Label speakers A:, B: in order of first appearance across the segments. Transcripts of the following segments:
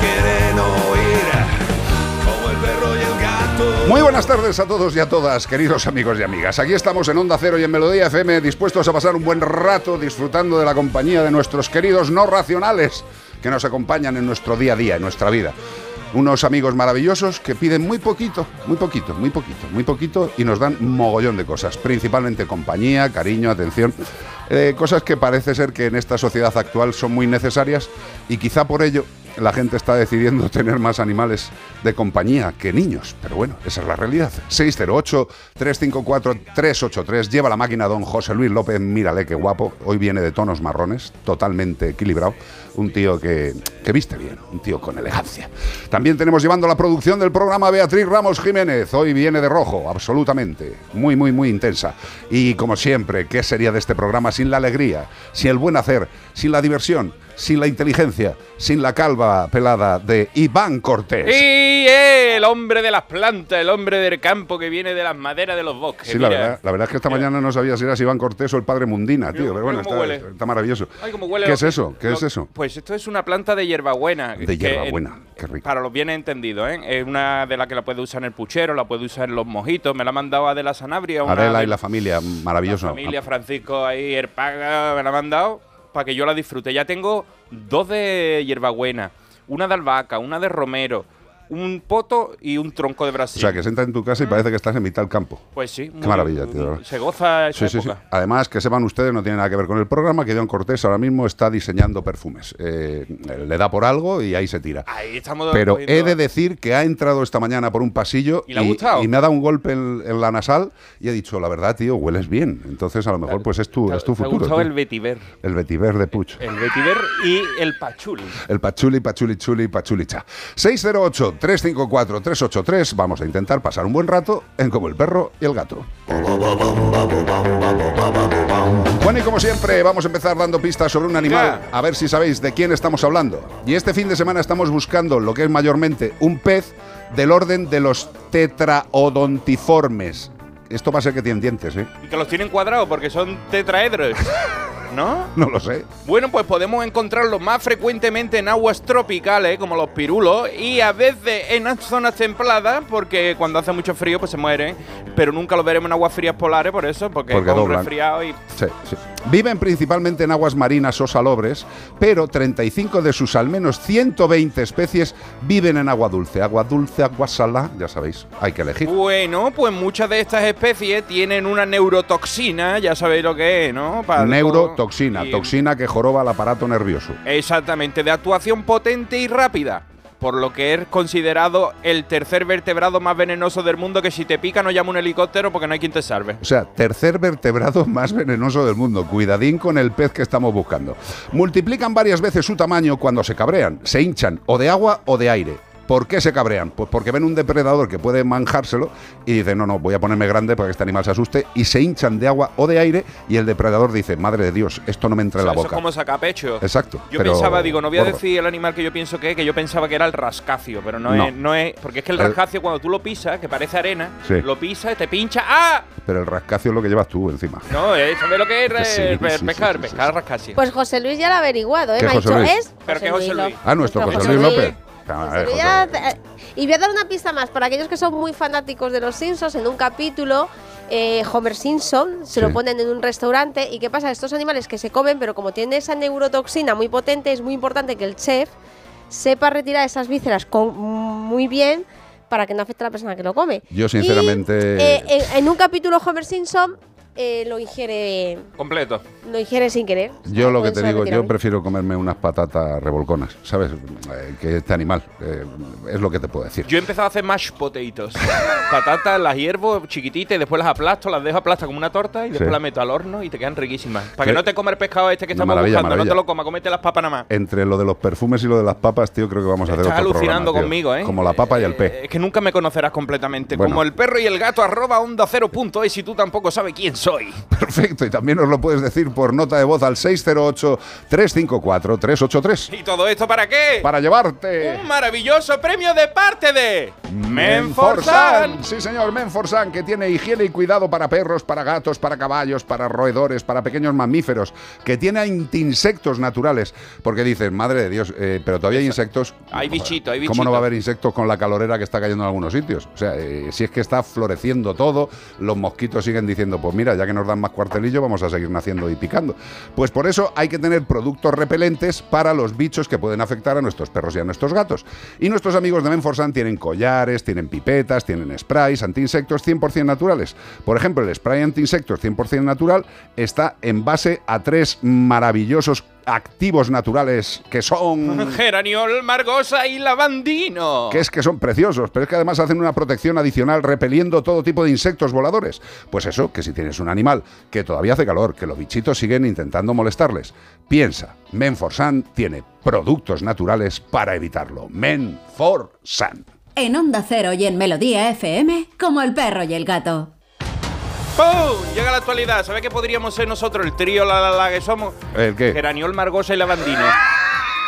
A: Quieren oír como el perro y el gato.
B: Muy buenas tardes a todos y a todas, queridos amigos y amigas. Aquí estamos en Onda Cero y en Melodía FM, dispuestos a pasar un buen rato disfrutando de la compañía de nuestros queridos no racionales que nos acompañan en nuestro día a día, en nuestra vida. Unos amigos maravillosos que piden muy poquito, muy poquito, muy poquito, muy poquito y nos dan mogollón de cosas, principalmente compañía, cariño, atención, eh, cosas que parece ser que en esta sociedad actual son muy necesarias y quizá por ello la gente está decidiendo tener más animales de compañía que niños. Pero bueno, esa es la realidad. 608-354-383. Lleva la máquina don José Luis López. Mírale qué guapo. Hoy viene de tonos marrones, totalmente equilibrado. Un tío que, que viste bien, un tío con elegancia. También tenemos llevando la producción del programa Beatriz Ramos Jiménez. Hoy viene de rojo, absolutamente. Muy, muy, muy intensa. Y como siempre, ¿qué sería de este programa sin la alegría, sin el buen hacer, sin la diversión? Sin la inteligencia, sin la calva pelada de Iván Cortés.
C: Y eh, el hombre de las plantas, el hombre del campo que viene de las maderas de los bosques.
B: Sí, la verdad, la verdad es que esta mañana no sabía si eras Iván Cortés o el padre Mundina, tío. Pero bueno, está, está maravilloso.
C: Ay, cómo huele
B: ¿Qué
C: lo
B: es eso? ¿Qué
C: lo-
B: es eso?
C: Pues esto es una planta de hierbabuena.
B: De hierbabuena, qué rico.
C: Para los bien entendidos, ¿eh? Es una de las que la puede usar en el puchero, la puede usar en los mojitos. Me la ha mandado Adela Sanabria. una
B: Adela
C: de-
B: y la familia, maravilloso.
C: La familia Francisco ahí, el paga, me la ha mandado para que yo la disfrute. Ya tengo dos de hierbabuena, una de albahaca, una de romero, un poto y un tronco de
B: O
C: Brasil.
B: sea, que se entra en tu casa y parece que estás en mitad del campo.
C: Pues sí.
B: Qué maravilla, tío.
C: Se goza esa
B: Sí, sí, sí. Además, que sepan ustedes, no tiene nada que ver con el programa, que Iván Cortés ahora mismo está diseñando perfumes. Eh, le da por algo y ahí se tira.
C: Ahí estamos
B: Pero
C: cogiendo-
B: he de decir que ha entrado esta mañana por un pasillo
C: ¿Y ha gustado?
B: me ha dado un golpe en, en la nasal y he dicho, la verdad, tío, hueles bien. Entonces, a lo mejor, pues es tu,
C: ¿Te-
B: es tu
C: te ha
B: futuro.
C: gustado
B: tío.
C: el vetiver?
B: El vetiver de Puch.
C: El vetiver y el pachuli.
B: El pachuli, pachuli, chuli, pachulicha. 608-354-383. Vamos a intentar pasar un buen rato en Como el perro y el gato. Bueno, y como siempre, vamos a empezar dando pistas sobre un animal. A ver si sabéis de quién estamos hablando. Y este fin de semana estamos buscando lo que es mayormente un pez del orden de los tetraodontiformes. Esto va a ser que tienen dientes, ¿eh?
C: Y que los tienen cuadrados porque son tetraedros. ¿No?
B: No lo sé.
C: Bueno, pues podemos encontrarlos más frecuentemente en aguas tropicales, como los pirulos, y a veces en zonas templadas, porque cuando hace mucho frío pues se mueren, pero nunca los veremos en aguas frías polares por eso, porque,
B: Porque
C: con resfriado y...
B: Sí, sí. Viven principalmente en aguas marinas o salobres, pero 35 de sus al menos 120 especies viven en agua dulce. Agua dulce, agua salada, ya sabéis, hay que elegir.
C: Bueno, pues muchas de estas especies tienen una neurotoxina, ya sabéis lo que es, ¿no? Para-
B: Neurotoxina,
C: y-
B: toxina que joroba el aparato nervioso.
C: Exactamente, de actuación potente y rápida. Por lo que es considerado el tercer vertebrado más venenoso del mundo que si te pica no llama un helicóptero porque no hay quien te salve.
B: O sea, tercer vertebrado más venenoso del mundo. Cuidadín con el pez que estamos buscando. Multiplican varias veces su tamaño cuando se cabrean, se hinchan o de agua o de aire. ¿Por qué se cabrean? Pues porque ven un depredador que puede manjárselo y dicen, no, no, voy a ponerme grande para que este animal se asuste y se hinchan de agua o de aire y el depredador dice, madre de Dios, esto no me entra en la
C: Eso
B: boca.
C: es como sacapecho.
B: Exacto.
C: Yo
B: pero
C: pensaba, digo, no voy a
B: gordo.
C: decir el animal que yo pienso que es, que yo pensaba que era el rascacio, pero no,
B: No.
C: es, no es, porque es que el
B: El-
C: rascacio cuando tú lo pisas, que parece arena,
B: Sí.
C: lo pisas, te pincha, ¡ah!
B: Pero el rascacio es lo que llevas tú encima.
C: No, eh, ¿sabes lo que es
B: sí,
C: eh,
B: sí, sí,
C: pescar?
B: sí, sí,
C: pescar
B: sí.
C: rascacio.
D: Pues José Luis ya lo ha averiguado, ¿eh?
B: ¿Qué
D: Me ha
B: José Luis?
D: es.
C: ¿Pero qué José Luis?
B: Ah, nuestro
D: Nuestro
B: José Luis
D: Luis.
B: López. Eh,
D: y voy a dar una pista más para aquellos que son muy fanáticos de los Simpsons. En un capítulo, eh, Homer Simpson se
B: Sí.
D: lo ponen en un restaurante. ¿Y qué pasa? Estos animales que se comen, pero como tienen esa neurotoxina muy potente, es muy importante que el chef sepa retirar esas vísceras con, muy bien para que no afecte a la persona que lo come.
B: Yo, sinceramente-
D: Y, eh, en, en un capítulo, Homer Simpson eh, lo ingiere
C: Completo.
D: Lo ingiere sin querer.
B: Yo lo que te digo, yo prefiero comerme unas patatas revolconas, ¿sabes? Eh, que este animal, eh, es lo que te puedo decir.
C: Yo he empezado a hacer mashed potatoes. Patatas, las hiervo chiquititas y después las aplasto, las dejo aplastas como una torta y después
B: Sí.
C: las meto al horno y te quedan riquísimas. Para que no te comas el pescado este que estamos
B: maravilla,
C: buscando,
B: maravilla.
C: no te lo comas, comete las papas nada más.
B: Entre lo de los perfumes y lo de las papas, tío, creo que vamos a hacer
C: Estás
B: otro
C: alucinando
B: programa,
C: conmigo, ¿eh?
B: Como la papa y el
C: Eh,
B: pez.
C: Es que nunca me conocerás completamente.
B: Bueno.
C: Como el perro y el gato, arroba onda cero punto es y tú tampoco sabes quién soy.
B: Perfecto, y también nos lo puedes decir por nota de voz al 608-354-383.
C: ¿Y todo esto para qué?
B: Para llevarte...
C: Un maravilloso premio de parte de
B: Menforsan. Sí, señor, Menforsan, que tiene higiene y cuidado para perros, para gatos, para caballos, para roedores, para pequeños mamíferos, que tiene antiinsectos naturales. Porque dices, madre de Dios, eh, pero todavía hay insectos.
C: Hay bichito, hay
B: ¿Cómo no
C: bichito.
B: va a haber insectos con la calorera que está cayendo en algunos sitios? O sea, eh, si es que está floreciendo todo, los mosquitos siguen diciendo, pues mira, ya que nos dan más cuartelillo, vamos a seguir naciendo y picando. Pues por eso hay que tener productos repelentes para los bichos que pueden afectar a nuestros perros y a nuestros gatos. Y nuestros amigos de Menforsan tienen collares, tienen pipetas, tienen sprays antiinsectos 100% naturales. Por ejemplo, el spray antiinsectos 100% natural está en base a tres maravillosos activos naturales que son...
C: Geraniol, margosa y lavandino.
B: que es que son preciosos, pero es que además hacen una protección adicional repeliendo todo tipo de insectos voladores. Pues eso, que si tienes un animal que todavía hace calor, que los bichitos siguen intentando molestarles, piensa, Menforsan tiene productos naturales para evitarlo. Menforsan.
E: En Onda Cero y en Melodía FM, como el perro y el gato.
C: ¡Pum! Llega la actualidad. ¿Sabes qué podríamos ser nosotros, el trío la la la que somos?
B: ¿El qué?
C: Geraniol, margosa y lavandino.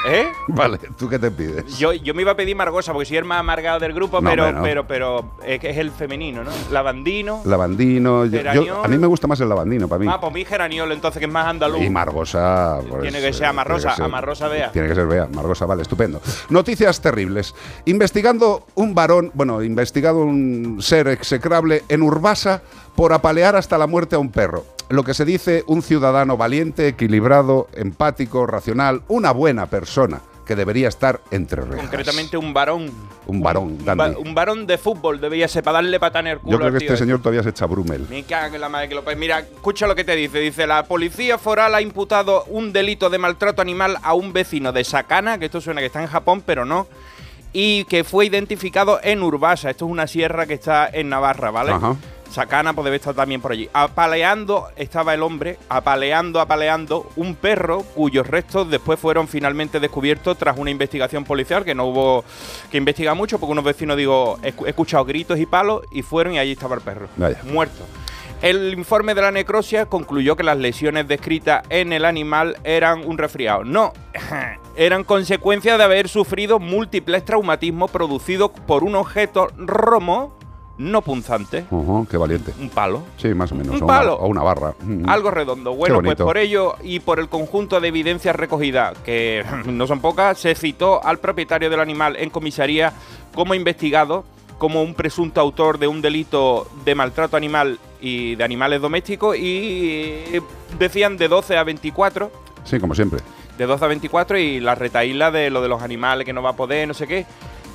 C: ¿Eh?
B: Vale, ¿tú qué te pides?
C: Yo, yo me iba a pedir Margosa porque soy el más amargado del grupo,
B: No,
C: pero,
B: hombre, no.
C: pero, pero es que es el femenino, ¿no? Lavandino.
B: Lavandino. yo- yo-
C: Geraniol.
B: a mí me gusta más el lavandino, para mí.
C: Ah, pues mi geraniol, entonces que es más andaluz.
B: Y Margosa. pues,
C: Tiene que ser Amarrosa,
B: tiene que ser-
C: Amarrosa Bea.
B: Tiene que ser Bea, Margosa, vale, estupendo. Noticias terribles. Investigando un varón, bueno, investigado un ser execrable en Urbasa por apalear hasta la muerte a un perro. Lo que se dice un ciudadano valiente, equilibrado, empático, racional, una buena persona que debería estar entre rejas.
C: Concretamente un varón.
B: Un varón,
C: Un,
B: dandy.
C: un varón de fútbol debería ser para darle patán el culo
B: Yo creo que este señor todavía se echa Brumel.
C: Me cago en la madre que lo Mira, escucha lo que te dice. Dice, la policía foral ha imputado un delito de maltrato animal a un vecino de Sakana, que esto suena que está en Japón, pero no, y que fue identificado en Urbasa. Esto es una sierra que está en Navarra, ¿vale?
B: Ajá.
C: Sakana pues debe estar también por allí. Apaleando estaba el hombre, apaleando, apaleando un perro cuyos restos después fueron finalmente descubiertos tras una investigación policial que no hubo que investigar mucho porque unos vecinos digo, he, escu- he escuchado gritos y palos y fueron y allí estaba el perro,
B: Vaya.
C: muerto. El informe de la necrosia concluyó que las lesiones descritas en el animal eran un resfriado. No, eran consecuencia de haber sufrido múltiples traumatismos producidos por un objeto romo no punzante,
B: qué valiente.
C: un palo.
B: Sí, más o menos.
C: Un
B: o una-
C: palo.
B: o una barra. Mm.
C: Algo redondo. Bueno, pues por ello y por el conjunto de evidencias recogidas, que no son pocas, se citó al propietario del animal en comisaría como investigado como un presunto autor de un delito de maltrato animal y de animales domésticos y decían de 12 a 24,
B: Sí, como siempre.
C: de 12 a 24 y la retaíla de lo de los animales que no va a poder, no sé qué.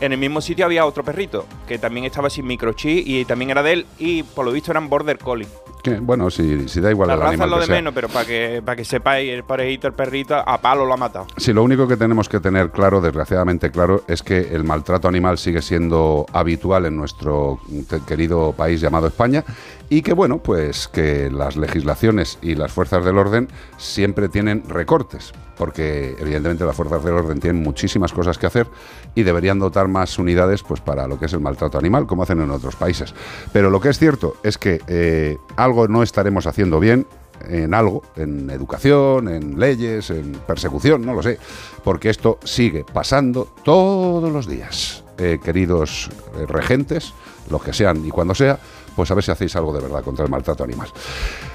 C: En el mismo sitio había otro perrito que también estaba sin microchip y también era de él y por lo visto eran border collie.
B: Que, bueno, si, da igual
C: La
B: el
C: raza es lo
B: que
C: de
B: sea.
C: menos, pero para que, para que sepáis, el parejito, el perrito, a palo lo ha matado.
B: Sí, lo único que tenemos que tener claro, desgraciadamente claro, es que el maltrato animal sigue siendo habitual en nuestro querido país llamado España y que, bueno, pues que las legislaciones y las fuerzas del orden siempre tienen recortes. Porque evidentemente las fuerzas del orden tienen muchísimas cosas que hacer y deberían dotar más unidades pues para lo que es el maltrato animal, como hacen en otros países. Pero lo que es cierto es que eh, algo no estaremos haciendo bien en algo, en educación, en leyes, en persecución, no lo sé, porque esto sigue pasando todos los días. Eh, queridos eh, regentes, los que sean y cuando sea, pues a ver si hacéis algo de verdad contra el maltrato animal.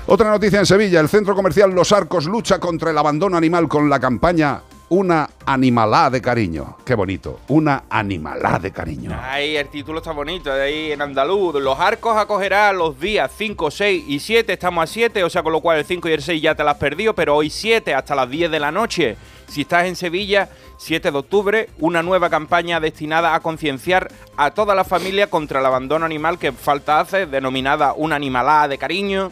B: Otra noticia en Sevilla, el centro comercial Los Arcos lucha contra el abandono animal con la campaña Una animalá de cariño. Qué bonito, una animalá de cariño.
C: Ahí el título está bonito, ahí en andaluz. Los arcos acogerá los días 5, 6 y 7. Estamos a 7, o sea, con lo cual el 5 y el 6 ya te las has perdido, pero hoy 7 hasta las 10 de la noche. Si estás en Sevilla, 7 de octubre, una nueva campaña destinada a concienciar a toda la familia contra el abandono animal que falta hace, denominada una animalá de cariño.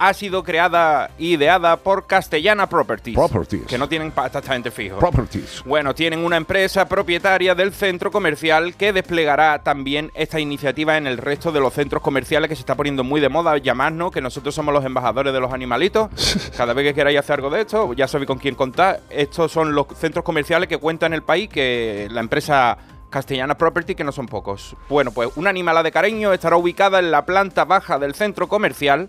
C: Ha sido creada e ideada por Castellana Properties.
B: Properties.
C: Que no tienen pa- exactamente fijo.
B: Properties.
C: Bueno, tienen una empresa propietaria del centro comercial que desplegará también esta iniciativa en el resto de los centros comerciales que se está poniendo muy de moda. Llamadnos, que nosotros somos los embajadores de los animalitos. Cada vez que queráis hacer algo de esto, ya sabéis con quién contar. Estos son los centros comerciales que cuentan el país, que la empresa Castellana Property, que no son pocos. Bueno, pues una animala de cariño estará ubicada en la planta baja del centro comercial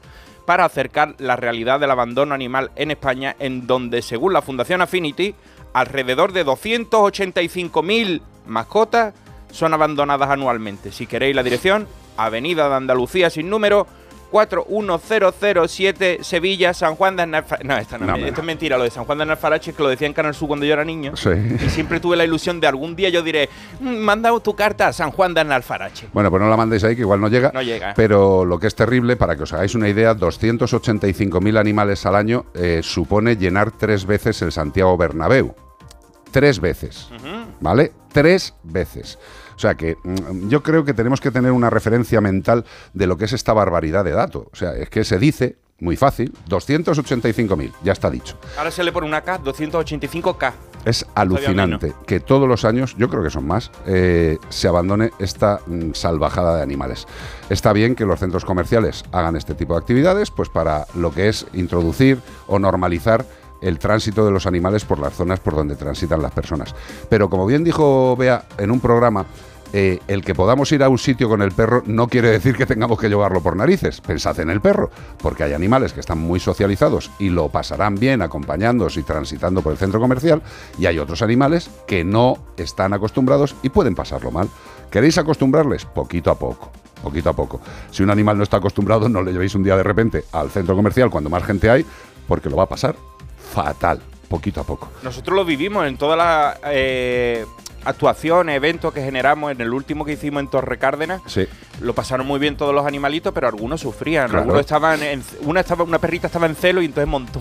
C: para acercar la realidad del abandono animal en España, en donde, según la Fundación Affinity, alrededor de 285.000 mascotas son abandonadas anualmente. Si queréis la dirección, Avenida de Andalucía sin número, 41007 Sevilla, San Juan de Alfarache. No, esto
B: no.
C: es mentira, lo de San Juan de Alfarache, que lo decía en Canal Sur cuando yo era niño.
B: Sí.
C: Y siempre tuve la ilusión de algún día yo diré, "Mm, manda tu carta a San Juan de Alfarache.
B: Bueno, pues no la mandéis ahí, que igual no llega.
C: No llega.
B: Pero lo que es terrible, para que os hagáis una idea, 285.000 animales al año eh, supone llenar tres veces el Santiago Bernabéu. Tres veces. ¿Vale? Tres veces. O sea que mm, yo creo que tenemos que tener una referencia mental de lo que es esta barbaridad de dato. O sea, es que se dice, muy fácil, 285.000, ya está dicho.
C: Ahora se le pone una K, 285K.
B: Es alucinante que todos los años, yo creo que son más, eh, se abandone esta mm, salvajada de animales. Está bien que los centros comerciales hagan este tipo de actividades, pues para lo que es introducir o normalizar el tránsito de los animales por las zonas por donde transitan las personas. Pero como bien dijo Bea en un programa, eh, el que podamos ir a un sitio con el perro no quiere decir que tengamos que llevarlo por narices. Pensad en el perro, porque hay animales que están muy socializados y lo pasarán bien acompañándose y transitando por el centro comercial, y hay otros animales que no están acostumbrados y pueden pasarlo mal. ¿Queréis acostumbrarles? Poquito a poco. Poquito a poco. Si un animal no está acostumbrado, no le llevéis un día de repente al centro comercial cuando más gente hay, porque lo va a pasar fatal, poquito a poco.
C: Nosotros lo vivimos en todas las eh, actuaciones, eventos que generamos en el último que hicimos en Torre Cárdenas.
B: Sí.
C: Lo pasaron muy bien todos los animalitos, pero algunos sufrían.
B: Claro.
C: Algunos estaban en, una estaba una perrita estaba en celo y entonces montó.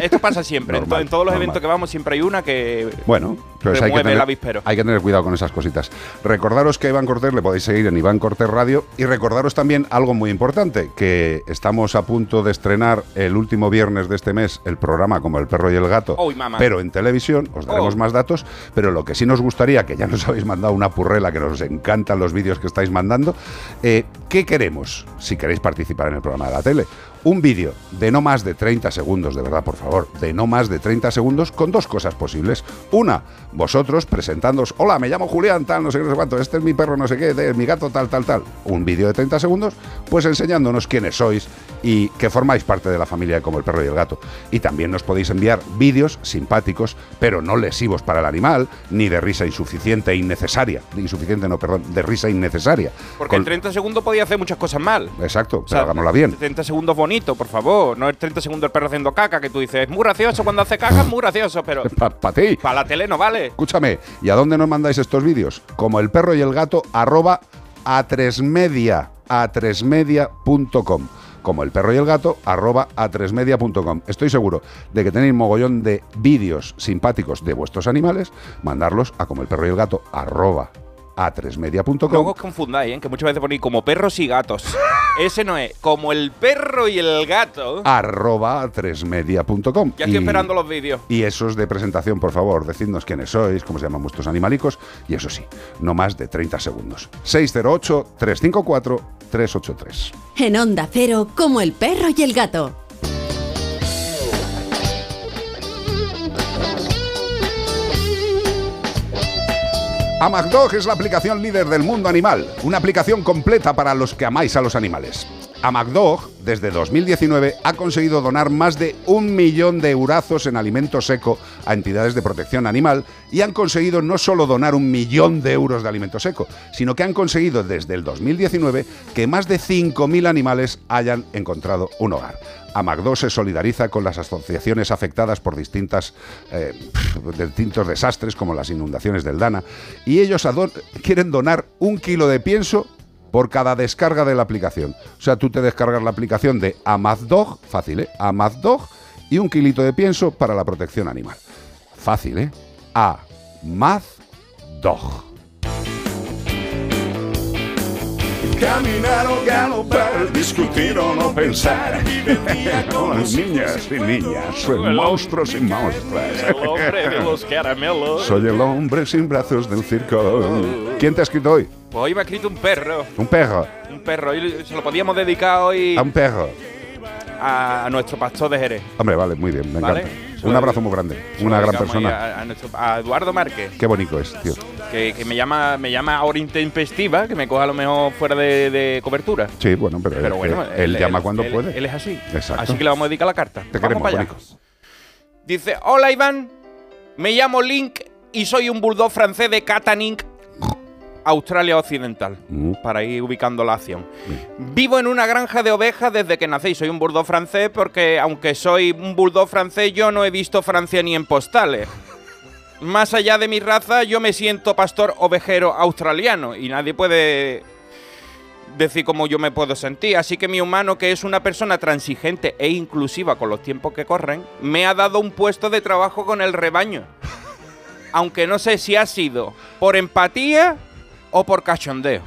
C: Esto pasa siempre. en, to-
B: Normal,
C: en todos los
B: normal.
C: eventos que vamos siempre hay una que
B: Bueno, pues hay que,
C: remueve el
B: tener,
C: avispero.
B: hay que tener cuidado con esas cositas. Recordaros que a Iván Cortés le podéis seguir en Iván Cortés Radio y recordaros también algo muy importante, que estamos a punto de estrenar el último viernes de este mes el programa como El Perro y el Gato,
C: mamá.
B: pero en televisión, os daremos
C: Oh.
B: más datos, pero lo que sí nos que ya nos habéis mandado una purrela, que nos encantan los vídeos que estáis mandando, eh, ¿qué queremos si queréis participar en el programa de la tele? Un vídeo de no más de 30 segundos, de verdad, por favor, de no más de 30 segundos con dos cosas posibles. Una, vosotros presentándoos, hola, me llamo Julián, tal, no sé qué, no sé cuánto, este es mi perro, no sé qué, de, mi gato, tal, tal, tal. Un vídeo de 30 segundos, pues enseñándonos quiénes sois y que formáis parte de la familia de como el perro y el gato. Y también nos podéis enviar vídeos simpáticos, pero no lesivos para el animal, ni de risa insuficiente e innecesaria. Insuficiente, no, perdón, de risa innecesaria.
C: Porque en
B: Con-
C: 30 segundos podía hacer muchas cosas mal.
B: Exacto,
C: O
B: pero hagámosla bien.
C: 30 segundos bonito, por favor. No es 30 segundos el perro haciendo caca, que tú dices, es muy gracioso cuando hace caca, es muy gracioso, pero
B: Para ti.
C: para la tele no vale.
B: Escúchame, ¿y a dónde nos mandáis estos vídeos? Como el perro y el gato, arroba a tresmedia, a tresmedia.com. Como el perro y el gato, arroba a tresmedia.com. Estoy seguro de que tenéis mogollón de vídeos simpáticos de vuestros animales, mandarlos a como el perro y el gato, arroba a
C: Luego
B: tresmedia.com.
C: os confundáis, ¿eh? que muchas veces ponéis como perros y gatos. Ese no es. Como el perro y el gato.
B: arroba a tresmedia.com.
C: ya estoy
B: Y-
C: esperando los vídeos.
B: Y esos de presentación, por favor, decidnos quiénes sois, cómo se llaman vuestros animalicos, y eso sí, no más de 30 segundos. 608-354-383.
E: En Onda Cero, como el perro y el gato.
B: Amagdog es la aplicación líder del mundo animal, una aplicación completa para los que amáis a los animales. Amagdog, desde 2019, ha conseguido donar más de un millón de eurazos en alimento seco a entidades de protección animal y han conseguido no solo donar un millón de euros de alimento seco, sino que han conseguido desde el 2019 que más de 5.000 animales hayan encontrado un hogar. Amagdog se solidariza con las asociaciones afectadas por distintas, eh, distintos desastres como las inundaciones del Dana y ellos quieren donar un kilo de pienso por cada descarga de la aplicación. O sea, tú te descargas la aplicación de Amazdog, fácil, ¿eh? Amazdog, y un kilito de pienso para la protección animal. Fácil, ¿eh? Amazdog.
A: Caminar o galopar, discutir o no pensar.
B: niñas y niñas, soy monstruos y monstruas.
C: El hombre de los caramelos.
B: Soy el hombre sin brazos del circo. ¿Quién te ha escrito hoy?
C: Pues hoy me ha escrito un perro.
B: Un perro.
C: Un perro. Hoy se lo podíamos dedicar hoy
B: A un perro.
C: a, a nuestro pastor de Jerez.
B: Hombre, vale, muy bien, me
C: ¿Vale?
B: encanta. Un
C: lo
B: abrazo muy grande.
C: lo
B: Una gran persona.
C: A, a nuestro- a Eduardo Márquez,
B: Qué bonito es, tío.
C: que, que me llama me llama ahora intempestiva, que me coja a lo mejor fuera de, de cobertura.
B: Sí, bueno, pero,
C: bueno,
B: él llama cuando
C: él-
B: puede.
C: Él es así.
B: Exacto.
C: Así que le vamos a dedicar la carta.
B: Te
C: Vamos
B: queremos,
C: para allá.
B: Bonico.
C: Dice, hola Iván, me llamo Link y soy un bulldog francés de Katanink, Australia Occidental,
B: Mm.
C: para ir ubicando la acción. Vivo en una granja de ovejas desde que nací, soy un bulldog francés porque aunque soy un bulldog francés yo no he visto Francia ni en postales. Más allá de mi raza, yo me siento pastor ovejero australiano y nadie puede decir cómo yo me puedo sentir. Así que mi humano, que es una persona transigente e inclusiva con los tiempos que corren, me ha dado un puesto de trabajo con el rebaño. Aunque no sé si ha sido por empatía o por cachondeo.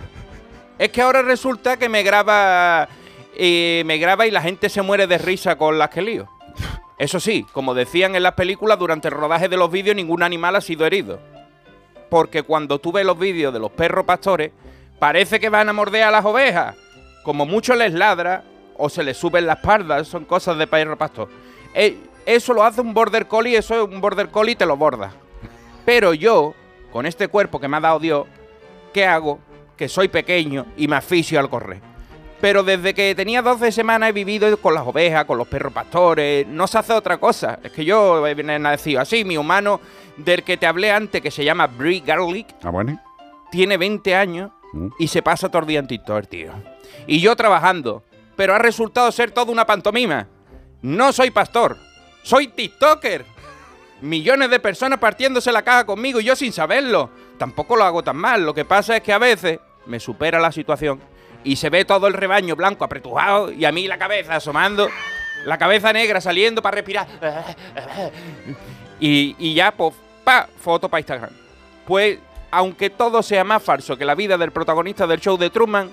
C: Es que ahora resulta que me graba, eh, me graba y la gente se muere de risa con las que lío. Eso sí, como decían en las películas, durante el rodaje de los vídeos ningún animal ha sido herido. Porque cuando tú ves los vídeos de los perros pastores, parece que van a morder a las ovejas. Como mucho les ladra o se les suben las pardas, son cosas de perro pastor. Eh, eso lo hace un border collie, eso es un border collie y te lo borda. Pero yo, con este cuerpo que me ha dado Dios, ¿qué hago? Que soy pequeño y me asfixio al correr. Pero desde que tenía 12 semanas he vivido con las ovejas, con los perros pastores. No se hace otra cosa. Es que yo he nacido así. Mi humano, del que te hablé antes, que se llama Brie Garlic,
B: Ah, bueno.
C: tiene 20 años
B: Mm.
C: y se pasa todo el día en TikTok, tío. Y yo trabajando. Pero ha resultado ser toda una pantomima. No soy pastor, soy TikToker. Millones de personas partiéndose la caja conmigo y yo sin saberlo. Tampoco lo hago tan mal. Lo que pasa es que a veces me supera la situación y se ve todo el rebaño blanco apretujado y a mí la cabeza asomando, la cabeza negra saliendo para respirar. Y, ya, pues, pa, foto para Instagram. Pues, aunque todo sea más falso que la vida del protagonista del show de Truman,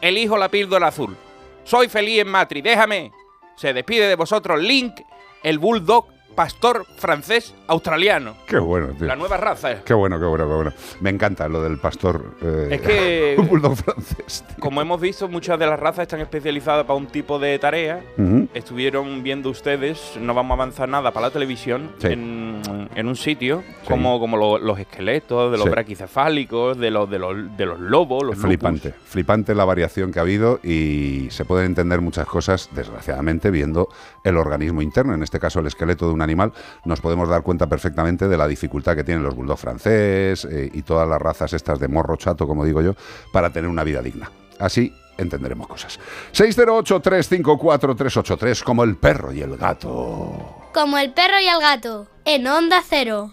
C: elijo la píldora azul. Soy feliz en Matri, déjame. Se despide de vosotros Link, el bulldog pastor francés australiano.
B: Qué bueno, tío.
C: La nueva raza.
B: Qué bueno, qué bueno, qué bueno. Me encanta lo del pastor. eh,
C: Es que-
B: un bulldog francés. tío.
C: Como hemos visto, muchas de las razas están especializadas para un tipo de tarea.
B: Ujú.
C: Estuvieron viendo ustedes, no vamos a avanzar nada para la televisión,
B: Sí.
C: en, en un sitio
B: Sí.
C: como, como lo- los esqueletos de los
B: Sí.
C: braquicefálicos, de los, de los, de los lobos, los
B: Flipante,
C: lupus.
B: flipante la variación que ha habido y se pueden entender muchas cosas, desgraciadamente, viendo el organismo interno, en este caso el esqueleto de un animal, nos podemos dar cuenta perfectamente de la dificultad que tienen los bulldog francés eh, y todas las razas estas de morro chato, como digo yo, para tener una vida digna. Así entenderemos cosas. 608-354-383, como el perro y el gato.
F: Como el perro y el gato, en Onda Cero.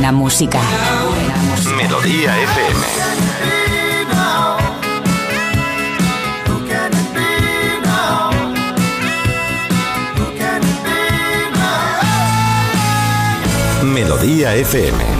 G: buena música.
H: Melodía FM. Melodía FM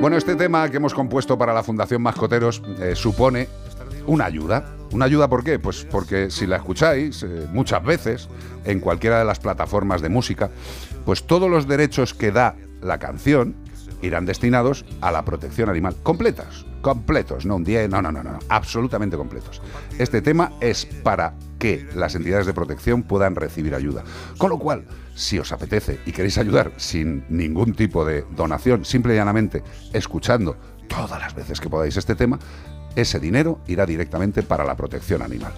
B: Bueno, este tema que hemos compuesto para la Fundación Mascoteros eh, supone una ayuda. ¿Una ayuda por qué? Pues porque si la escucháis eh, muchas veces en cualquiera de las plataformas de música, pues todos los derechos que da la canción irán destinados a la protección animal. Completas, completos, no un día, no, no, no, no, absolutamente completos. Este tema es para que las entidades de protección puedan recibir ayuda. Con lo cual, si os apetece y queréis ayudar sin ningún tipo de donación, simple y llanamente escuchando todas las veces que podáis este tema, ese dinero irá directamente para la protección animal.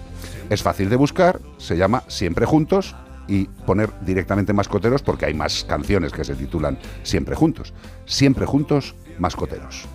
B: Es fácil de buscar, se llama Siempre Juntos y poner directamente mascoteros porque hay más canciones que se titulan Siempre Juntos. Siempre Juntos, mascoteros.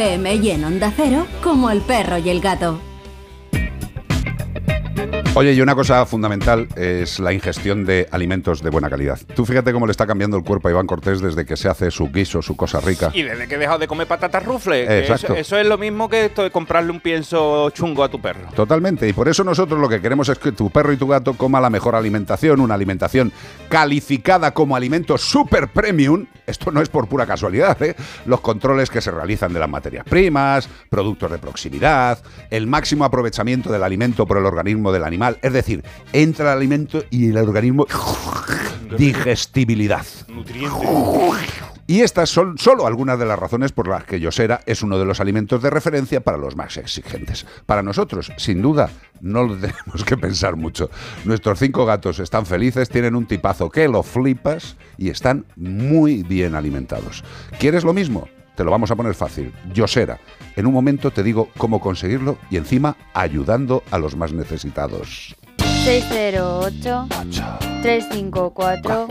E: FM y en Onda Cero, como el perro y el gato.
B: Oye, y una cosa fundamental es la ingestión de alimentos de buena calidad. Tú fíjate cómo le está cambiando el cuerpo a Iván Cortés desde que se hace su guiso, su cosa rica.
C: Y desde que he dejado de comer patatas rufles. Eso, eso es lo mismo que esto de comprarle un pienso chungo a tu perro.
B: Totalmente, y por eso nosotros lo que queremos es que tu perro y tu gato coma la mejor alimentación, una alimentación calificada como alimento super premium. Esto no es por pura casualidad, ¿eh? Los controles que se realizan de las materias primas, productos de proximidad, el máximo aprovechamiento del alimento por el organismo del animal, es decir, entra el alimento y el organismo digestibilidad. Y estas son solo algunas de las razones por las que Yosera es uno de los alimentos de referencia para los más exigentes. Para nosotros, sin duda, no lo tenemos que pensar mucho. Nuestros cinco gatos están felices, tienen un tipazo que lo flipas y están muy bien alimentados. ¿Quieres lo mismo? Te lo vamos a poner fácil. Yosera. En un momento te digo cómo conseguirlo y encima ayudando a los más necesitados.
I: 608 354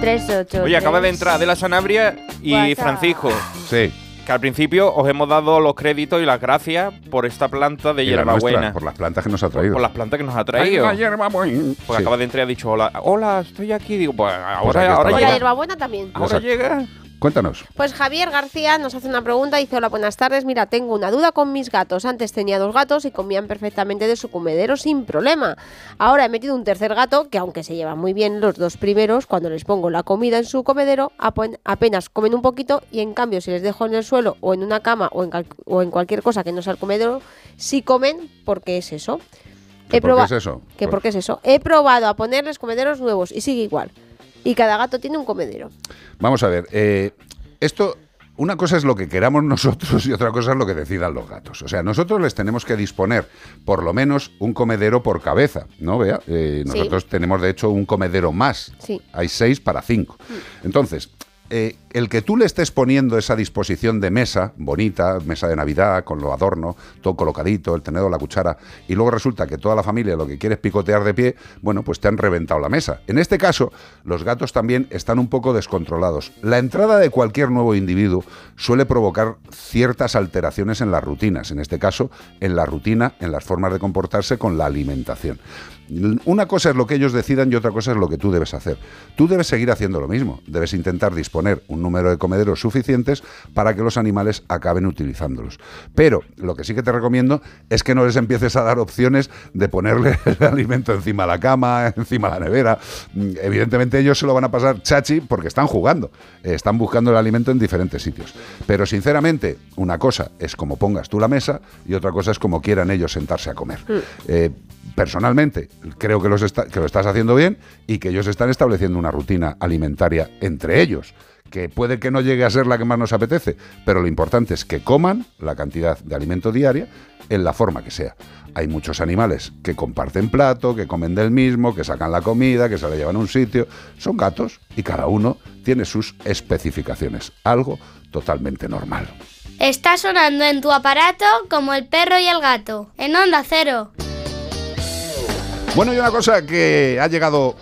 I: 38
C: Oye, acaba de entrar Adela Sanabria y
I: WhatsApp.
C: Francisco.
B: Sí.
C: Que al principio os hemos dado los créditos y las gracias por esta planta de
B: Y la nuestra,
C: hierbabuena.
B: por las plantas que nos ha traído.
C: Por las plantas que nos ha traído.
B: Ay, la.
C: Pues
B: Sí.
C: acaba de entrar y ha dicho, hola, hola, estoy aquí. Digo, pues ahora,
B: aquí
C: ahora
D: Y la
C: llega.
D: hierbabuena también.
C: Ahora llega.
B: Cuéntanos.
D: Pues Javier García nos hace una pregunta, dice, hola, buenas tardes, mira, tengo una duda con mis gatos. Antes tenía dos gatos y comían perfectamente de su comedero sin problema. Ahora he metido un tercer gato, que aunque se llevan muy bien los dos primeros, cuando les pongo la comida en su comedero, apen- apenas comen un poquito y en cambio si les dejo en el suelo o en una cama o en, o en cualquier cosa que no sea el comedero, sí comen porque es eso.
B: ¿Que por qué es eso?
D: Que
B: Pues-
D: porque es eso. He probado a ponerles comederos nuevos y sigue igual. Y cada gato tiene un comedero.
B: Vamos a ver, eh, esto, una cosa es lo que queramos nosotros y otra cosa es lo que decidan los gatos. O sea, nosotros les tenemos que disponer por lo menos un comedero por cabeza, ¿no? Vea, Eh,
D: Sí.
B: nosotros tenemos de hecho un comedero más.
D: Sí.
B: Hay seis para cinco. Entonces, eh, el que tú le estés poniendo esa disposición de mesa, bonita, mesa de Navidad, con lo adorno, todo colocadito, el tenedor, la cuchara, y luego resulta que toda la familia lo que quiere es picotear de pie, bueno, pues te han reventado la mesa. En este caso, los gatos también están un poco descontrolados. La entrada de cualquier nuevo individuo suele provocar ciertas alteraciones en las rutinas, en este caso, en la rutina, en las formas de comportarse con la alimentación. Una cosa es lo que ellos decidan y otra cosa es lo que tú debes hacer. Tú debes seguir haciendo lo mismo. Debes intentar disponer un número de comederos suficientes para que los animales acaben utilizándolos. Pero lo que sí que te recomiendo es que no les empieces a dar opciones de ponerle el alimento encima de la cama, encima de la nevera. Mm, Evidentemente ellos se lo van a pasar chachi porque están jugando, eh, están buscando el alimento en diferentes sitios. Pero sinceramente, una cosa es como pongas tú la mesa y otra cosa es como quieran ellos sentarse a comer. Eh, personalmente, creo que, los que lo estás haciendo bien y que ellos están estableciendo una rutina alimentaria entre ellos que puede que no llegue a ser la que más nos apetece, pero lo importante es que coman la cantidad de alimento diaria en la forma que sea. Hay muchos animales que comparten plato, que comen del mismo, que sacan la comida, que se la llevan a un sitio. Son gatos y cada uno tiene sus especificaciones. Algo totalmente normal.
F: Está sonando en tu aparato como el perro y el gato. En Onda Cero.
B: Bueno, y una cosa que ha llegado,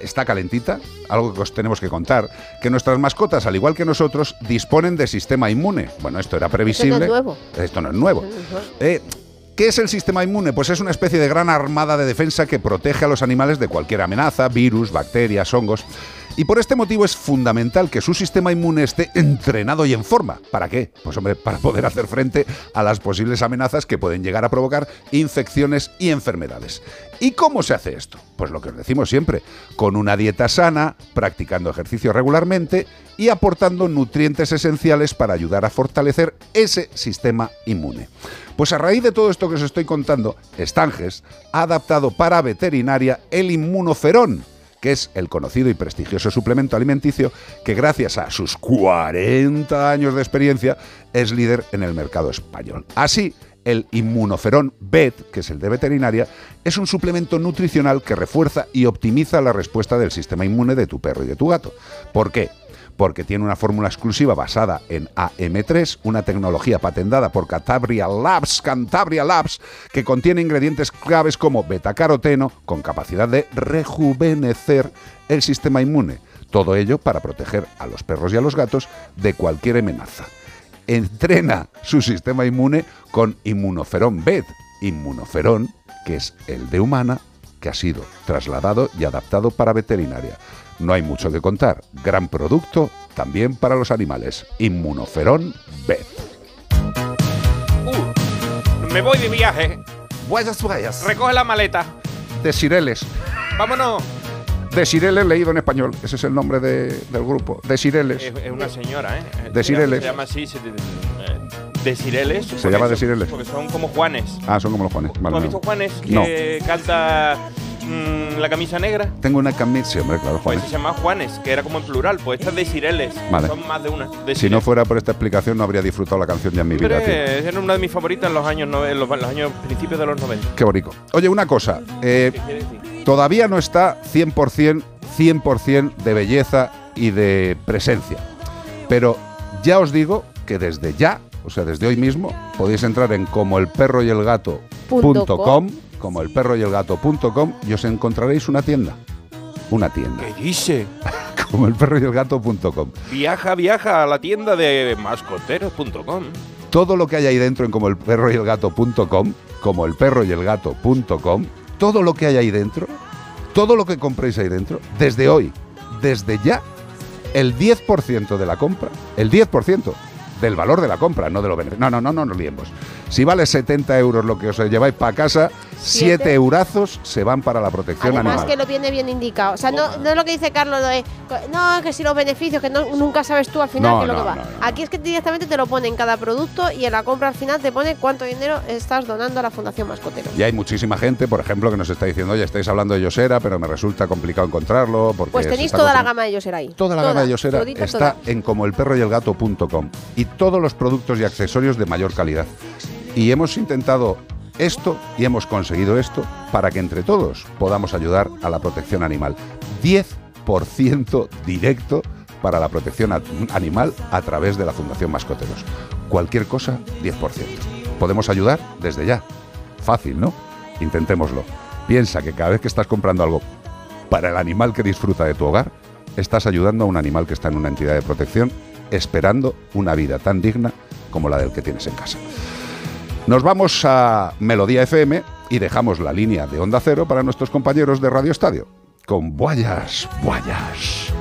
B: está calentita, algo que os tenemos que contar, que nuestras mascotas, al igual que nosotros, disponen de sistema inmune. Bueno, esto era previsible.
D: Esto no es nuevo.
B: Esto no es nuevo. Eh, ¿Qué es el sistema inmune? Pues es una especie de gran armada de defensa que protege a los animales de cualquier amenaza, virus, bacterias, hongos. Y por este motivo es fundamental que su sistema inmune esté entrenado y en forma. ¿Para qué? Pues hombre, para poder hacer frente a las posibles amenazas que pueden llegar a provocar infecciones y enfermedades. ¿Y cómo se hace esto? Pues lo que os decimos siempre, con una dieta sana, practicando ejercicio regularmente y aportando nutrientes esenciales para ayudar a fortalecer ese sistema inmune. Pues a raíz de todo esto que os estoy contando, Stanges ha adaptado para veterinaria el inmunoferón, que es el conocido y prestigioso suplemento alimenticio que gracias a sus 40 años de experiencia es líder en el mercado español. Así, el inmunoferón BET, que es el de veterinaria, es un suplemento nutricional que refuerza y optimiza la respuesta del sistema inmune de tu perro y de tu gato. ¿Por qué? Porque tiene una fórmula exclusiva basada en AM3, una tecnología patentada por Cantabria Labs, Cantabria Labs, que contiene ingredientes claves como betacaroteno, con capacidad de rejuvenecer el sistema inmune. Todo ello para proteger a los perros y a los gatos de cualquier amenaza. Entrena su sistema inmune con Inmunoferón BET, Inmunoferón, que es el de humana, que ha sido trasladado y adaptado para veterinaria. No hay mucho que contar. Gran producto también para los animales. Inmunoferón BET.
C: Me voy de viaje.
B: Buenas, buenas.
C: Recoge la maleta.
B: De Cireles.
C: Vámonos.
B: De Cireles leído en español. Ese es el nombre de- del grupo. De Cireles.
C: Es, es una señora, ¿eh?
B: De Cireles.
C: Se llama así. Se, de Cireles.
B: Se llama de Cireles.
C: Porque son como Juanes.
B: Ah, son como los Juanes.
C: ¿Tú
B: Vale,
C: has
B: no.
C: visto Juanes
B: No.
C: que canta mm, la camisa negra?
B: Tengo una camisa. Sí, hombre, claro,
C: Pues
B: Juanes.
C: se llama Juanes, que era como en plural. Pues esta es de Cireles.
B: Vale.
C: Son más de una. De
B: Si no fuera por esta explicación, no habría disfrutado la canción ya en mi vida. tío.
C: Era una de mis favoritas en los años, nove- en los, en los años principios de los 90.
B: Qué bonito. Oye, una cosa. eh,
C: ¿Qué quiere decir?
B: todavía no está 100%, 100% de belleza y de presencia. Pero ya os digo que desde ya, o sea, desde hoy mismo, podéis entrar en como como el perro y el gato.com y os encontraréis una tienda. Una tienda.
C: ¿Qué dice?
B: Como el perro y el gato.com.
C: Viaja, viaja a la tienda de mascoteros.com.
B: todo lo que hay ahí dentro en como el perro y el gato.com, como el perro y el gato.com, todo lo que hay ahí dentro, todo lo que compréis ahí dentro, desde hoy, desde ya, el 10% de la compra, el 10% del valor de la compra, no de lo beneficios. No, no, no, no nos liemos. Si vale 70 euros lo que os lleváis para casa, 7
D: Siete.
B: eurazos se van para la protección
D: Además
B: animal.
D: que lo viene bien indicado. O sea, no, no es lo que dice Carlos, no, que si los beneficios, que no- nunca sabes tú al final
B: No,
D: qué es lo que va. Aquí es que directamente te lo pone en cada producto y en la compra al final te pone cuánto dinero estás donando a la Fundación Mascotero.
B: Y hay muchísima gente, por ejemplo, que nos está diciendo, oye, estáis hablando de Yosera, pero me resulta complicado encontrarlo. Porque
D: Pues tenéis toda la
B: consumiendo".
D: gama de Yosera ahí.
B: Toda la gama de Yosera
D: todita,
B: está
D: toda.
B: en como el perro y el gato.com y todos los productos y accesorios de mayor calidad. Y hemos intentado esto y hemos conseguido esto para que entre todos podamos ayudar a la protección animal. 10% directo para la protección animal a través de la Fundación Mascoteros. Cualquier cosa, 10%. Podemos ayudar desde ya. Fácil, ¿no? Intentémoslo. Piensa que cada vez que estás comprando algo para el animal que disfruta de tu hogar, estás ayudando a un animal que está en una entidad de protección, esperando una vida tan digna como la del que tienes en casa. Nos vamos a Melodía FM Y dejamos la línea de Onda Cero para nuestros compañeros de Radio Estadio. Con Boyas, Boyas.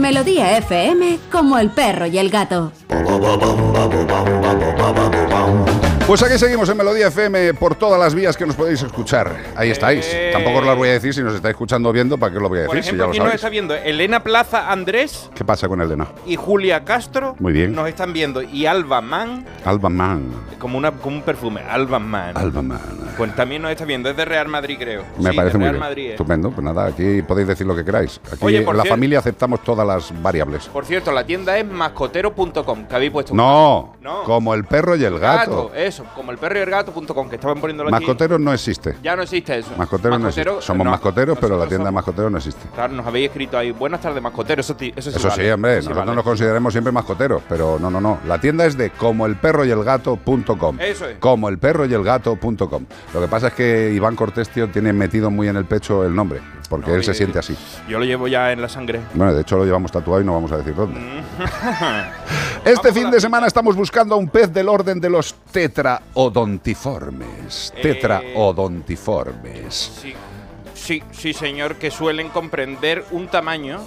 E: Melodía FM, como el perro y el gato.
B: Pues aquí seguimos en Melodía FM por todas las vías que nos podéis escuchar. Ahí estáis.
C: Eh.
B: Tampoco os las voy a decir si nos estáis escuchando o viendo, ¿para qué os lo voy a
C: Por
B: decir? Si
C: ejemplo,
B: ya lo
C: aquí nos está viendo Elena Plaza Andrés
B: ¿Qué pasa con Elena?
C: y Julia Castro.
B: Muy bien.
C: Nos están viendo. Y Alba Man,
B: Alba Man.
C: como, una, como un perfume. Alba Man.
B: Alba Man.
C: Pues también nos está viendo. Es de Real Madrid, creo.
B: Me
C: Sí,
B: parece
C: de
B: muy
C: Real
B: bien.
C: Madrid, eh.
B: Estupendo. Pues nada, aquí podéis decir lo que queráis. Aquí
C: Oye,
B: en
C: por
B: la
C: cier-
B: familia aceptamos todas las variables.
C: Por cierto, la tienda es mascotero.com, que habéis puesto.
B: No,
C: No.
B: como el perro y el gato.
C: Eso, como el perro y el gato.com, que estaban poniéndolo aquí.
B: Mascoteros no existe.
C: Ya no existe eso.
B: Mascoteros no
C: Mascotero,
B: existe. Somos
C: no,
B: mascoteros, pero la tienda de
C: somos-
B: mascoteros no existe.
C: Claro, nos habéis escrito ahí. Buenas tardes, mascoteros. Eso, sí,
B: Eso
C: vale,
B: sí, hombre, nosotros
C: vale.
B: nos consideremos siempre mascoteros, pero no, no, no. La tienda es de como el perro y el gato.com.
C: Eso es.
B: Como el perro y el gato.com. Lo que pasa es que Iván Cortés, tío, tiene metido muy en el pecho el nombre, porque él se siente así.
C: Yo lo llevo ya en la sangre.
B: Bueno, de hecho lo llevamos tatuado y no vamos a decir dónde.
C: Mm.
B: Este fin de semana estamos buscando a un pez del orden de los tetraodontiformes.
C: Eh.
B: Tetraodontiformes.
C: Sí, sí, sí, señor, que suelen comprender un tamaño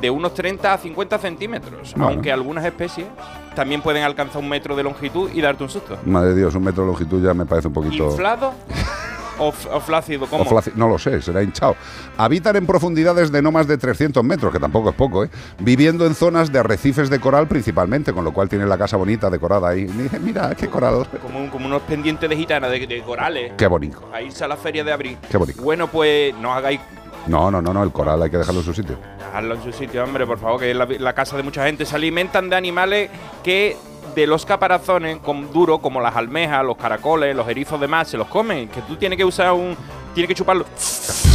C: de unos 30 a 50 centímetros,
B: Bueno.
C: aunque algunas especies también pueden alcanzar un metro de longitud y darte un susto.
B: Madre de Dios, un metro de longitud ya me parece un poquito...
C: ¿Inflado o, flácido? ¿Cómo?
B: O flaci- no lo sé, será hinchado. Habitan en profundidades de no más de 300 metros, que tampoco es poco, ¿eh? Viviendo en zonas de arrecifes de coral principalmente, con lo cual tiene la casa bonita decorada ahí. Y dije, Mira, qué coral.
C: Como, un- como unos pendientes de gitana, de, de corales.
B: Qué bonito.
C: A irse a la feria de abril.
B: Qué bonito.
C: Bueno, pues no hagáis
B: No, no, no, no, el coral hay que dejarlo en su sitio.
C: Dejarlo en su sitio, hombre, por favor, que es la, la casa de mucha gente. Se alimentan de animales que de los caparazones con duro, como las almejas, los caracoles, los erizos demás, se los comen. Que tú tienes que usar un. Tienes que chuparlo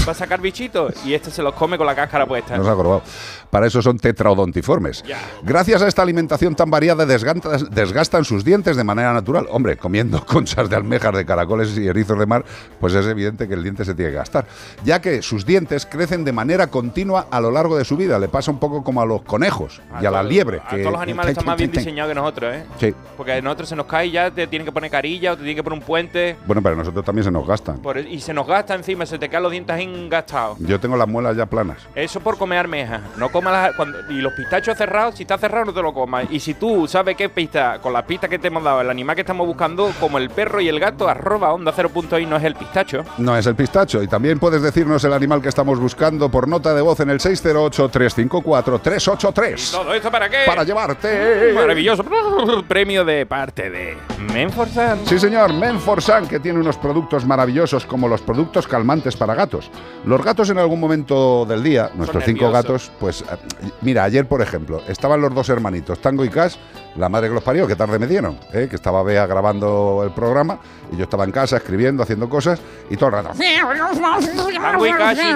C: para sacar bichitos y este se los come con la cáscara puesta.
B: No se ha acordado. Para eso son tetraodontiformes. Gracias a esta alimentación tan variada, desgastan, desgastan sus dientes de manera natural. Hombre, comiendo conchas de almejas, de caracoles y erizos de mar, pues es evidente que el diente se tiene que gastar. Ya que sus dientes crecen de manera continua a lo largo de su vida. Le pasa un poco como a los conejos y a la
C: todos-
B: liebre.
C: A
B: que-
C: todos los animales están más bien diseñados que nosotros, ¿eh?
B: Sí.
C: Porque a nosotros se nos cae y ya te tienen que poner carilla o te tienen que poner un puente.
B: Bueno, pero a nosotros también se nos gastan.
C: por- y se nos encima, se te caen los dientes engastados.
B: Yo tengo las muelas ya planas.
C: Eso por comer almejas. No comas las, cuando- y los pistachos cerrados, si está cerrado no te lo comas. Y si tú sabes qué pista, con las pistas que te hemos dado, el animal que estamos buscando, como el perro y el gato, arroba onda 0.i no es el pistacho.
B: No es el pistacho. Y también puedes decirnos el animal que estamos buscando por nota de voz en el 608-354-383.
C: ¿Todo esto para qué?
B: Para llevarte.
C: Maravilloso premio de parte de Menforsan.
B: Sí, señor, Menforsan, que tiene unos productos maravillosos como los productos calmantes para gatos. Los gatos en algún momento del día, nuestros cinco
C: nerviosos.
B: gatos, pues eh, mira, ayer por ejemplo, estaban los dos hermanitos, Tango y Cash, la madre que los parió, qué tarde me dieron, ¿eh? que estaba Bea grabando el programa y yo estaba en casa escribiendo, haciendo cosas y todo el rato.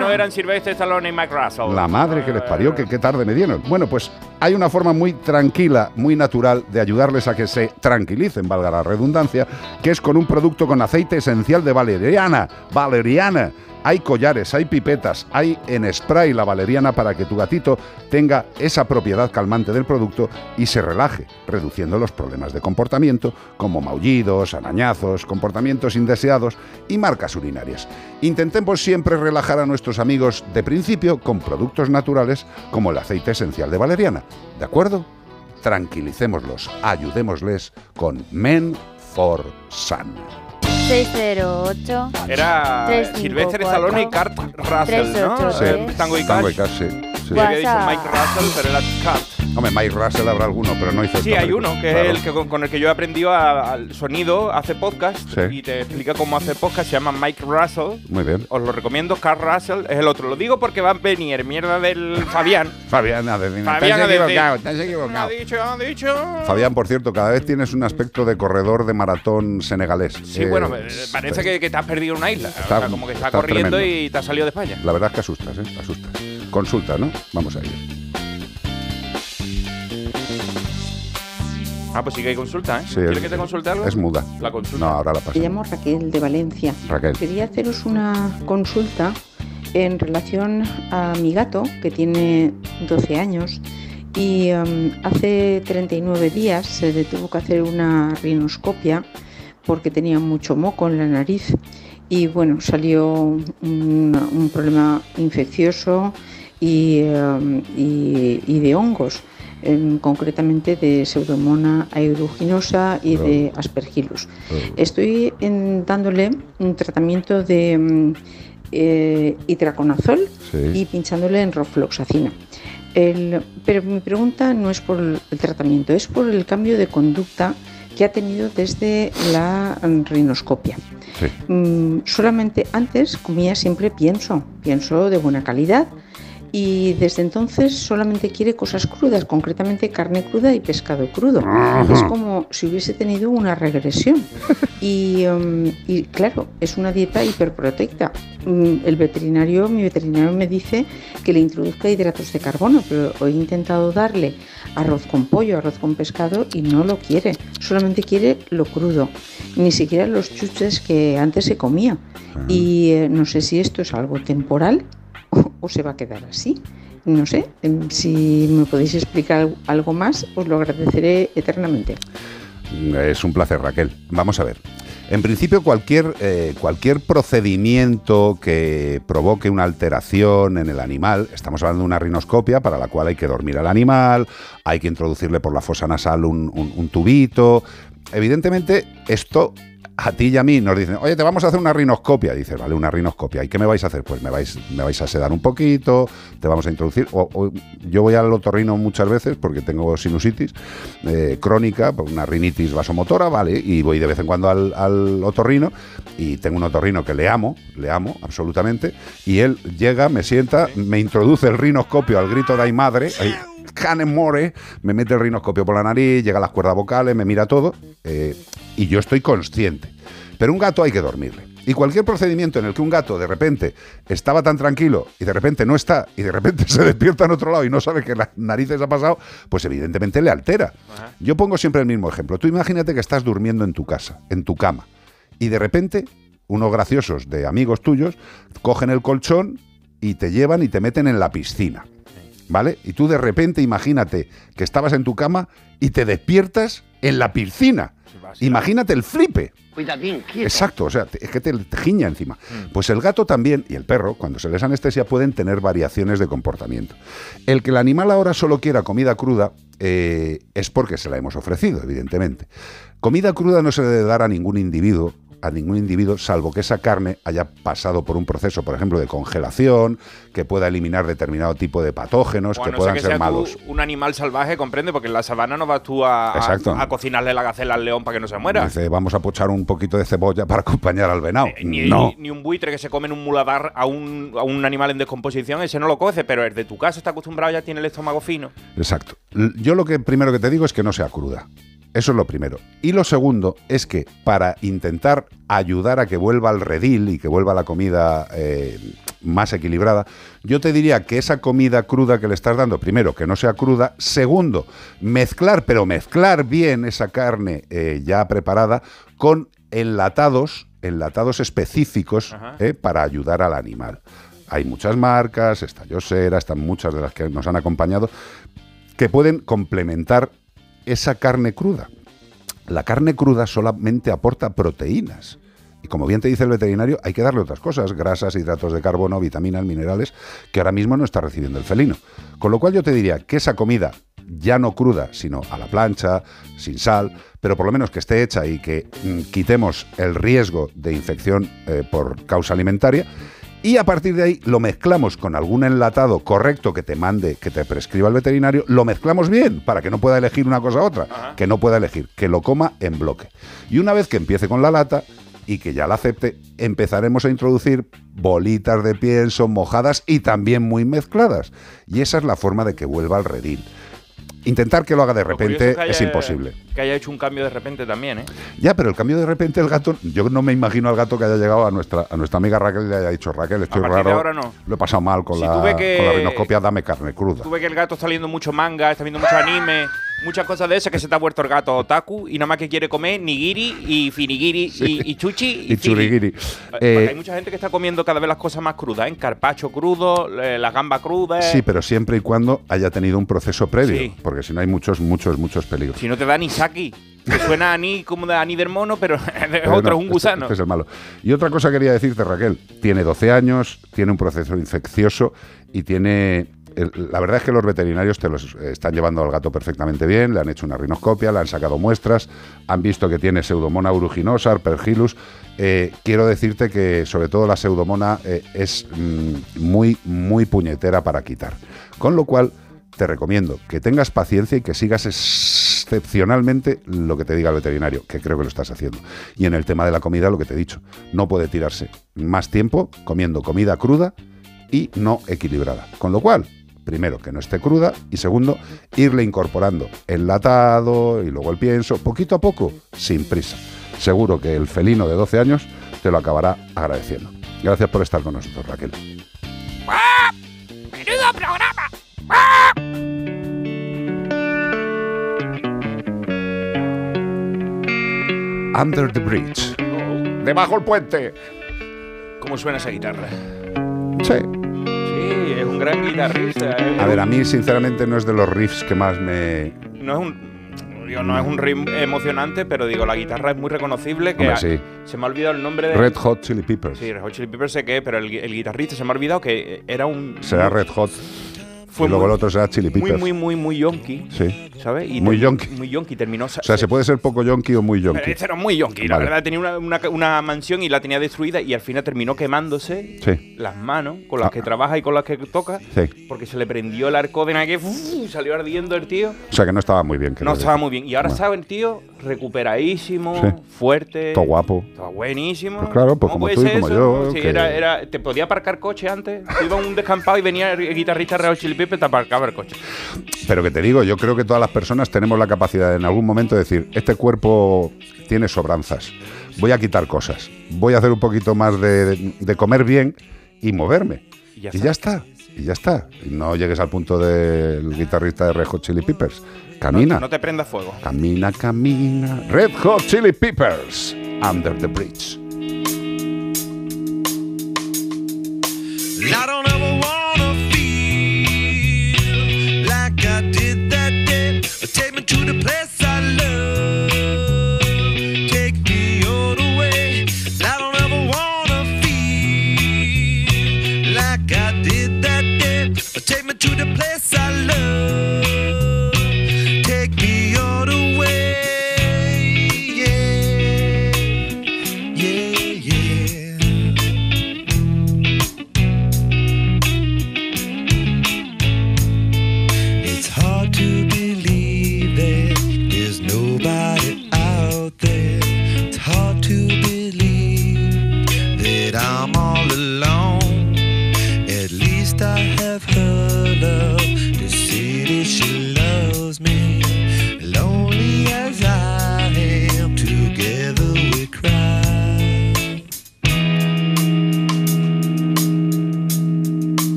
C: No eran Sylvester Stallone y Mike Russell.
B: La madre que les parió, que qué tarde me dieron. Bueno, pues hay una forma muy tranquila, muy natural de ayudarles a que se tranquilicen, valga la redundancia, que es con un producto con aceite esencial de valeriana. Valeriana. Hay collares, hay pipetas, hay en spray la valeriana para que tu gatito tenga esa propiedad calmante del producto y se relaje, reduciendo los problemas de comportamiento como maullidos, arañazos, comportamientos indeseados y marcas urinarias. Intentemos siempre relajar a nuestros amigos de principio con productos naturales como el aceite esencial de valeriana. ¿De acuerdo? Tranquilicémoslos, ayudémosles con Men for Sun.
I: 608
C: Era
I: 354,
C: Sylvester Stallone y Kurt Russell, ¿no?
I: 383.
C: Eh, Tango y
B: Tango y
C: Cash.
B: Cash, sí, sí.
C: Había dicho. Mike Russell, pero era Kurt.
B: Hombre, Mike Russell habrá alguno, pero no hizo
C: Sí, hay uno que
B: Claro.
C: es el que con, con el que yo he aprendido a- al sonido, hace podcast
B: Sí.
C: y te explica cómo hacer podcast. Se llama Mike Russell.
B: Muy bien.
C: Os lo recomiendo. Carl Russell es el otro. Lo digo porque va a venir mierda del Fabián.
B: Fabián, a decir,
C: Fabián
B: te
C: a
B: has
C: decir,
B: equivocado, te has
C: Ha
B: equivocado.
C: dicho, ha dicho.
B: Fabián, por cierto, cada vez tienes un aspecto de corredor de maratón senegalés.
C: Sí,
B: Eh,
C: bueno, eh, parece que, que te has perdido una isla.
B: Está-
C: o sea, como que está,
B: está
C: corriendo
B: tremendo.
C: y te has salido de España.
B: La verdad es que asustas, ¿eh? Asustas. Consulta, ¿no? Vamos a ello.
C: Ah, pues sí que hay consulta, ¿eh?
B: Sí,
C: ¿Quieres
B: es-
C: que te consulte algo?
B: Es muda.
C: La consulta.
B: No, ahora la paso.
J: Me llamo Raquel de Valencia.
B: Raquel.
J: Quería haceros una consulta en relación a mi gato, que tiene 12 años, y em, hace 39 días se le tuvo que hacer una rinoscopia porque tenía mucho moco en la nariz y bueno, salió un, un problema infeccioso y, em, y- y de hongos, em, concretamente de pseudomonas aeruginosa y de aspergillus. Estoy en- dándole un tratamiento de eh,
B: Sí.
J: y pinchándole en rofloxacina. El- pero mi pregunta no es por el tratamiento, es por el cambio de conducta que ha tenido desde la rinoscopia. Mm, solamente antes comía siempre pienso, pienso de buena calidad y desde entonces solamente quiere cosas crudas, concretamente carne cruda y pescado crudo. Es como si hubiese tenido una regresión. Y, mm, y claro, es una dieta hiperprotecta. Mm, El veterinario, mi veterinario me dice que le introduzca hidratos de carbono, pero he intentado darle arroz con pollo, arroz con pescado y no lo quiere. Solamente quiere lo crudo, ni siquiera los chuches que antes se comía. Y eh, no sé si esto es algo temporal o, se va a quedar así. No sé, em, si me podéis explicar algo más, os lo agradeceré eternamente.
B: Es un placer, Raquel. Vamos a ver. En principio, cualquier, eh, cualquier procedimiento que provoque una alteración en el animal, estamos hablando de una rinoscopia para la cual hay que dormir al animal, hay que introducirle por la fosa nasal un tubito. Evidentemente, esto a ti y a mí nos dicen, oye, te vamos a hacer una rinoscopia. Dices, vale, una rinoscopia. ¿Y qué me vais a hacer? Pues me vais, me vais a sedar un poquito, te vamos a introducir. Yo voy al otorrino muchas veces porque tengo sinusitis eh, crónica, una rinitis vasomotora, vale, y voy de vez en cuando al, otorrino y tengo un otorrino que le amo, le amo absolutamente, y él llega, me sienta, me introduce el rinoscopio al grito de ay madre, ay, more, me mete el rinoscopio por la nariz, llega a las cuerdas vocales, me mira todo, eh, y yo estoy consciente. Pero un gato hay que dormirle. Y cualquier procedimiento en el que un gato de repente estaba tan tranquilo y de repente no está y de repente se despierta en otro lado y no sabe que las narices ha pasado, pues evidentemente le altera. Yo pongo siempre el mismo ejemplo. Tú imagínate que estás durmiendo en tu casa, en tu cama, y de repente unos graciosos de amigos tuyos cogen el colchón y te llevan y te meten en la piscina. ¿Vale? Y tú de repente imagínate que estabas en tu cama y te despiertas en la piscina. Imagínate el flipe.
K: Cuidadín, quieto.
B: Exacto, o sea, es que te, giña encima. Pues el gato también y el perro, cuando se les anestesia, pueden tener variaciones de comportamiento. El que el animal ahora solo quiera comida cruda eh, es porque se la hemos ofrecido, evidentemente. Comida cruda no se debe dar a ningún individuo a ningún individuo, salvo que esa carne haya pasado por un proceso, por ejemplo, de congelación, que pueda eliminar determinado tipo de patógenos que puedan
C: que
B: ser malos.
C: un animal salvaje, comprende, porque en la sabana no vas tú a, a- cocinarle la gacela al león para que no se muera.
B: Dice, vamos a pochar un poquito de cebolla para acompañar al venado.
C: Eh, Ni,
B: no.
C: ni- un buitre que se come en un muladar a un, a un animal en descomposición, ese no lo coce, pero el de tu casa está acostumbrado, ya tiene el estómago fino.
B: Exacto. Yo lo que primero que te digo es que no sea cruda. Eso es lo primero. Y lo segundo es que para intentar ayudar a que vuelva al redil y que vuelva la comida eh, más equilibrada, yo te diría que esa comida cruda que le estás dando, primero, que no sea cruda. Segundo, mezclar, pero mezclar bien esa carne eh, ya preparada con enlatados, enlatados específicos eh, para ayudar al animal. Hay muchas marcas, está Yosera, están muchas de las que nos han acompañado, que pueden complementar esa carne cruda. La carne cruda solamente aporta proteínas. Y como bien te dice el veterinario, hay que darle otras cosas, grasas, hidratos de carbono, vitaminas, minerales, que ahora mismo no está recibiendo el felino. Con lo cual yo te diría que esa comida, ya no cruda, sino a la plancha, sin sal, pero por lo menos que esté hecha y que mm, quitemos el riesgo de infección eh, por causa alimentaria, y a partir de ahí lo mezclamos con algún enlatado correcto que te mande, que te prescriba el veterinario, lo mezclamos bien para que no pueda elegir una cosa u otra, que no pueda elegir, que lo coma en bloque. Y una vez que empiece con la lata y que ya la acepte, empezaremos a introducir bolitas de pienso mojadas y también muy mezcladas. Y esa es la forma de que vuelva al redil. Intentar que lo haga de
C: Lo
B: repente
C: que
B: es imposible.
C: Que haya hecho un cambio de repente también, ¿eh?
B: Ya, pero el cambio de repente el gato, yo no me imagino al gato que haya llegado a nuestra, a nuestra amiga Raquel y le haya dicho, Raquel, estoy
C: A partir de
B: raro,
C: ahora no.
B: lo he pasado mal con,
C: Si
B: la,
C: que-
B: con la rinoscopia, dame carne cruda.
C: Tú ves que el gato está leyendo mucho manga, está viendo mucho anime, muchas cosas de esas, que se te ha vuelto el gato otaku y nada más que quiere comer nigiri y finigiri
B: Sí.
C: y, y chuchi
B: Y
C: fili.
B: churigiri.
C: Eh,
B: Eh,
C: hay mucha gente que está comiendo cada vez las cosas más crudas, ¿eh? Carpacho crudo, eh, la gamba cruda.
B: Sí, pero siempre y cuando haya tenido un proceso previo,
C: Sí.
B: porque si no hay muchos, muchos, muchos peligros.
C: Si no te da ni Que suena a ni como de Ani del mono, pero es otro,
B: no,
C: es un gusano.
B: este es el malo. Y otra cosa quería decirte, Raquel. Tiene 12 años, tiene un proceso infeccioso y tiene... La verdad es que los veterinarios te los eh, están llevando al gato perfectamente bien, le han hecho una rinoscopia, le han sacado muestras, han visto que tiene pseudomona uruginosa, arpergillus. Eh, quiero decirte que sobre todo la pseudomona eh, es mm, muy, muy puñetera para quitar. Con lo cual, te recomiendo que tengas paciencia y que sigas excepcionalmente lo que te diga el veterinario, que creo que lo estás haciendo. Y en el tema de la comida, lo que te he dicho, no puede tirarse más tiempo comiendo comida cruda y no equilibrada. Con lo cual, primero, que no esté cruda y segundo, irle incorporando enlatado y luego el pienso, poquito a poco, sin prisa. Seguro que el felino de 12 años te lo acabará agradeciendo. Gracias por estar con nosotros, Raquel.
L: ¡Menudo programa!
B: Under the Bridge. Debajo el puente.
C: ¿Cómo suena esa guitarra?
B: Sí.
C: Sí, es un gran guitarrista. ¿eh?
B: A ver, a mí sinceramente no es de los riffs que más me...
C: No es un. digo, no es un ritmo emocionante, pero digo, la guitarra es muy reconocible. Que
B: Hombre,
C: ha-
B: sí.
C: Se me ha olvidado el nombre de.
B: Red Hot Chili Peppers.
C: Sí, Red Hot Chili Peppers sé qué, pero el, el guitarrista se me ha olvidado que era un.
B: Será Red Hot.
C: Fue
B: y luego
C: muy-
B: el otro será Chili
C: Muy,
B: Peppers.
C: muy, muy, muy yonky.
B: Sí.
C: ¿Sabes? Y
B: Muy yonky.
C: Muy yonky. Terminó.
B: O sea, se puede ser poco yonki o muy yonki.
C: este era muy yonky, la verdad. Tenía una, una- una mansión y la tenía destruida y al final terminó quemándose
B: Sí.
C: las manos con las
B: Ah.
C: que trabaja y con las que toca.
B: Sí.
C: Porque se le prendió el arco de que salió ardiendo el tío.
B: O sea, que no estaba muy bien. que
C: No estaba muy bien. Y ahora
B: Bueno.
C: sabe el tío recuperadísimo,
B: Sí.
C: fuerte.
B: Todo guapo.
C: Estaba buenísimo.
B: Pues claro, pues
C: ¿Cómo
B: como tú y como yo,
C: no? Sí,
B: que-
C: era, era- te podía aparcar coche antes. Tú ibas a un descampado y venía el guitarrista Real Chili Peppers te aparcaba el coche.
B: Pero que te digo, yo creo que todas las personas tenemos la capacidad de en algún momento de decir, este cuerpo tiene sobranzas, voy a quitar cosas, voy a hacer un poquito más de, de comer bien y moverme.
C: Y ya
B: Y ya está, y ya está. No llegues al punto del guitarrista de Red Hot Chili Peppers. Camina,
C: No, no te prendas fuego.
B: camina, camina. Red Hot Chili Peppers, Under the Bridge.
L: I don't ever wanna feel like I did that day. Take me to the place I love. Take me all the way. I don't ever wanna feel like I did that day. Take me to the place I love.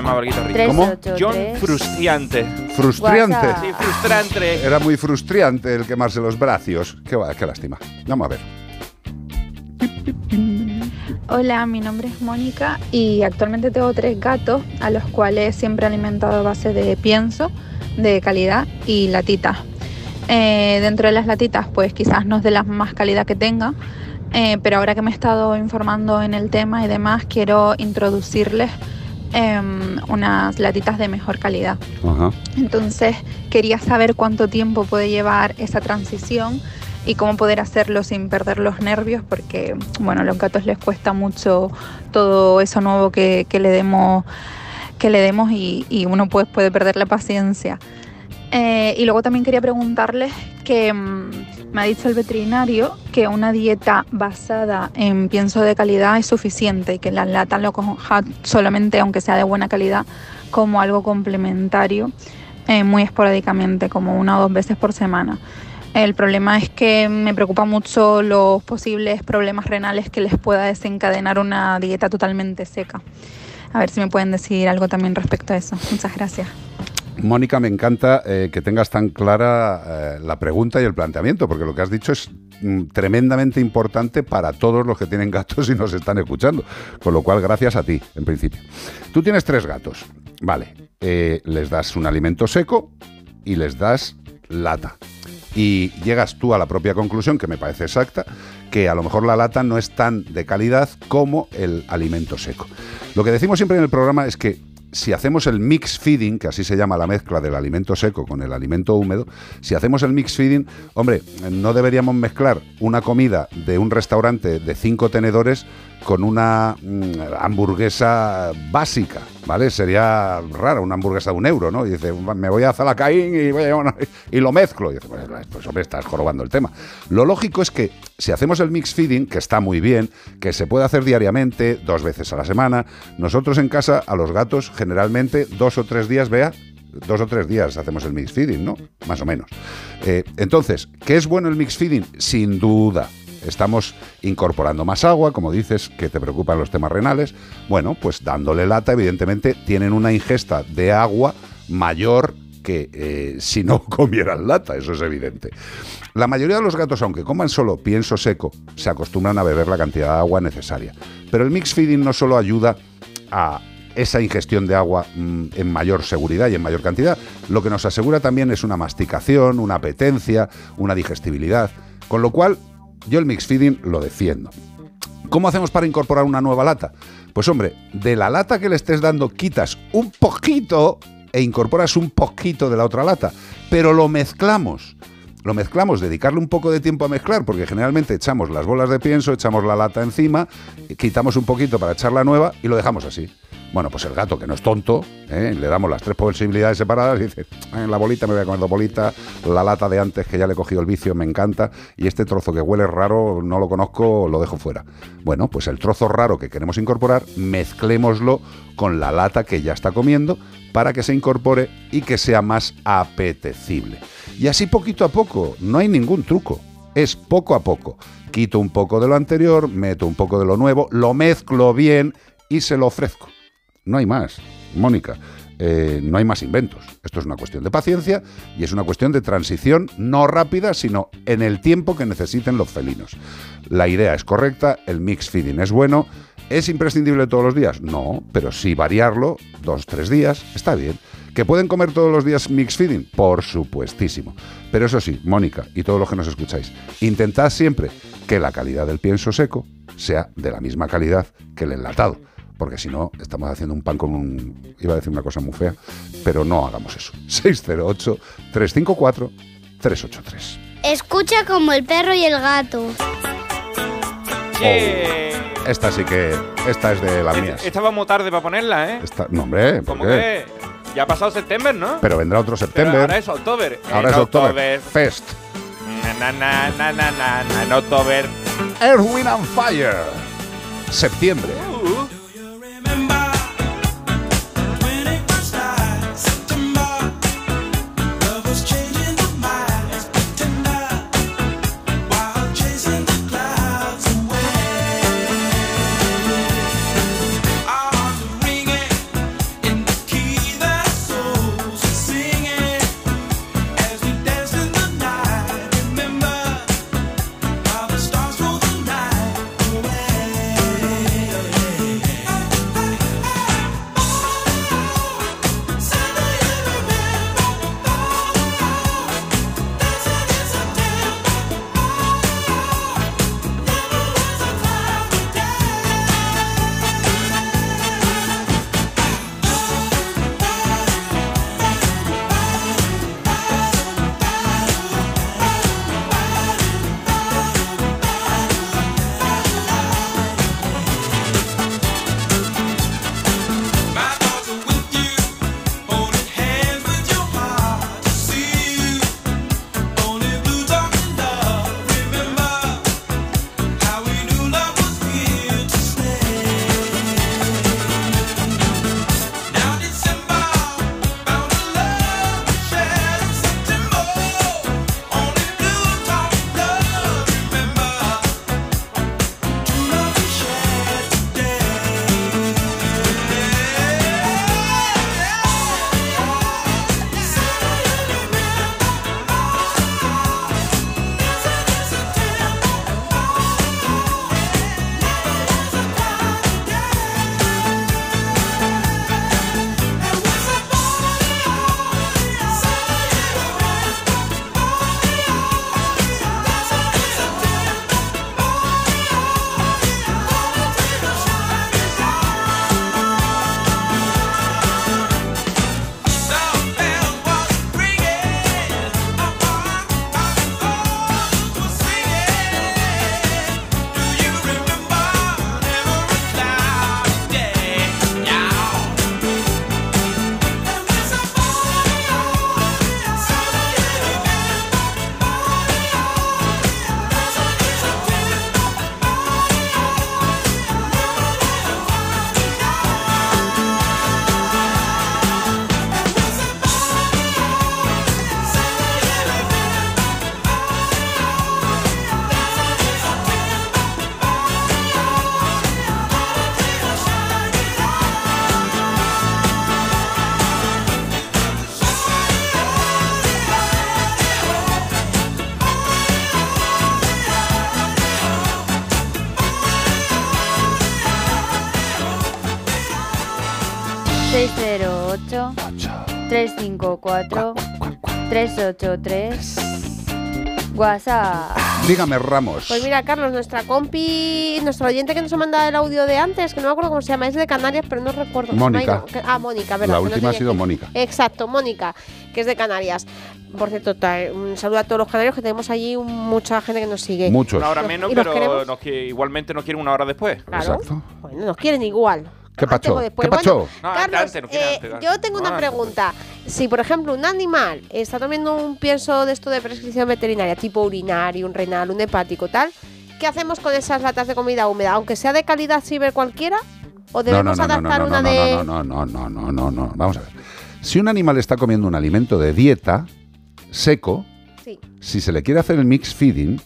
C: Llamaba el guitarrista.
I: 383.
C: John.
I: WhatsApp.
C: Sí, frustrante.
B: Era muy frustrante el quemarse los brazos. Qué, lástima. Vamos a ver.
K: Hola, mi nombre es Mónica y actualmente tengo tres gatos a los cuales siempre he alimentado a base de pienso, de calidad y latitas. Eh, dentro de las latitas, pues quizás no es de la más calidad que tenga, eh, pero ahora que me he estado informando en el tema y demás, quiero introducirles em, unas latitas de mejor calidad.
B: Ajá.
K: Entonces quería saber cuánto tiempo puede llevar esa transición y cómo poder hacerlo sin perder los nervios, porque bueno, a los gatos les cuesta mucho todo eso nuevo que, que le demos, que le demos y, y uno pues, puede perder la paciencia. Eh, y luego también quería preguntarles que mm, me ha dicho el veterinario que una dieta basada en pienso de calidad es suficiente y que la lata lo coja solamente, aunque sea de buena calidad, como algo complementario eh, muy esporádicamente, como una o dos veces por semana. El problema es que me preocupa mucho los posibles problemas renales que les pueda desencadenar una dieta totalmente seca. A ver si me pueden decir algo también respecto a eso. Muchas gracias.
B: Mónica, me encanta eh, que tengas tan clara eh, la pregunta y el planteamiento, porque lo que has dicho es mm, tremendamente importante para todos los que tienen gatos y nos están escuchando. Con lo cual, gracias a ti, en principio. Tú tienes tres gatos, vale. eh, les das un alimento seco y les das lata. Y llegas tú a la propia conclusión, que me parece exacta, que a lo mejor la lata no es tan de calidad como el alimento seco. Lo que decimos siempre en el programa es que si hacemos el mix feeding, que así se llama la mezcla del alimento seco con el alimento húmedo, si hacemos el mix feeding, hombre, no deberíamos mezclar una comida de un restaurante de cinco tenedores con una mm, hamburguesa básica, ¿vale? Sería raro una hamburguesa de un euro, ¿no? Y dice, me voy a Zalacaín y, voy a- y lo mezclo. Y dice, pues, pues, hombre, estás jorobando el tema. Lo lógico es que si hacemos el mix feeding, que está muy bien, que se puede hacer diariamente, dos veces a la semana, nosotros en casa a los gatos generalmente dos o tres días, vea, dos o tres días hacemos el mix feeding, ¿no? Más o menos. Eh, entonces, ¿qué es bueno el mix feeding? Sin duda. Estamos incorporando más agua, como dices, que te preocupan los temas renales. Bueno, pues dándole lata, evidentemente, tienen una ingesta de agua mayor que eh, si no comieran lata, eso es evidente. La mayoría de los gatos, aunque coman solo pienso seco, se acostumbran a beber la cantidad de agua necesaria. Pero el mix feeding no solo ayuda a esa ingestión de agua mm, en mayor seguridad y en mayor cantidad, lo que nos asegura también es una masticación, una apetencia, una digestibilidad. Con lo cual, yo el mix feeding lo defiendo. ¿Cómo hacemos para incorporar una nueva lata? Pues hombre, de la lata que le estés dando quitas un poquito e incorporas un poquito de la otra lata, pero lo mezclamos. Lo mezclamos, dedicarle un poco de tiempo a mezclar, porque generalmente echamos las bolas de pienso, echamos la lata encima, quitamos un poquito para echar la nueva y lo dejamos así. Bueno, pues el gato, que no es tonto, ¿eh? le damos las tres posibilidades separadas y dice, "Ah, en la bolita me voy a comer dos bolitas, la lata de antes que ya le he cogido el vicio me encanta y este trozo que huele raro, no lo conozco, lo dejo fuera. Bueno, pues el trozo raro que queremos incorporar, mezclémoslo con la lata que ya está comiendo para que se incorpore y que sea más apetecible. Y así poquito a poco, no hay ningún truco, es poco a poco. Quito un poco de lo anterior, meto un poco de lo nuevo, lo mezclo bien y se lo ofrezco. No hay más, Mónica. eh, no hay más inventos. Esto es una cuestión de paciencia y es una cuestión de transición no rápida, sino en el tiempo que necesiten los felinos. La idea es correcta, el mix feeding es bueno. ¿Es imprescindible todos los días? No, pero sí variarlo dos, tres días, está bien. ¿Que pueden comer todos los días mix feeding? Por supuestísimo. Pero eso sí, Mónica y todos los que nos escucháis, intentad siempre que la calidad del pienso seco sea de la misma calidad que el enlatado porque si no, estamos haciendo un pan con un... Iba a decir una cosa muy fea, pero no hagamos eso. 608-354-383.
F: Escucha como el perro y el gato.
B: Oh, esta sí que... Esta es de las mías.
C: Estábamos tarde para ponerla, ¿eh?
B: Esta- no, hombre, ¿por
C: ¿Cómo
B: qué?
C: que? Ya ha pasado septiembre, ¿no?
B: Pero vendrá otro septiembre.
C: ahora es October.
B: Ahora
C: En
B: es October. Fest.
C: Na, na, na, na, na, na, October.
B: Earth, Wind and Fire. Septiembre.
I: 383 WhatsApp.
B: Dígame, Ramos.
D: Pues mira, Carlos, nuestra compi, nuestro oyente que nos ha mandado el audio de antes, que no me acuerdo cómo se llama, es de Canarias, pero no recuerdo.
B: Mónica.
D: No, ah, Mónica, ¿verdad?
B: La
D: no
B: última ha sido
D: aquí.
B: Mónica.
D: Exacto, Mónica, que es de Canarias. Por cierto, un saludo a todos los canarios, que tenemos allí un- mucha gente que nos sigue.
B: Muchos.
C: Una hora menos, pero nos igualmente nos quieren una hora después.
D: Claro. Bueno, nos quieren igual.
B: ¿Qué
D: después.
B: ¿Qué pacho?
D: Bueno,
C: No,
D: Carlos,
C: antes, no quiere
D: eh,
C: antes,
D: yo tengo una pregunta. Si, por ejemplo, un animal está tomando un pienso de esto de prescripción veterinaria, tipo urinario, un renal, un hepático, tal, ¿qué hacemos con esas latas de comida húmeda? Aunque sea de calidad sirve cualquiera, ¿o debemos
B: no, no, no,
D: adaptar
B: no,
D: una
B: no,
D: de...?
B: no, no, no, no, no, no, no. Vamos a ver. Si un animal está comiendo un alimento de dieta seco,
D: Sí.
B: si se le quiere hacer el mix feeding,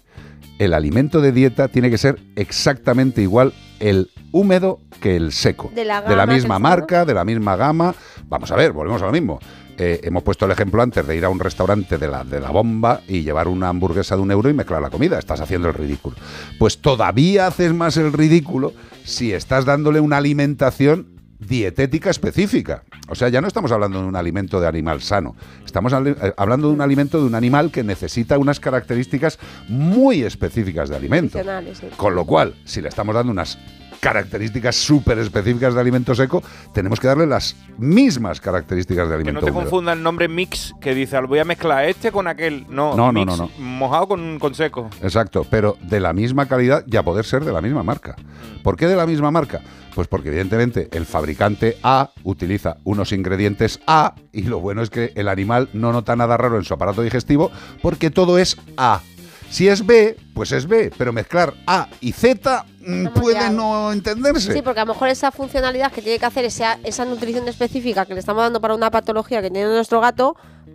B: el alimento de dieta tiene que ser exactamente igual el húmedo que el seco.
D: De la gama
B: misma marca, de la misma gama. Vamos a ver, volvemos a lo mismo. Eh, hemos puesto el ejemplo antes de ir a un restaurante de la, de la bomba y llevar una hamburguesa de un euro y mezclar la comida. Estás haciendo el ridículo. Pues todavía haces más el ridículo si estás dándole una alimentación dietética específica. O sea, ya no estamos hablando de un alimento de animal sano. Estamos eh, hablando de un alimento de un animal que necesita unas características muy específicas de alimento.
D: Sí.
B: Con lo cual, si le estamos dando unas características súper específicas de alimento seco, tenemos que darle las mismas características de
C: Que no
B: alimento
C: te
B: húmedo.
C: confunda el nombre mix que dice, "Al voy a mezclar este con aquel. No,
B: No, no,
C: mojado con, con seco.
B: Exacto, pero de la misma calidad y a poder ser de la misma marca. ¿Por qué de la misma marca? Pues porque evidentemente el fabricante A utiliza unos ingredientes A y lo bueno es que el animal no nota nada raro en su aparato digestivo porque todo es A. Si es B, pues es B, pero mezclar A y Z mm, puede no entenderse.
D: Sí, porque a lo mejor esa funcionalidad que tiene que hacer esa, esa nutrición específica que le estamos dando para una patología que tiene nuestro gato,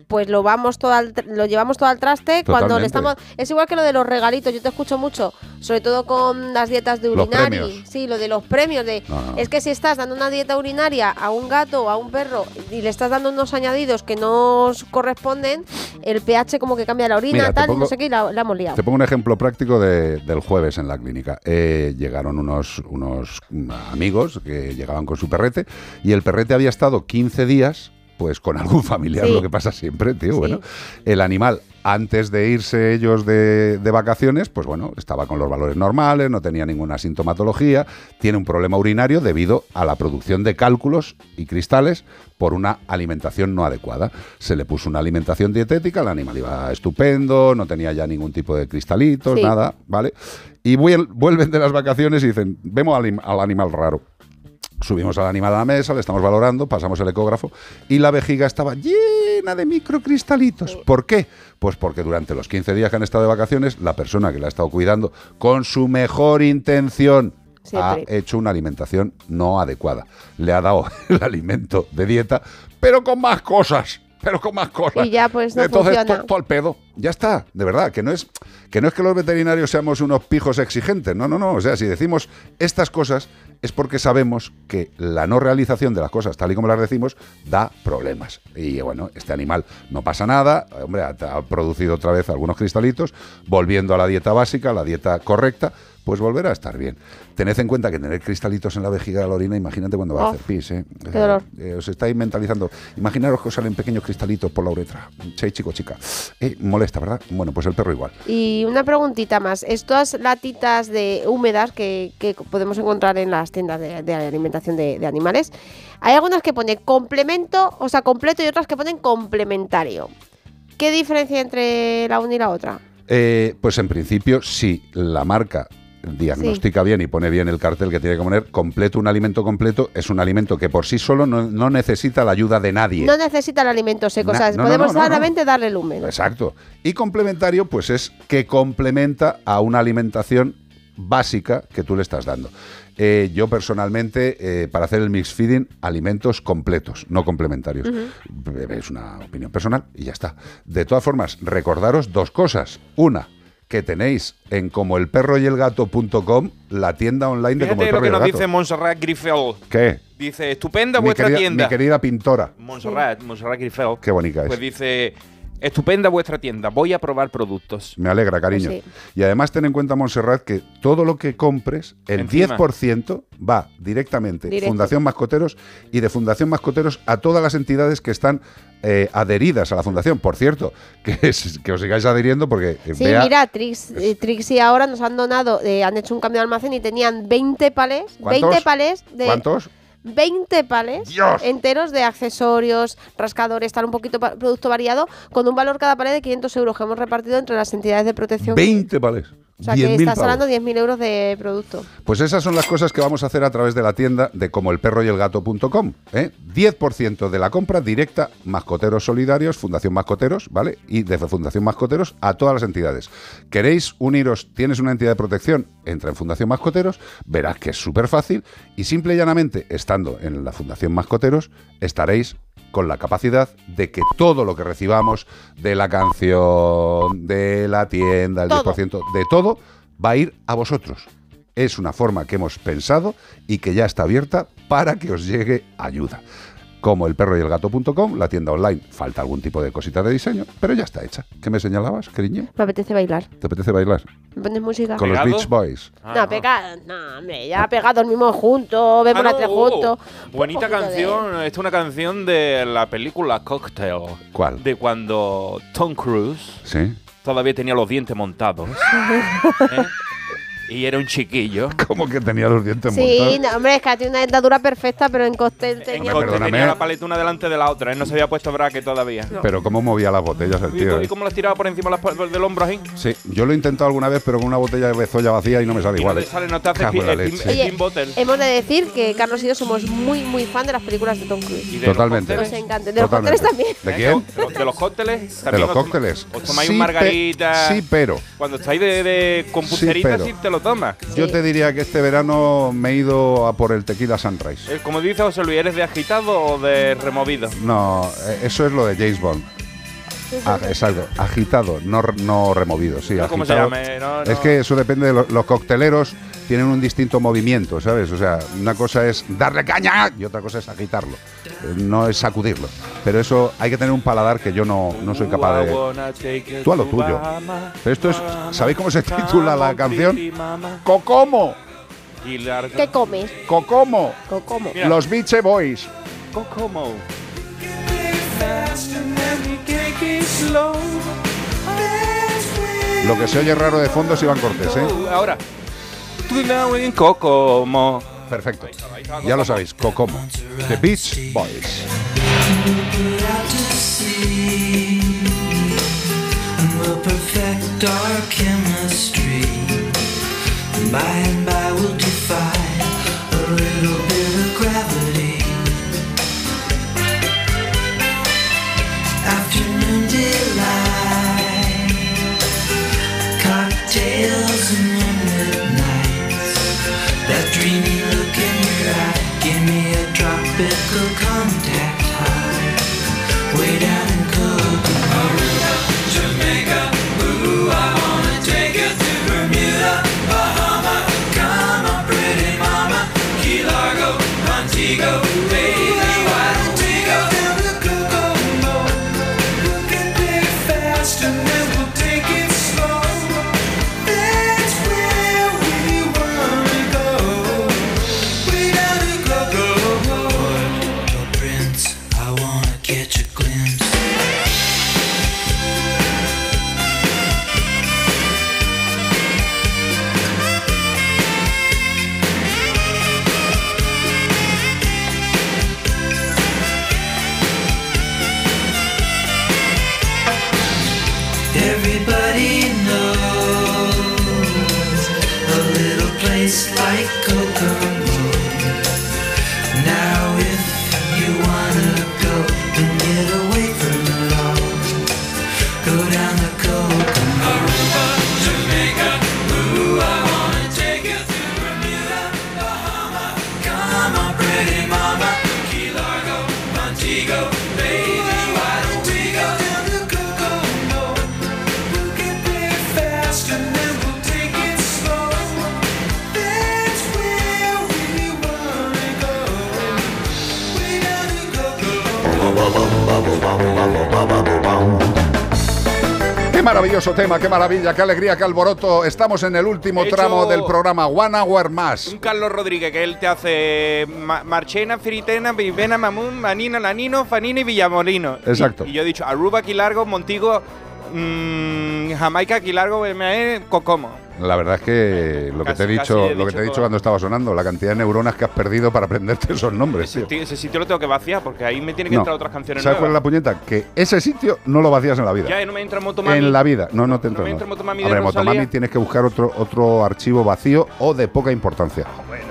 D: pues lo vamos todo al lo llevamos todo al traste cuando le estamos es igual que lo de los regalitos, yo te escucho mucho, sobre todo con las dietas de urinari, sí, lo de los premios de
B: No, no.
D: es que si estás dando una dieta urinaria a un gato o a un perro y le estás dando unos añadidos que no os corresponden, el pH como que cambia la orina,
B: Mira,
D: tal, y
B: pongo-
D: no sé qué, y la, la hemos liado.
B: Te pongo un ejemplo práctico de- del jueves en la clínica. Eh, llegaron unos, unos mm, amigos que llegaban con su perrete y el perrete había estado 15 días pues con algún familiar,
M: Sí.
B: lo que pasa siempre, tío. Bueno, el animal, antes de irse ellos de, de vacaciones, pues bueno, estaba con los valores normales, no tenía ninguna sintomatología, tiene un problema urinario debido a la producción de cálculos y cristales por una alimentación no adecuada. Se le puso una alimentación dietética, el animal iba estupendo, no tenía ya ningún tipo de cristalitos,
M: Sí.
B: nada, ¿vale? Y vuel- vuelven de las vacaciones y dicen, vemos al animal raro. Subimos al animal a la mesa, le estamos valorando, pasamos el ecógrafo y la vejiga estaba llena de microcristalitos. ¿Por qué? Pues porque durante los 15 días que han estado de vacaciones, la persona que la ha estado cuidando con su mejor intención ha hecho una alimentación no adecuada. Le ha dado el alimento de dieta, pero con más cosas. Pero con más cosas.
D: Y ya, pues, no
B: Entonces, todo al pedo. Ya está, de verdad, que no es que no es que los veterinarios seamos unos pijos exigentes, no, no, no, o sea, si decimos estas cosas es porque sabemos que la no realización de las cosas tal y como las decimos da problemas. Y bueno, este animal no pasa nada, hombre, ha, ha producido otra vez algunos cristalitos, volviendo a la dieta básica, la dieta correcta, pues volverá a estar bien. Tened en cuenta que tener cristalitos en la vejiga de la orina, imagínate cuando va a hacer pis, ¿eh?
D: qué dolor.
B: Eh, os estáis mentalizando. Imaginaros que os salen pequeños cristalitos por la uretra. Sí, chico, chica. Eh, molesta, ¿verdad? Bueno, pues el perro igual.
D: Y una preguntita más. Estas latitas de húmedas que, que podemos encontrar en las tiendas de, de alimentación de, de animales, hay algunas que ponen complemento, o sea, completo y otras que ponen complementario. ¿Qué diferencia entre la una y la otra?
B: Eh, pues en principio, si la marca diagnostica bien y pone bien el cartel que tiene que poner, completo, un alimento completo, es un alimento que por sí solo no, no necesita la ayuda de nadie.
D: No necesita el alimento seco,
B: Na-
D: o sea,
B: no,
D: podemos
B: no,
D: solamente darle húmedo.
B: Exacto. Y complementario, pues es que complementa a una alimentación básica que tú le estás dando. Eh, yo personalmente, eh, para hacer el mix feeding, alimentos completos, no complementarios. Es una opinión personal y ya está. De todas formas, recordaros dos cosas. Una, que tenéis en comoelperroyelgato.com la tienda online de Como el
C: lo
B: Perro y
C: que
B: el
C: nos
B: Gato.
C: dice Montserrat Griffel.
B: ¿Qué?
C: Dice, estupenda
B: Mi
C: vuestra
B: querida,
C: tienda.
B: mi querida pintora.
C: Montserrat, Montserrat Griffel.
B: Qué bonita es.
C: Pues dice, Estupenda vuestra tienda. Voy a probar productos.
B: Me alegra, cariño.
C: Pues
B: Y además ten en cuenta, Montserrat, que todo lo que compres, el
C: Encima.
B: 10% va directamente
C: Directo.
B: Fundación Mascoteros y de Fundación Mascoteros a todas las entidades que están eh, adheridas a la Fundación. Por cierto, que, es- que os sigáis adhiriendo porque eh,
D: Sí,
B: Bea-
D: mira, Trix, eh, Trixie ahora nos han donado, eh, han hecho un cambio de almacén y tenían 20 palés,
B: ¿Cuántos?
D: 20 palés de...
B: ¿Cuántos?
D: 20 palés enteros de accesorios, rascadores, tal, un poquito producto variado, con un valor cada palé de 500 euros que hemos repartido entre las entidades de protección.
B: 20 vales.
D: O sea, que
B: 10.000
D: estás hablando de 10.000 euros de producto.
B: Pues esas son las cosas que vamos a hacer a través de la tienda de como el perro y el gato.com. ¿eh? 10% de la compra directa, Mascoteros Solidarios, Fundación Mascoteros, ¿vale? Y de Fundación Mascoteros a todas las entidades. ¿Queréis uniros? ¿Tienes una entidad de protección? Entra en Fundación Mascoteros, verás que es súper fácil y simple y llanamente, estando en la Fundación Mascoteros, estaréis con la capacidad de que todo lo que recibamos de la canción, de la tienda, el
D: Todo.
B: 10%, de todo, va a ir a vosotros. Es una forma que hemos pensado y que ya está abierta para que os llegue ayuda. Como el perro y el gato.com, la tienda online, falta algún tipo de cosita de diseño, pero ya está hecha. ¿Qué me señalabas, cariño?
D: Me apetece bailar.
B: ¿Te apetece bailar?
D: ¿Me pones música?
B: Con los Beach Boys.
D: No, pegado, no, hombre, ya pegados mismos juntos, vemos
C: Ah,
D: la
C: no,
D: tres
C: oh,
D: juntos.
C: Bonita
D: de-
C: canción. Esta es una canción de la película Cocktail.
B: ¿Cuál?
C: De cuando Tom Cruise
B: Sí.
C: todavía tenía los dientes montados. ¿eh? Y era un chiquillo.
B: ¿Cómo que tenía los dientes
D: Sí,
B: montados?
D: no, hombre, es que tiene una dentadura perfecta, pero en cóctel tenía...
C: Porque
B: perdóname.
C: tenía la paleta una delante de la otra. Él no se había puesto braque todavía.
B: Pero cómo movía las botellas el
C: ¿Y,
B: tío.
C: co- y
B: eh?
C: cómo las tiraba por encima las pa- del hombro así?
B: Sí, yo lo he intentado alguna vez, pero con una botella de bezoya vacía y no me sale
C: Y
B: igual.
C: no te
B: eh.
C: sale, no te hace
B: Cago en la
C: pi- el
B: leche.
C: pin- el pin bottle.
D: Hemos de decir que Carlos y yo somos muy, muy fan de las películas de Tom Cruise.
C: de los
B: Totalmente.
D: Nos encantan. De los
B: Totalmente.
D: cócteles también.
B: ¿De quién?
C: De los, de los cócteles.
B: De
C: también
B: los
C: os toma-
B: cócteles.
C: Os tomáis
B: Sí,
C: un
B: pe-
C: margarita.
B: sí, pero.
C: Cuando estáis de, de- con pulseritas
B: pero.
C: sí te lo
B: Yo te diría que este verano me he ido a por el tequila Sunrise.
C: Eh, Como dice José Luis, ¿eres de agitado o de removido?
B: No, eh, eso es lo de James Bond. Ah, exacto, agitado, no, no removido, sí,
C: No, ¿cómo se
B: agitado.
C: llame? No,
B: Es que eso depende de lo- los cocteleros tienen un distinto movimiento, ¿sabes? O sea, una cosa es darle caña y otra cosa es agitarlo. No es sacudirlo. Pero eso hay que tener un paladar que yo no, no soy capaz de. Tú a lo tuyo. Pero esto es. ¿Sabéis cómo se titula la canción? ¡Cocomo!
D: ¿Qué comes?
B: ¡Cocomo!
D: Cocomo.
C: Mira.
B: Los Beach Boys.
C: Cocomo.
B: Lo que se oye raro de fondo es Iván Cortés, ¿eh?
C: Ahora. Now in Cocomo.
B: Perfecto. Ya lo sabéis, Cocomo. The Beach Boys.
L: and we'll perfect our chemistry. By and by, we'll defy a little a
B: maravilloso tema, qué maravilla, qué alegría, qué alboroto. Estamos en el último
C: He
B: tramo del programa One Hour Más.
C: Un Carlos Rodríguez, que él te hace ma- Marchena, Fritena, Vivena, Mamún, Manina, Lanino, Fanini y Villamolino.
B: Exacto.
C: Y, y yo he dicho Aruba, Quilargo, Montigo, mm, Jamaica, Quilargo, BME, Cocomo.
B: La verdad es que lo que te he dicho, lo que te he dicho
C: todo.
B: cuando estaba sonando, la cantidad de neuronas que has perdido para aprenderte esos nombres, tío.
C: Tío, ese sitio lo tengo que vaciar porque ahí me tienen que
B: No.
C: entrar otras canciones
B: ¿Sabes cuál es la
C: nuevas.
B: puñeta? Que ese sitio no lo vacías en la vida.
C: Ya, no me entra Motomami.
B: En la vida. No, no te entra.
C: me
B: no.
C: entra Motomami de.
B: Motomami tienes que buscar otro, otro archivo vacío o de poca importancia.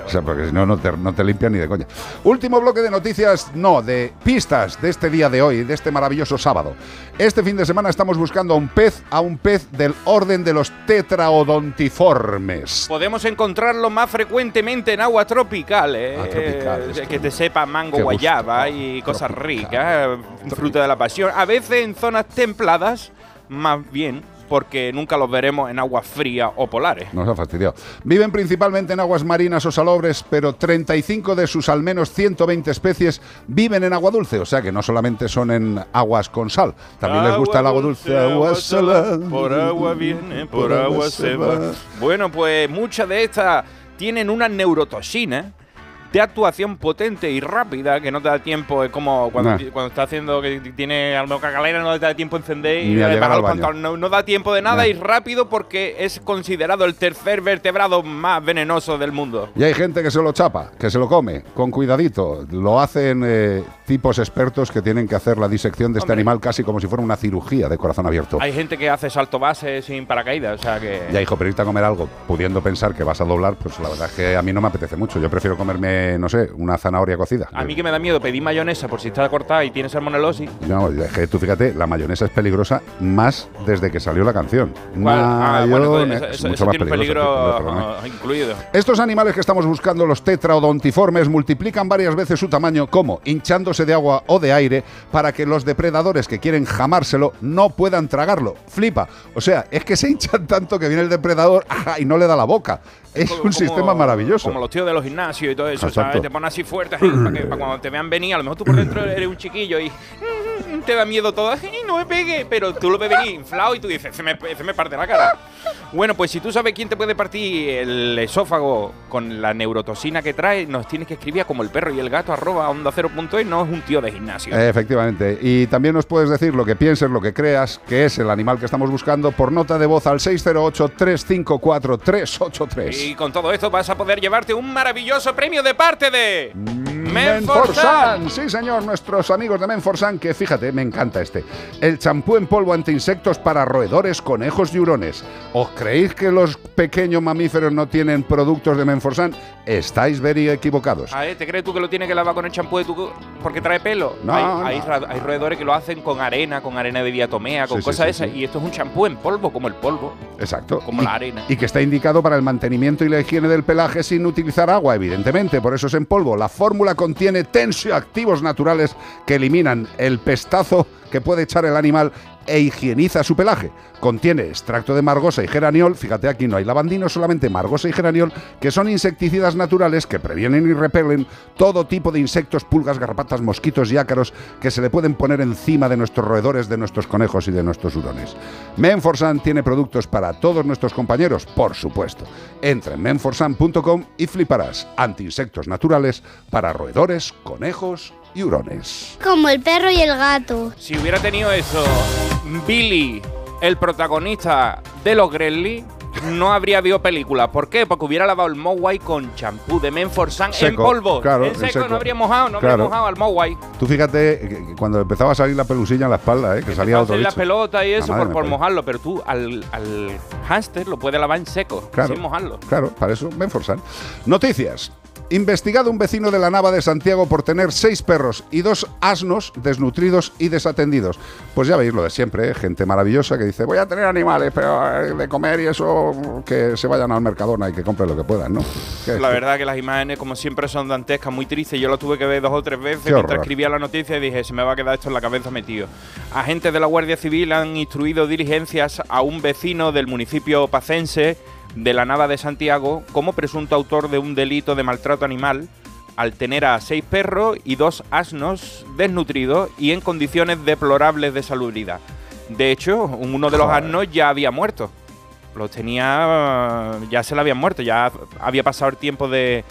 B: O sea, porque si no, no te, no te limpian ni de coña. Último bloque de noticias, no, de pistas de este día de hoy, de este maravilloso sábado. Este fin de semana estamos buscando a un pez, a un pez del orden de los
C: Podemos encontrarlo más frecuentemente en agua tropical, ¿eh?
B: Ah, tropical,
C: Eh, que te sepa mango,
B: Qué gusto.
C: guayaba y cosas ricas, eh, fruta de la pasión. A veces en zonas templadas, más bien, porque nunca los veremos en aguas frías o polares.
B: Nos ha fastidiado. Viven principalmente en aguas marinas o salobres, pero 35 de sus al menos 120 especies viven en agua dulce, o sea que no solamente son en aguas con sal, también les gusta el agua dulce, agua salada.
C: Por agua viene, por agua se va. Bueno, pues muchas de estas tienen una neurotoxina de actuación potente y rápida que no te da tiempo, es como cuando,
B: Nah.
C: cuando está haciendo que tiene a lo mejor cagalera no te da tiempo a encender y
B: Ni a al baño.
C: no da tiempo de nada
B: Nah.
C: y rápido porque es considerado el tercer vertebrado más venenoso del mundo.
B: Y hay gente que se lo chapa, que se lo come, con cuidadito. Lo hacen eh, tipos expertos que tienen que hacer la disección de este
C: Hombre.
B: animal casi como si fuera una cirugía de corazón abierto.
C: Hay gente que hace salto base sin paracaídas, o sea que...
B: Ya, hijo, pero irte a comer algo pudiendo pensar que vas a doblar, pues la verdad es que a mí no me apetece mucho. Yo prefiero comerme, no sé, una zanahoria cocida.
C: A mí que me da miedo pedir mayonesa por si está cortada y tiene salmonelosis.
B: No, es que tú fíjate, la mayonesa es peligrosa más desde que salió la canción.
C: Ah, bueno, pues eso, eso-
B: mucho
C: eso
B: más
C: tiene un
B: peligrosa,
C: peligro
B: tío, perdóname.
C: ah, incluido.
B: Estos animales que estamos buscando, los tetraodontiformes, multiplican varias veces su tamaño, como hinchándose de agua o de aire, para que los depredadores que quieren jamárselo no puedan tragarlo. Flipa. O sea, es que se hinchan tanto que viene el depredador ¡ajá! y no le da la boca. Es un sistema maravilloso.
C: Como los tíos de los gimnasios y todo eso,
B: Exacto.
C: ¿sabes? Te ponen así fuerte así, para, que, para cuando te vean venir. A lo mejor tú por dentro eres un chiquillo y te da miedo todo. "Ay, no me pegue! Pero tú lo ves venir inflado y tú dices, se me, se me parte la cara. Bueno, pues si tú sabes quién te puede partir el esófago con la neurotoxina que trae, nos tienes que escribir a como el perro y el gato arroba onda cero punto es, no es un tío de gimnasio.
B: Efectivamente. Y también nos puedes decir lo que pienses, lo que creas que es el animal que estamos buscando por nota de voz al 608-354-383.
C: Y con todo esto vas a poder llevarte un maravilloso premio de parte de...
B: Menforsan. Sí, señor, nuestros amigos de Menforsan, que fíjate, me encanta este. El champú en polvo anti-insectos para roedores, conejos y hurones. ¿Os creéis que los pequeños mamíferos no tienen productos de Menforsan? Estáis very equivocados.
C: A ver, ¿te crees tú que lo tienes que lavar con el champú de tu porque trae pelo?
B: No,
C: hay,
B: no.
C: hay ra- hay roedores que lo hacen con arena, con arena de diatomea, con
B: Sí,
C: cosas
B: sí,
C: esas. Y esto es un champú en polvo, como el polvo.
B: Exacto.
C: Como
B: y,
C: la arena.
B: Y que está indicado para el mantenimiento y la higiene del pelaje sin utilizar agua, evidentemente, por eso es en polvo. La fórmula contiene tensioactivos naturales que eliminan el pestazo que puede echar el animal e higieniza su pelaje. Contiene extracto de margosa y geraniol, fíjate aquí no hay lavandino, solamente margosa y geraniol, que son insecticidas naturales que previenen y repelen todo tipo de insectos, pulgas, garrapatas, mosquitos y ácaros que se le pueden poner encima de nuestros roedores, de nuestros conejos y de nuestros hurones. Menforsan tiene productos para todos nuestros compañeros, por supuesto. Entra en menforsan.com y fliparás. Antiinsectos naturales para roedores, conejos hurones.
F: Como el perro y el gato.
C: Si hubiera tenido eso, Billy, el protagonista de los Gremlins, no habría habido película. ¿Por qué? Porque hubiera lavado el Mowai con champú de Menforsan en
B: Seco,
C: polvo.
B: claro,
C: en
B: en
C: seco,
B: seco.
C: no habría mojado, no
B: Claro.
C: habría mojado al Mowai.
B: Tú fíjate que- cuando empezaba a salir la pelusilla en la espalda, ¿eh? que salía otro
C: las pelotas y
B: La
C: eso por, mojarlo, pero tú al, al hámster lo puedes lavar en seco,
B: Claro.
C: sin mojarlo.
B: Claro, para eso Menforsan. Noticias. Investigado un vecino de la Nava de Santiago por tener seis perros y dos asnos desnutridos y desatendidos. Pues ya veis lo de siempre, ¿eh? gente maravillosa que dice, voy a tener animales, pero eh, de comer y eso, que se vayan al Mercadona y que compren lo que puedan, ¿no?
C: La verdad que las imágenes, como siempre, son dantescas, muy tristes. Yo lo tuve que ver dos o tres veces
B: Qué
C: mientras
B: horror.
C: escribía la noticia y dije, se me va a quedar esto en la cabeza metido. Agentes de la Guardia Civil han instruido diligencias a un vecino del municipio pacense de la Nava de Santiago como presunto autor de un delito de maltrato animal al tener a seis perros y dos asnos desnutridos y en condiciones deplorables de salubridad. De hecho, uno de los asnos ya había muerto. Los tenía. Ya se le habían muerto. Ya había pasado el tiempo de,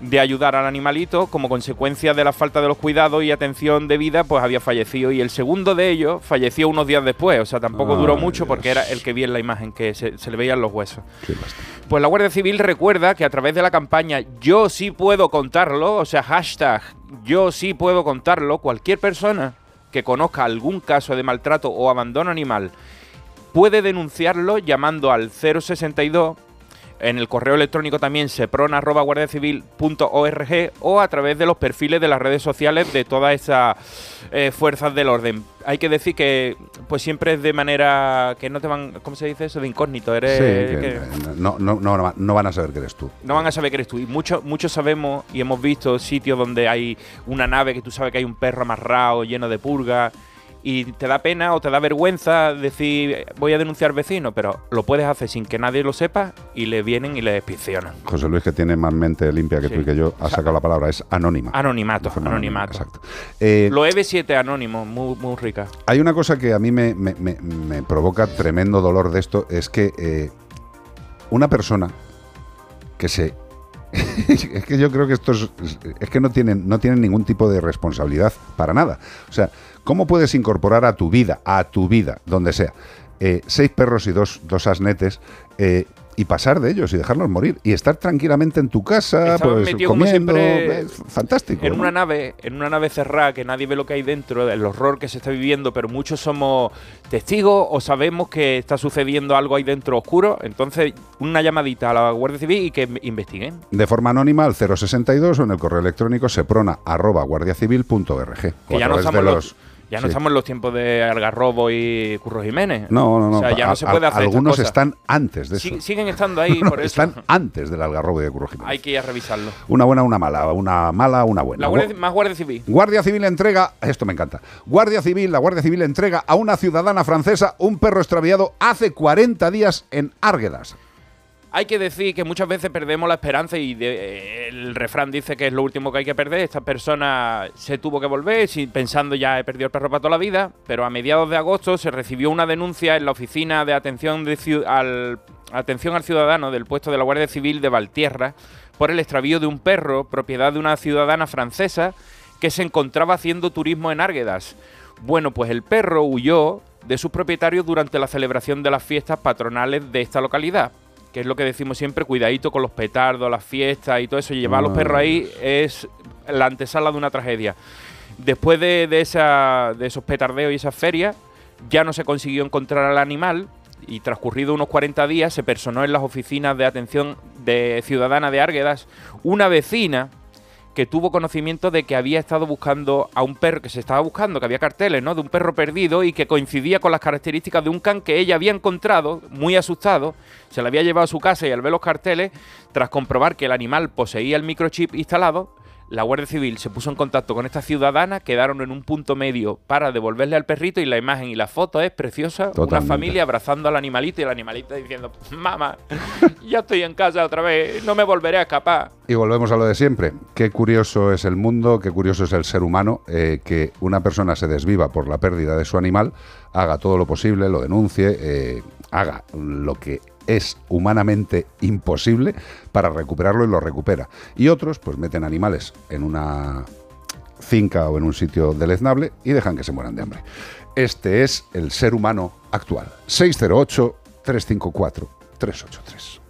C: de ayudar al animalito. Como consecuencia de la falta de los cuidados y atención debida, pues había fallecido. Y el segundo de ellos falleció unos días después. O sea, tampoco duró
B: Ay,
C: mucho porque era el que vi en la imagen, que se, se le veían los huesos. Pues la Guardia Civil recuerda que a través de la campaña Yo sí puedo contarlo, o sea, hashtag Yo sí puedo contarlo, cualquier persona que conozca algún caso de maltrato o abandono animal puede denunciarlo llamando al 062 en el correo electrónico también sepron.guardiacivil.org o a través de los perfiles de las redes sociales de todas esas eh, fuerzas del orden. Hay que decir que pues siempre es de manera que no te van, ¿cómo se dice eso? De incógnito, eres
B: Sí, que
C: que-
B: no, no, no, no van a saber que eres tú.
C: no van a saber que eres tú. Y muchos muchos sabemos y hemos visto sitios donde hay una nave que tú sabes que hay un perro amarrado lleno de purga y te da pena o te da vergüenza decir voy a denunciar vecino, pero lo puedes hacer sin que nadie lo sepa y le vienen y le inspeccionan.
B: José Luis, que tiene más mente limpia que tú y que yo, ha sacado la palabra, es anónima.
C: Anonimato,
B: anónima,
C: anonimato.
B: Exacto. Eh,
C: Lo EB7 anónimo, muy, muy rica.
B: Hay una cosa que a mí me, me- me- me provoca tremendo dolor de esto, es que eh, una persona que se... es que yo creo que estos es que no tienen, no tienen ningún tipo de responsabilidad para nada. O sea, ¿cómo puedes incorporar a tu vida, a tu vida, donde sea, eh, seis perros y dos, dos asnetes eh, y pasar de ellos y dejarlos morir y estar tranquilamente en tu casa,
C: Estaban
B: pues
C: como
B: comiendo?
C: siempre
B: es fantástico.
C: En
B: ¿no?
C: una nave, en una nave cerrada que nadie ve lo que hay dentro, el horror que se está viviendo, pero muchos somos testigos o sabemos que está sucediendo algo ahí dentro oscuro. Entonces, una llamadita a la Guardia Civil y que investiguen.
B: de forma anónima al 062 o en el correo electrónico seprona@guardiacivil.org.
C: Que ya no, estamos los- ya no
B: sí.
C: estamos en los tiempos de Algarrobo y Curro Jiménez.
B: No, no, no.
C: O sea, ya no se puede hacer
B: Algunos están antes de eso.
C: Sig- siguen estando ahí,
B: No,
C: por eso.
B: Están antes del algarrobo y de Curro Jiménez.
C: Hay que ir a revisarlo.
B: Una buena, una mala, una mala, una buena.
C: La Guardia- más Guardia Civil.
B: Guardia Civil entrega, esto me encanta, Guardia Civil, la Guardia Civil entrega a una ciudadana francesa un perro extraviado hace 40 días en Árguedas.
C: Hay que decir que muchas veces perdemos la esperanza y eh, el refrán dice que es lo último que hay que perder. Esta persona se tuvo que volver pensando ya he perdido el perro para toda la vida, pero a mediados de agosto se recibió una denuncia en la oficina de atención, al, atención al ciudadano del puesto de la Guardia Civil de Valtierra por el extravío de un perro propiedad de una ciudadana francesa que se encontraba haciendo turismo en Árguedas. Bueno, pues el perro huyó de sus propietarios durante la celebración de las fiestas patronales de esta localidad. Que es lo que decimos siempre, cuidadito con los petardos, las fiestas y todo eso. Y llevar a los perros ahí es la antesala de una tragedia. Después de, de esa, de esos petardeos y esas ferias, ya no se consiguió encontrar al animal y transcurrido unos 40 días se personó en las oficinas de atención de ciudadana de Árguedas una vecina que tuvo conocimiento de que había estado buscando a un perro, que se estaba buscando, que había carteles, ¿no? De un perro perdido y que coincidía con las características de un can que ella había encontrado, muy asustado, se lo había llevado a su casa y al ver los carteles, tras comprobar que el animal poseía el microchip instalado, la Guardia Civil se puso en contacto con esta ciudadana, quedaron en un punto medio para devolverle al perrito y la imagen y la foto es preciosa. Una familia abrazando al animalito y el animalito diciendo, mamá, ya estoy en casa otra vez, no me volveré a escapar.
B: Y volvemos a lo de siempre. Qué curioso es el mundo, qué curioso es el ser humano, eh, que una persona se desviva por la pérdida de su animal, haga todo lo posible, lo denuncie, eh, haga lo que es humanamente imposible para recuperarlo y lo recupera. Y otros, pues meten animales en una finca o en un sitio deleznable y dejan que se mueran de hambre. Este es el ser humano actual. 608-354-383.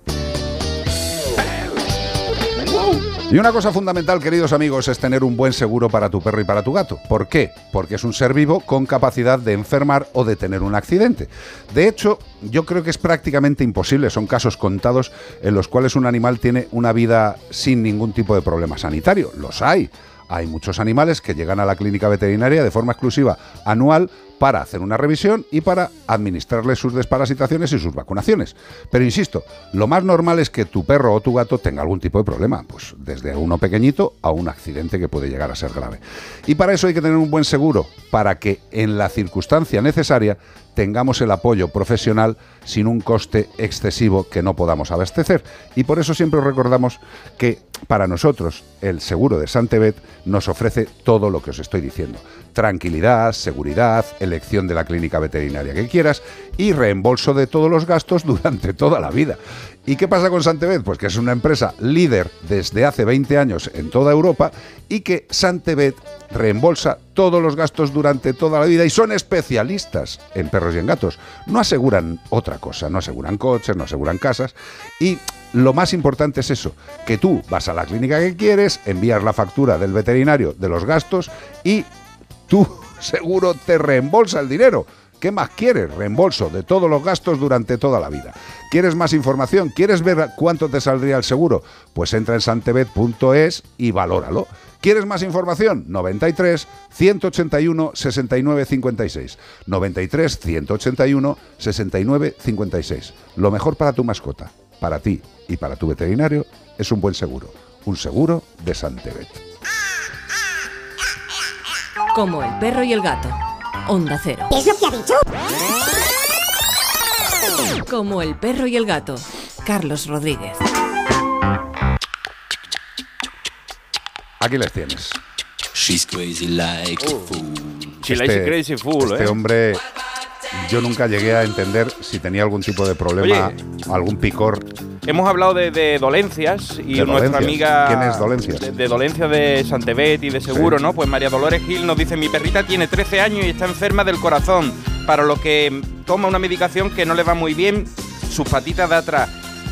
B: Y una cosa fundamental, queridos amigos, es tener un buen seguro para tu perro y para tu gato. ¿Por qué? Porque es un ser vivo con capacidad de enfermar o de tener un accidente. De hecho, yo creo que es prácticamente imposible, son casos contados en los cuales un animal tiene una vida sin ningún tipo de problema sanitario. Los hay. Hay muchos animales que llegan a la clínica veterinaria de forma exclusiva anual para hacer una revisión y para administrarles sus desparasitaciones y sus vacunaciones. Pero insisto, lo más normal es que tu perro o tu gato tenga algún tipo de problema, pues desde uno pequeñito a un accidente que puede llegar a ser grave. Y para eso hay que tener un buen seguro, para que en la circunstancia necesaria tengamos el apoyo profesional sin un coste excesivo que no podamos abastecer. Y por eso siempre os recordamos que para nosotros el seguro de Santebet nos ofrece todo lo que os estoy diciendo. Tranquilidad, seguridad, elección de la clínica veterinaria que quieras y reembolso de todos los gastos durante toda la vida. ¿Y qué pasa con Santebet? Pues que es una empresa líder desde hace 20 años en toda Europa y que Santebet reembolsa todos los gastos durante toda la vida y son especialistas en perros y en gatos. No aseguran otra cosa, no aseguran coches, no aseguran casas y lo más importante es eso, que tú vas a la clínica que quieres, envías la factura del veterinario de los gastos y tú seguro te reembolsa el dinero. ¿Qué más quieres? Reembolso de todos los gastos durante toda la vida. ¿Quieres más información? ¿Quieres ver cuánto te saldría el seguro? Pues entra en santebet.es y valóralo. ¿Quieres más información? 93 181 69 56. 93 181 69 56. Lo mejor para tu mascota, para ti y para tu veterinario es un buen seguro. Un seguro de Santebet.
M: Como el perro y el gato. Onda Cero.
N: ¿Qué es lo que ha dicho?
M: Como el perro y el gato. Carlos Rodríguez.
B: Aquí les tienes.
O: She's crazy like a fool.
C: She likes a crazy fool,
B: este
C: ¿eh?
B: hombre, yo nunca llegué a entender si tenía algún tipo de problema, algún picor.
C: Hemos hablado de, de dolencias y
B: ¿De
C: nuestra
B: dolencias?
C: amiga.
B: ¿Quién es dolencias?
C: De, de dolencias de Santebet y de seguro,
B: Sí.
C: ¿no? Pues María Dolores Gil nos dice: Mi perrita tiene 13 años y está enferma del corazón, para lo que toma una medicación que no le va muy bien, sus patitas de atrás,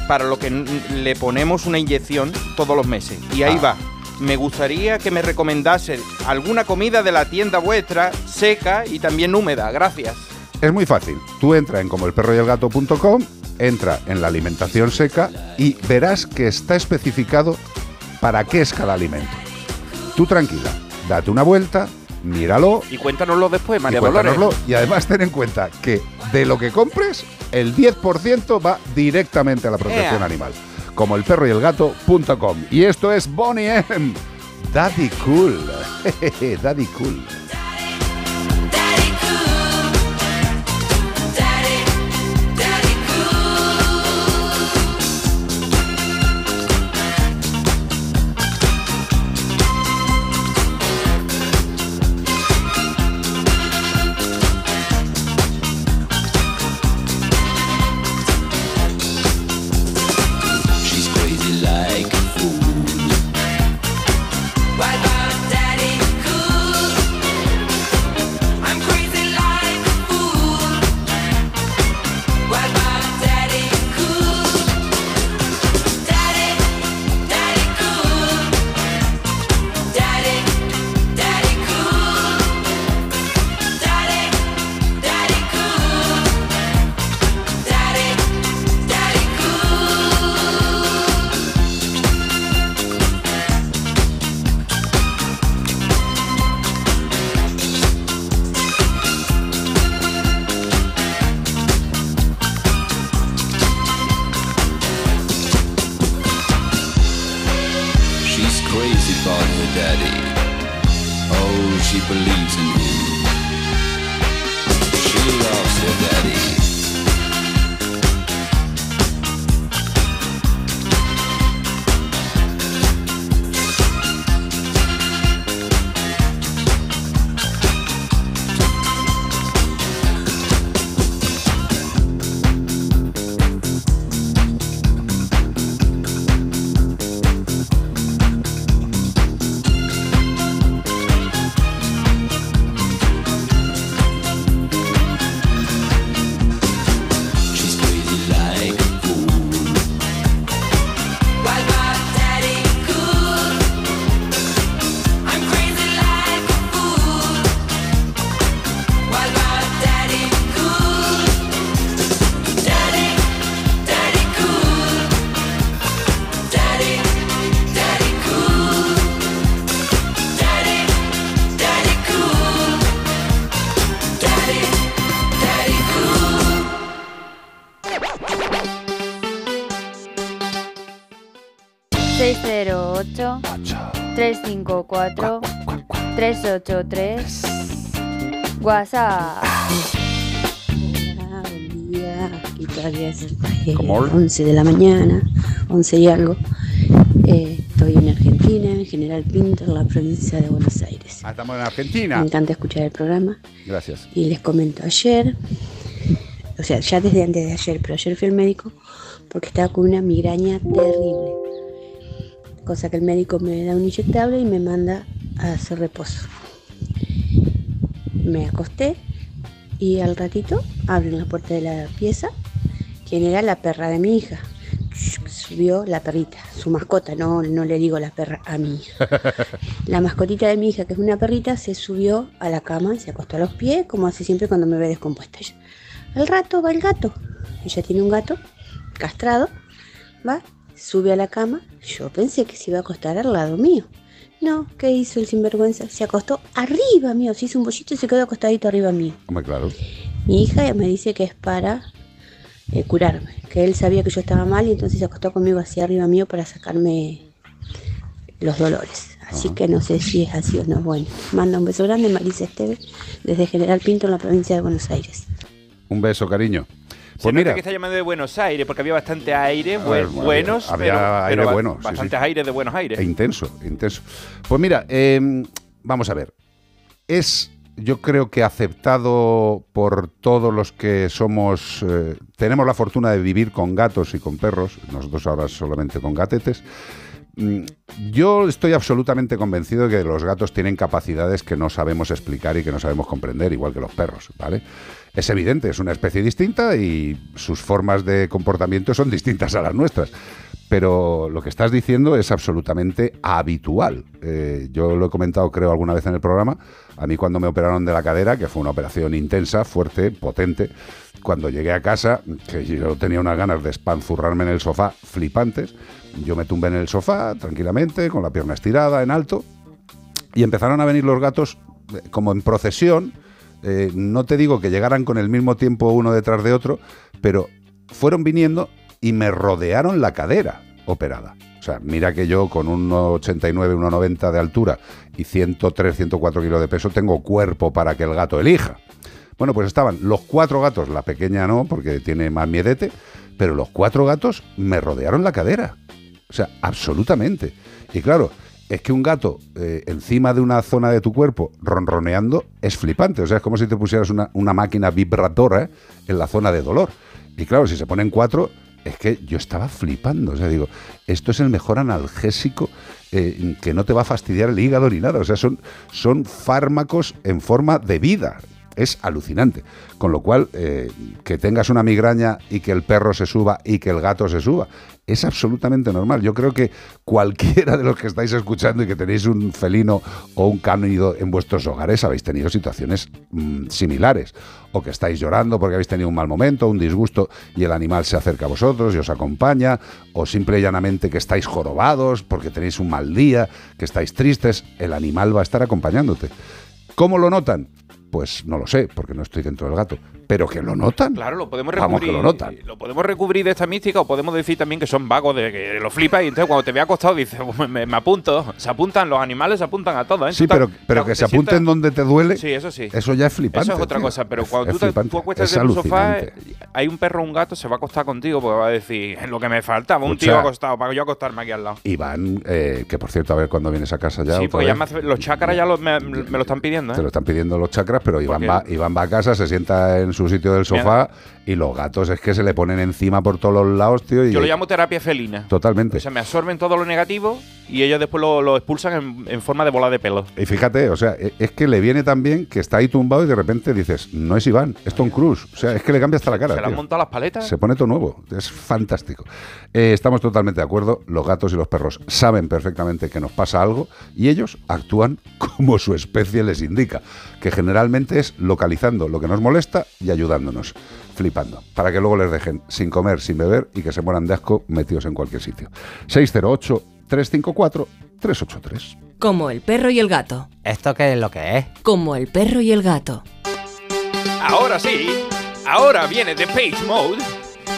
C: para lo que le ponemos una inyección todos los meses. Y ahí
B: Ah.
C: va. Me gustaría que me recomendase alguna comida de la tienda vuestra, seca y también húmeda. Gracias.
B: Es muy fácil. Tú entra en comoelperroyelgato.com, entra en la alimentación seca y verás que está especificado para qué es cada alimento. Tú tranquila, date una vuelta, míralo
C: Y cuéntanoslo después,
B: y
C: María Dolores.
B: cuéntanoslo. Y además ten en cuenta que de lo que compres, el 10% va directamente a la protección animal. Como el perro y el gato.com. Y esto es Bonnie M. Daddy Cool. Daddy Cool.
I: 383 WhatsApp.
P: Hola, buen día. Es 11 de la mañana, 11 y algo.
N: Eh, estoy en Argentina, en General Pinto, en la provincia de Buenos Aires.
B: Ah, estamos en Argentina.
N: Me encanta escuchar el programa.
B: Gracias.
N: Y les comento ayer, o sea, ya desde antes de ayer, pero ayer fui al médico porque estaba con una migraña terrible. Cosa que el médico me da un inyectable y me manda a hacer reposo. Me acosté y al ratito abren la puerta de la pieza. ¿Quién era la perra de mi hija? Subió la perrita, su mascota, no, no le digo la perra a mi hija. La mascotita de mi hija, que es una perrita, se subió a la cama y se acostó a los pies, como hace siempre cuando me ve descompuesta. Al rato va el gato. Ella tiene un gato castrado, va, sube a la cama. Yo pensé que se iba a acostar al lado mío. No, ¿qué hizo el sinvergüenza? Se acostó arriba mío, se hizo un bollito y se quedó acostadito arriba mío.
B: Hombre, claro.
N: Mi hija me dice que es para eh, curarme, que él sabía que yo estaba mal y entonces se acostó conmigo hacia arriba mío para sacarme los dolores. Así que no sé si es así o no. Bueno, manda un beso grande, Marisa Esteves, desde General Pinto, en la provincia de Buenos Aires.
B: Un beso, cariño.
C: Se
B: Pues
C: nota
B: mira,
C: que está llamando de Buenos Aires porque había bastante aire, buen-
B: había-
C: buenos,
B: había
C: pero,
B: aire
C: pero
B: bueno, sí, sí.
C: bastantes aires de Buenos Aires.
B: E intenso, intenso. Pues mira, eh, vamos a ver. Es, yo creo que aceptado por todos los que somos, eh, tenemos la fortuna de vivir con gatos y con perros, nosotros ahora solamente con gatetes. Mm, Yo estoy absolutamente convencido de que los gatos tienen capacidades que no sabemos explicar y que no sabemos comprender, igual que los perros, ¿vale? Es evidente, es una especie distinta y sus formas de comportamiento son distintas a las nuestras. Pero lo que estás diciendo es absolutamente habitual. Eh, yo lo he comentado, creo, alguna vez en el programa. A mí cuando me operaron de la cadera, que fue una operación intensa, fuerte, potente, cuando llegué a casa, que yo tenía unas ganas de espanzurrarme en el sofá flipantes, yo me tumbé en el sofá tranquilamente, con la pierna estirada, en alto, y empezaron a venir los gatos eh, como en procesión. Eh, no te digo que llegaran con el mismo tiempo uno detrás de otro, pero fueron viniendo y me rodearon la cadera operada. O sea, mira que yo con 1,89, 1,90 de altura y 103, 104 kilos de peso tengo cuerpo para que el gato elija. Bueno, pues estaban los cuatro gatos, la pequeña no, porque tiene más miedete, pero los cuatro gatos me rodearon la cadera. O sea, absolutamente. Y claro, es que un gato eh, encima de una zona de tu cuerpo ronroneando es flipante. O sea, es como si te pusieras una, máquina vibradora en la zona de dolor. Y claro, si se ponen cuatro, es que yo estaba flipando. O sea, digo, esto es el mejor analgésico eh, que no te va a fastidiar el hígado ni nada. O sea, son, son fármacos en forma de vida. Es alucinante. Con lo cual, eh, que tengas una migraña y que el perro se suba y que el gato se suba, es absolutamente normal. Yo creo que cualquiera de los que estáis escuchando y que tenéis un felino o un cánido en vuestros hogares habéis tenido situaciones mm, similares. O que estáis llorando porque habéis tenido un mal momento, un disgusto y el animal se acerca a vosotros y os acompaña. O simple y llanamente que estáis jorobados porque tenéis un mal día, que estáis tristes. El animal va a estar acompañándote. ¿Cómo lo notan? Pues no lo sé, porque no estoy dentro del gato. Pero que lo notan.
C: Claro, lo podemos
B: Vamos,
C: recubrir.
B: que lo notan.
C: Lo podemos recubrir de esta mística o podemos decir también que son vagos, de que lo flipas y entonces cuando te ve acostado dices, "Pues me, me apunto. Se apuntan, los animales se apuntan a todo, ¿eh?
B: Sí, pero, pero que se apunten
C: sientas-
B: donde te duele.
C: Sí, eso sí.
B: Eso ya es flipante.
C: Eso es otra
B: tío.
C: cosa, pero cuando
B: es
C: tú, te, tú acuestas
B: Es
C: en tu sofá, hay un perro o un gato, se va a acostar contigo porque va a decir, es lo que me faltaba, un tío acostado, para yo acostarme aquí al lado.
B: Iván, eh, que por cierto, a ver cuando vienes a casa ya.
C: sí, porque ya me hace- los chakras ya lo- me, me lo están pidiendo, ¿eh?
B: Te lo están pidiendo los chakras, pero Iván va, Iván va a casa, se sienta en su sitio del sofá y los gatos es que se le ponen encima por todos los lados, tío. Y
C: Yo lo llamo terapia felina.
B: Totalmente.
C: O sea, me absorben todo lo negativo y ellos después lo, lo expulsan en, en forma de bola de pelo.
B: Y fíjate, o sea, e- es que le viene tan bien que está ahí tumbado y de repente dices, no es Iván, es Tom Cruise. O sea, es que le cambia hasta la cara.
C: Se le han montado las paletas.
B: Se pone todo nuevo. Es fantástico. Eh, estamos totalmente de acuerdo. Los gatos y los perros saben perfectamente que nos pasa algo y ellos actúan como su especie les indica, que generalmente es localizando lo que nos molesta y ayudándonos, flipando, para que luego les dejen sin comer, sin beber y que se mueran de asco metidos en cualquier sitio. 608-354-383.
M: Como el perro y el gato.
P: ¿Esto qué es lo que es?
M: Como el perro y el gato.
C: Ahora sí, ahora viene The Page Mode.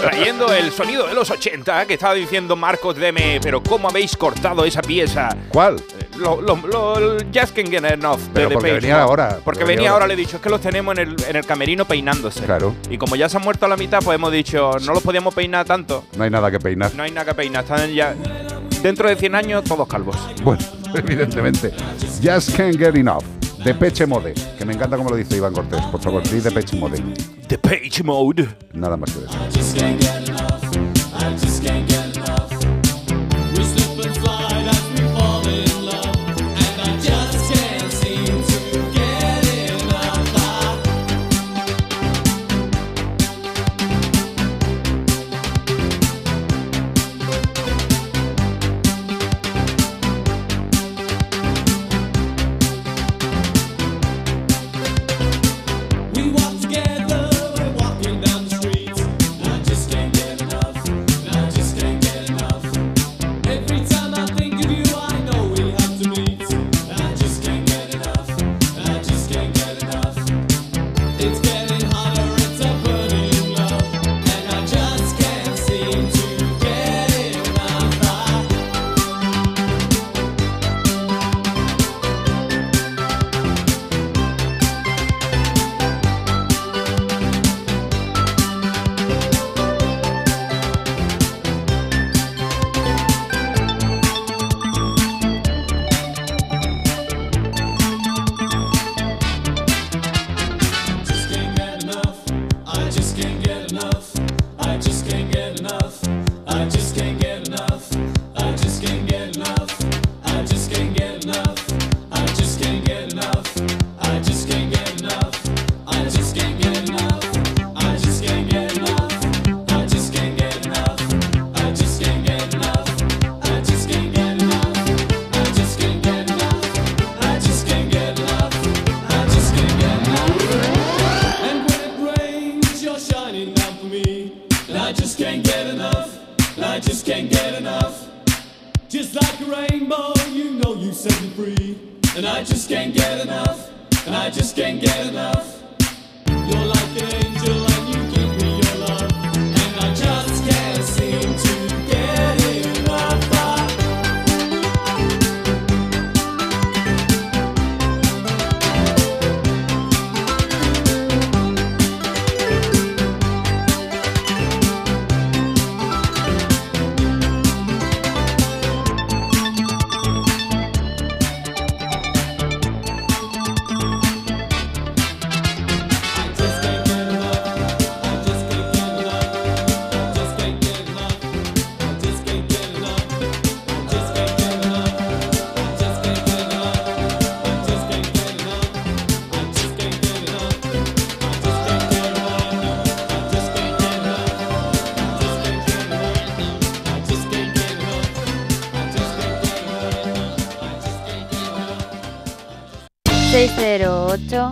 C: Trayendo el sonido de los 80 que estaba diciendo Marcos Deme, pero ¿cómo habéis cortado esa pieza?
B: ¿Cuál?
C: Lo, lo, lo, Just Can't Get Enough de
B: Pero
C: The
B: porque
C: Page
B: venía ahora,
C: Porque venía
B: venía
C: ahora,
B: ahora.
C: le he dicho, es que los tenemos en el, en el camerino peinándose.
B: Claro.
C: Y como ya se han muerto a la mitad, pues hemos dicho, no los podíamos peinar tanto.
B: No hay nada que peinar.
C: No hay nada que peinar, están ya. Dentro de 100 años, todos calvos.
Q: Bueno, evidentemente. Just can't get enough. De Peche Mode, que me encanta como lo dice Iván Cortés. Por favor, di de Peche Mode.
C: The Page Mode.
Q: Nada más que decir.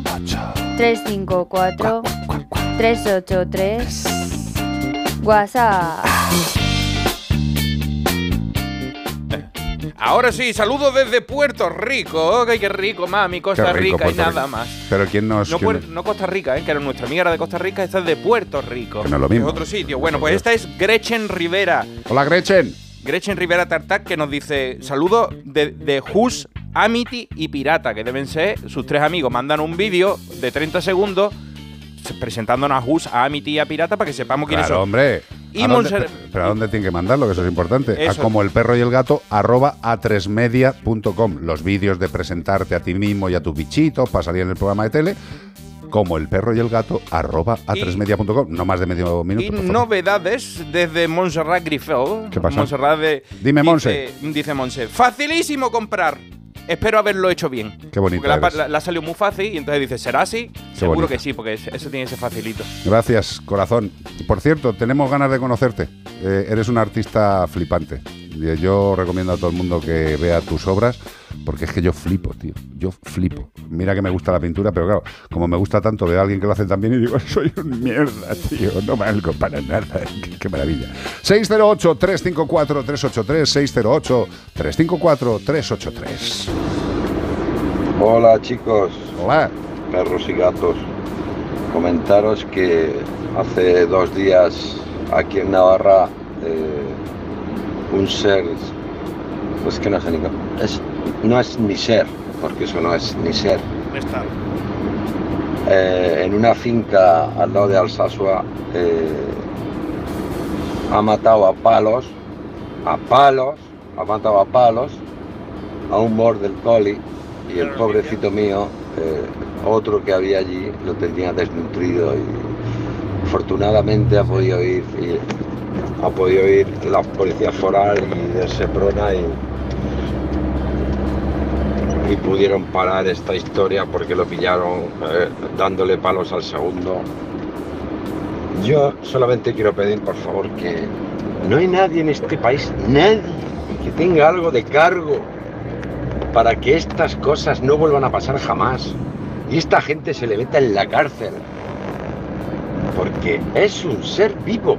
I: ...354... ...383... WhatsApp...
C: Ahora sí, saludos desde Puerto Rico. ¡Ay, qué rico, mami! Costa
Q: Qué rico,
C: Rica y
Q: Puerto
C: nada
Q: Rico.
C: más.
Q: Pero ¿quién nos...?
C: No,
Q: quién-
C: Puer- no Costa Rica, ¿eh? que era nuestra amiga era de Costa Rica, esta es de Puerto Rico.
Q: Que no es lo mismo.
C: otro sitio. Bueno, pues esta es Gretchen Rivera.
Q: Hola, Gretchen.
C: Gretchen Rivera Tartac que nos dice saludos de, de Hus, Amity y Pirata, que deben ser sus tres amigos. Mandan un vídeo de 30 segundos se- presentándonos a Hus, a Amity y a Pirata para que sepamos quiénes
Q: Claro,
C: son.
Q: hombre.
C: Y
Q: ¿A dónde- pero ¿a dónde tienen que mandarlo? Que eso es importante.
C: Eso.
Q: A como el perro y el gato, arroba a3media.com. Los vídeos de presentarte a ti mismo y a tus bichitos para salir en el programa de tele. Como el perro y el gato, arroba a3media.com. No más de medio minuto.
C: Y
Q: por favor.
C: novedades desde Montserrat Griffel.
Q: ¿Qué pasa?
C: Montserrat de,
Q: Dime,
C: dice-
Q: Monse.
C: Dice Monse. Facilísimo comprar. Espero haberlo hecho bien.
Q: Qué bonita
C: Porque la, la- la salió muy fácil y entonces dice, ¿será así? Seguro
Q: bonita.
C: que sí, porque es- eso tiene ese facilito.
Q: Gracias, corazón. Por cierto, tenemos ganas de conocerte. Eh, eres un artista flipante. Yo recomiendo a todo el mundo que vea tus obras, porque es que yo flipo, tío. Yo flipo. Mira que me gusta la pintura, pero claro, como me gusta tanto, veo a alguien que lo hace tan bien y digo, soy un mierda, tío. No valgo para nada. Qué, qué maravilla. 608-354-383. 608-354-383.
P: Hola chicos.
Q: Hola.
P: Perros y gatos. Comentaros que hace dos días aquí en Navarra eh, un ser, pues que no sé ni cómo, es, no es ni ser, porque eso no es ni ser. Eh, en una finca al lado de Alsasua eh, ha matado a palos, a palos, ha matado a palos a un border collie y el pobrecito mío, eh, otro que había allí, lo tenía desnutrido y afortunadamente ha podido ir y ha podido ir la policía foral y de Seprona y, y pudieron parar esta historia porque lo pillaron eh, dándole palos al segundo. Yo solamente quiero pedir por favor que no hay nadie en este país, nadie que tenga algo de cargo para que estas cosas no vuelvan a pasar jamás y esta gente se le meta en la cárcel. Porque es un ser vivo.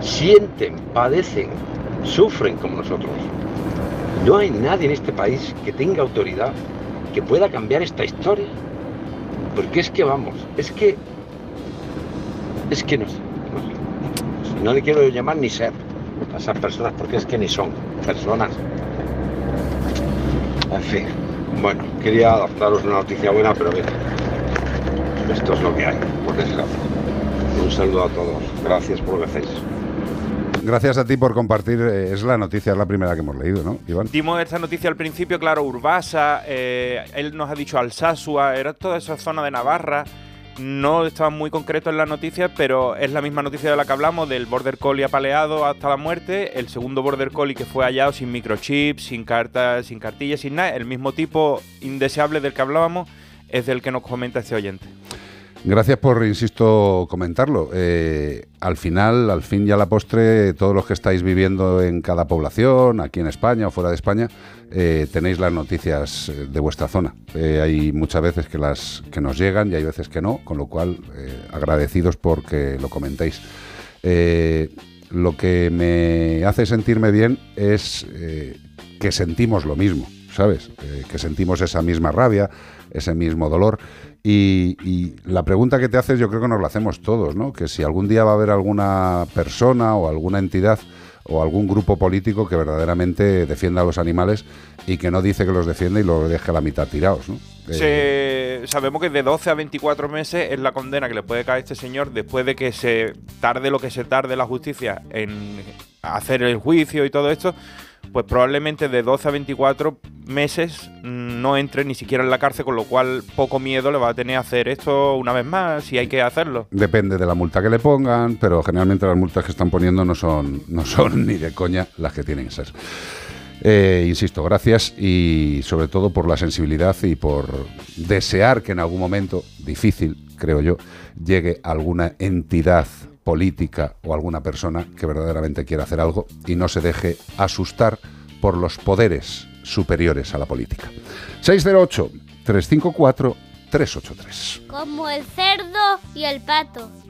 P: Sienten, padecen, sufren como nosotros. No hay nadie en este país que tenga autoridad que pueda cambiar esta historia. Porque es que vamos, es que... Es que no sé. No, le quiero llamar ni ser a esas personas porque es que ni son personas. En fin, bueno, quería daros una noticia buena, pero mira, esto es lo que hay, por desgracia. Un saludo a todos, gracias por lo que hacéis.
B: Gracias a ti por compartir. eh, Es la noticia, es la primera que hemos leído, ¿no, Iván?
C: Dimos esta noticia al principio, claro, Urbasa, eh, él nos ha dicho Alsasua, era toda esa zona de Navarra. No estaba muy concreto en la noticia, pero es la misma noticia de la que hablamos, del Border Collie apaleado hasta la muerte, el segundo Border Collie que fue hallado sin microchips, sin cartas, sin cartillas, sin nada, el mismo tipo indeseable del que hablábamos, es del que nos comenta este oyente.
B: Gracias por, insisto, comentarlo. Eh, al final, al fin y a la postre, todos los que estáis viviendo en cada población, aquí en España o fuera de España, eh, tenéis las noticias eh, de vuestra zona. Hay muchas veces que las que nos llegan y hay veces que no, con lo cual agradecidos porque lo comentéis. Lo que me hace sentirme bien es que sentimos lo mismo, ¿sabes? Que sentimos esa misma rabia, ese mismo dolor. Y, y la pregunta que te haces yo creo que nos la hacemos todos, ¿no? Que si algún día va a haber alguna persona o alguna entidad o algún grupo político que verdaderamente defienda a los animales y que no dice que los defiende y los deje a la mitad tirados, ¿no? Eh,
C: Se- sabemos que de 12 a 24 meses es la condena que le puede caer a este señor después de que se tarde lo que se tarde la justicia en hacer el juicio y todo esto, pues probablemente de 12 a 24 meses no entre ni siquiera en la cárcel, con lo cual poco miedo le va a tener a hacer esto una vez más si hay que hacerlo.
B: Depende de la multa que le pongan, pero generalmente las multas que están poniendo no son, no son ni de coña las que tienen que ser. Eh, insisto, gracias y sobre todo por la sensibilidad y por desear que en algún momento, difícil creo yo, llegue alguna entidad política o alguna persona que verdaderamente quiera hacer algo y no se deje asustar por los poderes superiores a la política. 608-354-383.
F: Como el cerdo y el pato.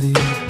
R: believe.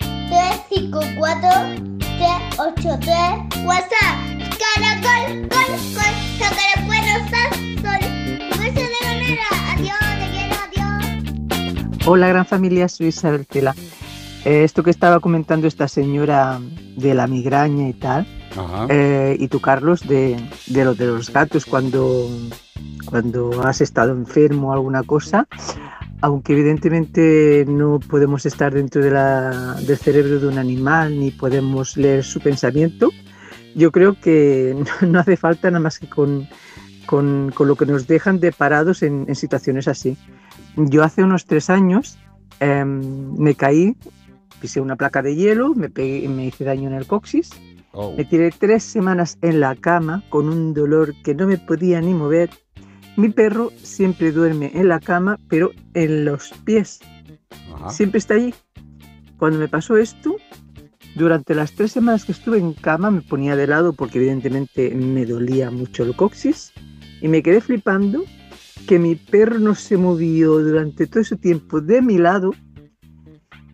S: 354 383 WhatsApp. Caracol, col, col sol Beso de manera Adiós, te quiero, adiós.
T: Hola, gran familia, soy Isabel Cela. Eh, esto que estaba comentando esta señora de la migraña y tal, eh, y tú, Carlos, de, de lo de los gatos cuando, cuando has estado enfermo o alguna cosa, aunque evidentemente no podemos estar dentro de la- del cerebro de un animal ni podemos leer su pensamiento, yo creo que no, hace falta nada más que con, con- con lo que nos dejan de parados en, en situaciones así. Yo hace unos tres años em, me caí, pisé una placa de hielo, me, pegué- me hice daño en el coxis,
B: Oh.
T: me tiré tres semanas en la cama con un dolor que no me podía ni mover. Mi perro siempre duerme en la cama, pero en los pies. Siempre está allí. Cuando me pasó esto, durante las tres semanas que estuve en cama me ponía de lado porque evidentemente me dolía mucho el coxis y me quedé flipando que mi perro no se movió durante todo ese tiempo de mi lado,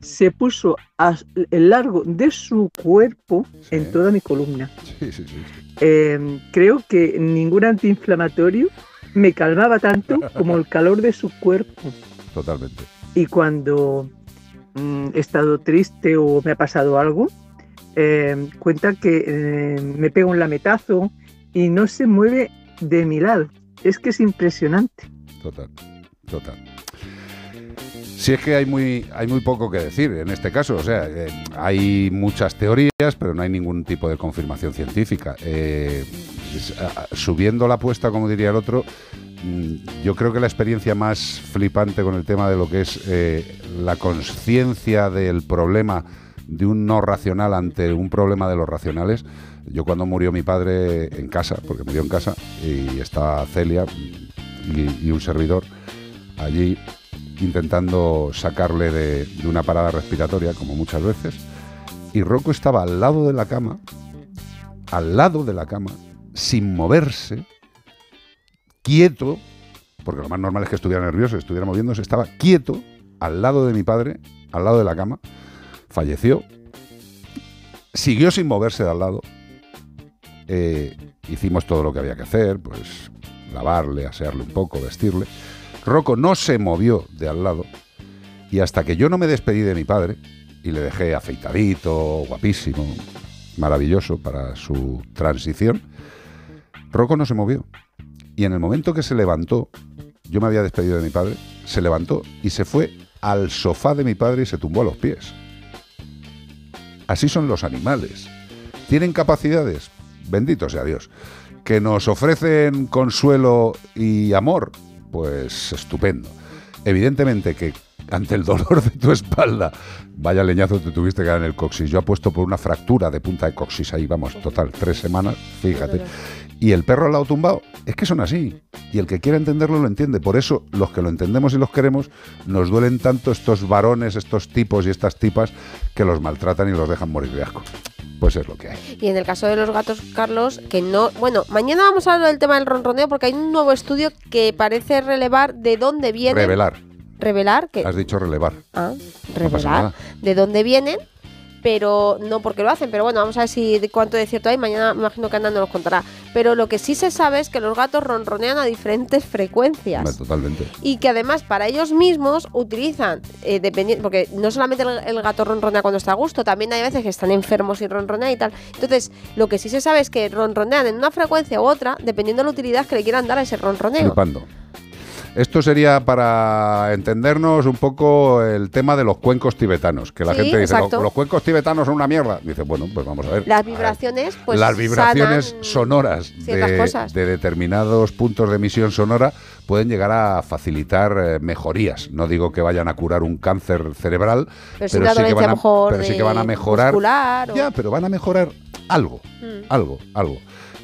T: se puso a el largo de su cuerpo en toda mi columna.
B: Sí, sí, sí.
T: Eh, creo que ningún antiinflamatorio me calmaba tanto como el calor de su cuerpo.
B: Totalmente.
T: Y cuando mm, he estado triste o me ha pasado algo, eh, cuenta que eh, me pega un lametazo y no se mueve de mi lado. Es que es impresionante.
B: Total, total. Si es que hay muy, hay muy poco que decir en este caso, o sea, eh, hay muchas teorías, pero no hay ningún tipo de confirmación científica. Eh, subiendo la apuesta, como diría el otro, mm, yo creo que la experiencia más flipante con el tema de lo que es eh, la conciencia del problema de un no racional ante un problema de los racionales. Yo cuando murió mi padre en casa, porque murió en casa, y estaba Celia y, un servidor allí intentando sacarle de, de una parada respiratoria, como muchas veces, y Rocco estaba al lado de la cama, al lado de la cama, sin moverse, quieto, porque lo más normal es que estuviera nervioso, estuviera moviéndose, estaba quieto, al lado de mi padre, al lado de la cama, falleció, siguió sin moverse de al lado, eh, hicimos todo lo que había que hacer, pues lavarle, asearle un poco, vestirle. Rocco no se movió de al lado y hasta que yo no me despedí de mi padre y le dejé afeitadito, guapísimo, maravilloso para su transición, Rocco no se movió. Y en el momento que se levantó, yo me había despedido de mi padre, se levantó y se fue al sofá de mi padre y se tumbó a los pies. Así son los animales. ¿Tienen capacidades? Bendito sea Dios. ¿Que nos ofrecen consuelo y amor? Pues estupendo. Evidentemente que ante el dolor de tu espalda, vaya leñazo te tuviste que dar en el coxis. Yo apuesto por una fractura de punta de coxis ahí, vamos, total, tres semanas, fíjate. Y el perro al lado tumbado, es que son así. Y el que quiera entenderlo lo entiende. Por eso los que lo entendemos y los queremos, nos duelen tanto estos varones, estos tipos y estas tipas que los maltratan y los dejan morir de asco. Pues es lo que hay.
D: Y en el caso de los gatos, Carlos, que no. Bueno, mañana vamos a hablar del tema del ronroneo porque hay un nuevo estudio que parece relevar de dónde viene.
B: Revelar.
D: revelar que
B: Has dicho relevar.
D: Ah, revelar de dónde vienen, pero no porque lo hacen. Pero bueno, vamos a ver si de cuánto de cierto hay. Mañana me imagino que Ana nos contará. Pero lo que sí se sabe es que los gatos ronronean a diferentes frecuencias.
B: Hombre, Totalmente.
D: Y que además para ellos mismos utilizan, eh, dependiendo, porque no solamente el, el gato ronronea cuando está a gusto, también hay veces que están enfermos y ronronean y tal. Entonces, lo que sí se sabe es que ronronean en una frecuencia u otra, dependiendo de la utilidad que le quieran dar a ese ronroneo.
B: Flipando. Esto sería para entendernos un poco el tema de los cuencos tibetanos, que la
D: Sí,
B: gente dice, los, los cuencos tibetanos son una mierda. Dice, bueno, pues vamos a ver.
D: Las vibraciones, pues.
B: Las vibraciones sonoras de,
D: cosas.
B: de determinados puntos de emisión sonora pueden llegar a facilitar eh, mejorías. No digo que vayan a curar un cáncer cerebral,
D: Pero sí
B: sí que van
D: a
B: pero sí que van a mejorar. Ya, pero van a mejorar algo,
D: Mm.
B: algo, algo.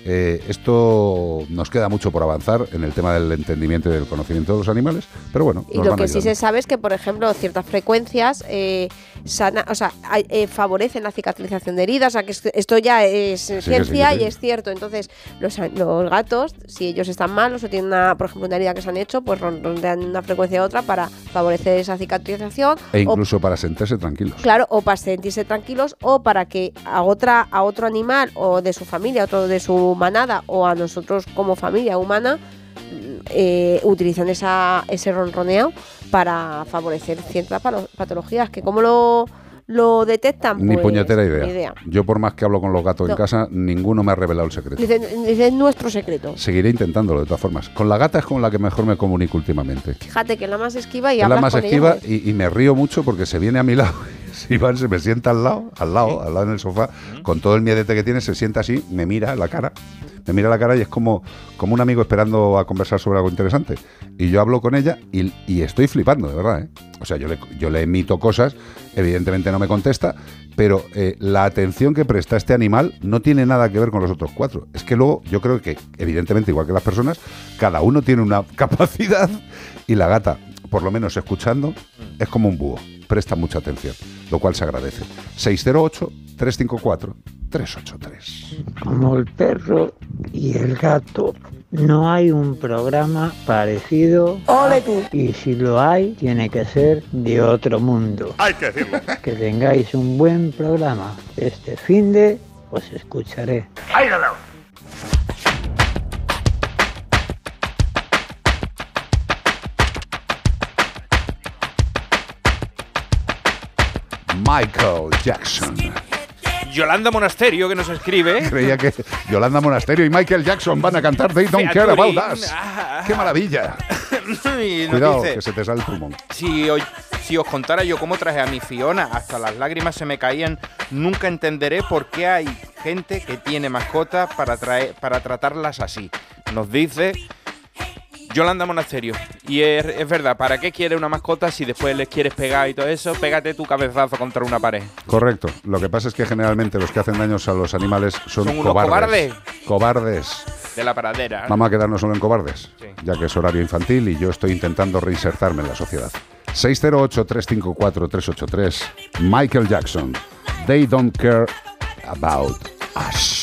B: Eh, esto nos queda mucho por avanzar en el tema del entendimiento y del conocimiento de los animales, pero bueno,
D: Y
B: nos
D: lo
B: van
D: que sí se sabe es que, por ejemplo, ciertas frecuencias eh, sana, o sea, eh, favorecen la cicatrización de heridas. O sea, que es- esto ya es
B: sí,
D: ciencia
B: sí, sí.
D: y es cierto. Entonces, los, a- los gatos, si ellos están malos o tienen, una, por ejemplo, una herida que se han hecho, pues ron- rondean una frecuencia u otra para favorecer esa cicatrización.
B: E
D: o
B: incluso para sentirse tranquilos.
D: Claro, o para sentirse tranquilos o para que a otra a otro animal o de su familia, otro de su manada o a nosotros como familia humana mm, eh, utilizan esa, ese ronroneo para favorecer ciertas patologías que como lo, lo detectan
B: Ni
D: pues,
B: puñetera idea. Yo por más que hablo con los gatos
D: No.
B: en casa, ninguno me ha revelado el secreto.
D: Dicen, dicen nuestro secreto.
B: Seguiré intentándolo de todas formas. Con la gata es con la que mejor me comunico últimamente.
D: Fíjate que es la más esquiva y
B: es la más
D: con ella,
B: esquiva
D: pues.
B: y, y me río mucho porque se viene a mi lado. Si Iván se me sienta al lado, al lado, al lado en el sofá, con todo el miedete que tiene, se sienta así, me mira la cara, me mira la cara y es como, como un amigo esperando a conversar sobre algo interesante. Y yo hablo con ella y, y estoy flipando, de verdad. ¿eh? O sea, yo le, yo le emito cosas, evidentemente no me contesta, pero eh, la atención que presta este animal no tiene nada que ver con los otros cuatro. Es que luego yo creo que, evidentemente, igual que las personas, cada uno tiene una capacidad y la gata, por lo menos escuchando, es como un búho. Presta mucha atención, lo cual se agradece. 608-354-383.
U: Como el perro y el gato, no hay un programa parecido. ¡Ole tú! Y si lo hay, tiene que ser de otro mundo.
B: Hay que decirlo.
U: Que tengáis un buen programa. Este fin de os escucharé.
B: ¡Ahí la Michael Jackson.
C: Yolanda Monasterio, que nos escribe.
B: Creía que Yolanda Monasterio y Michael Jackson van a cantar They Don't Care About Us. ¡Qué maravilla!
C: Y
B: Cuidado,
C: dice,
B: que se te sale el pulmón.
C: si, os contara yo cómo traje a mi Fiona, hasta las lágrimas se me caían, nunca entenderé por qué hay gente que tiene mascotas para, traer, para tratarlas así. Nos dice Yolanda Monasterio. Y es, es verdad, ¿para qué quiere una mascota si después les quieres pegar y todo eso? Pégate tu cabezazo contra una pared.
B: Correcto. Lo que pasa es que generalmente los que hacen daños a los animales son,
C: Son unos
B: cobardes. Cobardes.
C: De la paradera.
B: Vamos a quedarnos solo en cobardes, ya que es horario infantil y yo estoy intentando reinsertarme en la sociedad. 608-354-383. Michael Jackson. They don't care about us.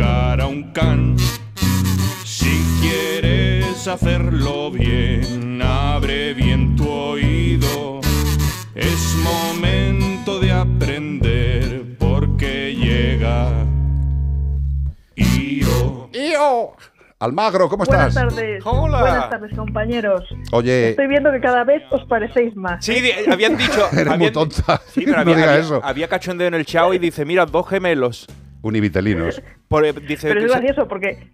V: a un can. Si quieres hacerlo bien, abre bien tu oído. Es momento de aprender porque llega Io.
B: ¡Io! Almagro, ¿cómo
W: Buenas
B: estás?
W: tardes.
C: Hola.
W: Buenas tardes, compañeros.
B: Oye,
W: Estoy viendo que cada vez os parecéis más.
C: Sí, di- habían dicho.
B: eres muy
C: habían-
B: tonta.
C: Sí, pero
B: no
C: había,
B: digas
C: había-
B: eso.
C: había cachondeo en el chao y dice, mira, dos gemelos.
B: Univitelinos.
C: Por- eh, dice,
W: Pero es gracioso porque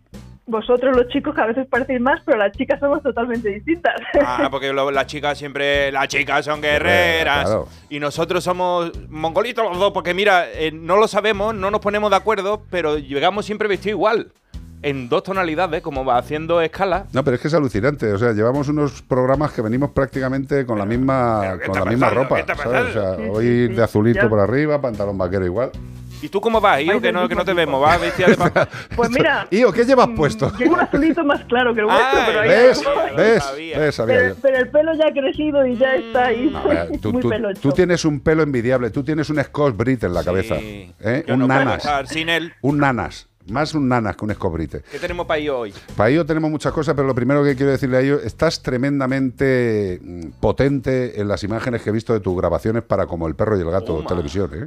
W: vosotros los chicos que a veces parecéis más, pero las chicas somos totalmente distintas.
C: Ah, porque lo- las chicas siempre. Las chicas son guerreras.
B: Claro.
C: Y nosotros somos mongolitos los dos, porque mira, eh, no lo sabemos, no nos ponemos de acuerdo, pero llegamos siempre vestidos igual. En dos tonalidades, como va haciendo escala.
B: No, pero es que es alucinante. O sea, llevamos unos programas que venimos prácticamente con la misma, con la misma ropa.
C: ¿Qué está
B: ¿sabes? O sea, hoy de azulito
W: Ya.
B: por arriba, pantalón vaquero igual.
C: ¿Y tú cómo vas, Io? Que no, que no te vemos. ¿Vas vestida de papá?
W: Pues mira,
B: Io, ¿qué llevas puesto?
W: llevo un azulito más claro que el vuestro,
C: Ah,
W: pero ahí
B: ¿Ves? ¿Ves?
C: sabía.
B: ¿Ves? Sabía
W: Pero, el pelo ya ha crecido y ya está ahí.
B: A ver, tú,
W: muy
B: tú- tú tienes un pelo envidiable. Tú tienes un Scott Brit en la cabeza.
C: Sí.
B: ¿eh?
C: Yo
B: Un
C: no puedo
B: nanas.
C: estar sin él.
B: Un nanas. Más un nanas que un Scott Brit.
C: ¿Qué tenemos para Io hoy?
B: Para ello tenemos muchas cosas, pero lo primero que quiero decirle a ello, estás tremendamente mm, potente en las imágenes que he visto de tus grabaciones para Como el perro y el gato
C: Toma.
B: televisión, ¿eh?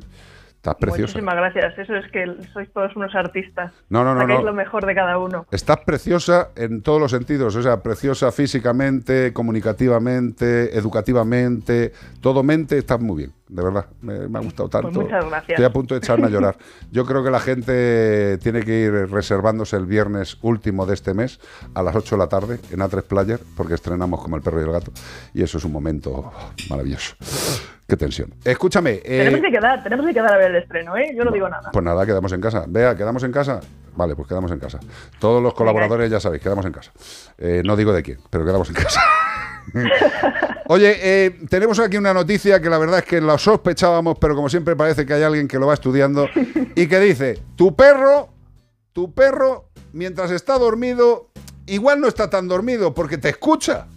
B: Estás preciosa.
W: Muchísimas gracias. Eso es que sois todos unos artistas.
B: No, no, no, no.
W: lo mejor de cada uno.
B: Estás preciosa en todos los sentidos, o sea, preciosa físicamente, comunicativamente, educativamente, todo mente, estás muy bien, de verdad. Me, me ha gustado tanto.
W: Pues muchas gracias.
B: Estoy a punto de echarme a llorar. Yo creo que la gente tiene que ir reservándose el viernes último de este mes a las 8 de la tarde en A3 Player, porque estrenamos como el perro y el gato, y eso es un momento maravilloso. Qué tensión. Escúchame. eh,
W: tenemos que quedar, tenemos que quedar a ver el estreno, ¿eh? Yo no digo nada.
B: pues nada, quedamos en casa. Vea, ¿quedamos en casa? Vale, pues quedamos en casa. Todos los colaboradores ya sabéis, quedamos en casa. Eh, no digo de quién, pero quedamos en casa. Oye, eh, tenemos aquí una noticia que la verdad es que la sospechábamos, pero como siempre parece que hay alguien que lo va estudiando y que dice, tu perro, tu perro, mientras está dormido, igual no está tan dormido porque te escucha.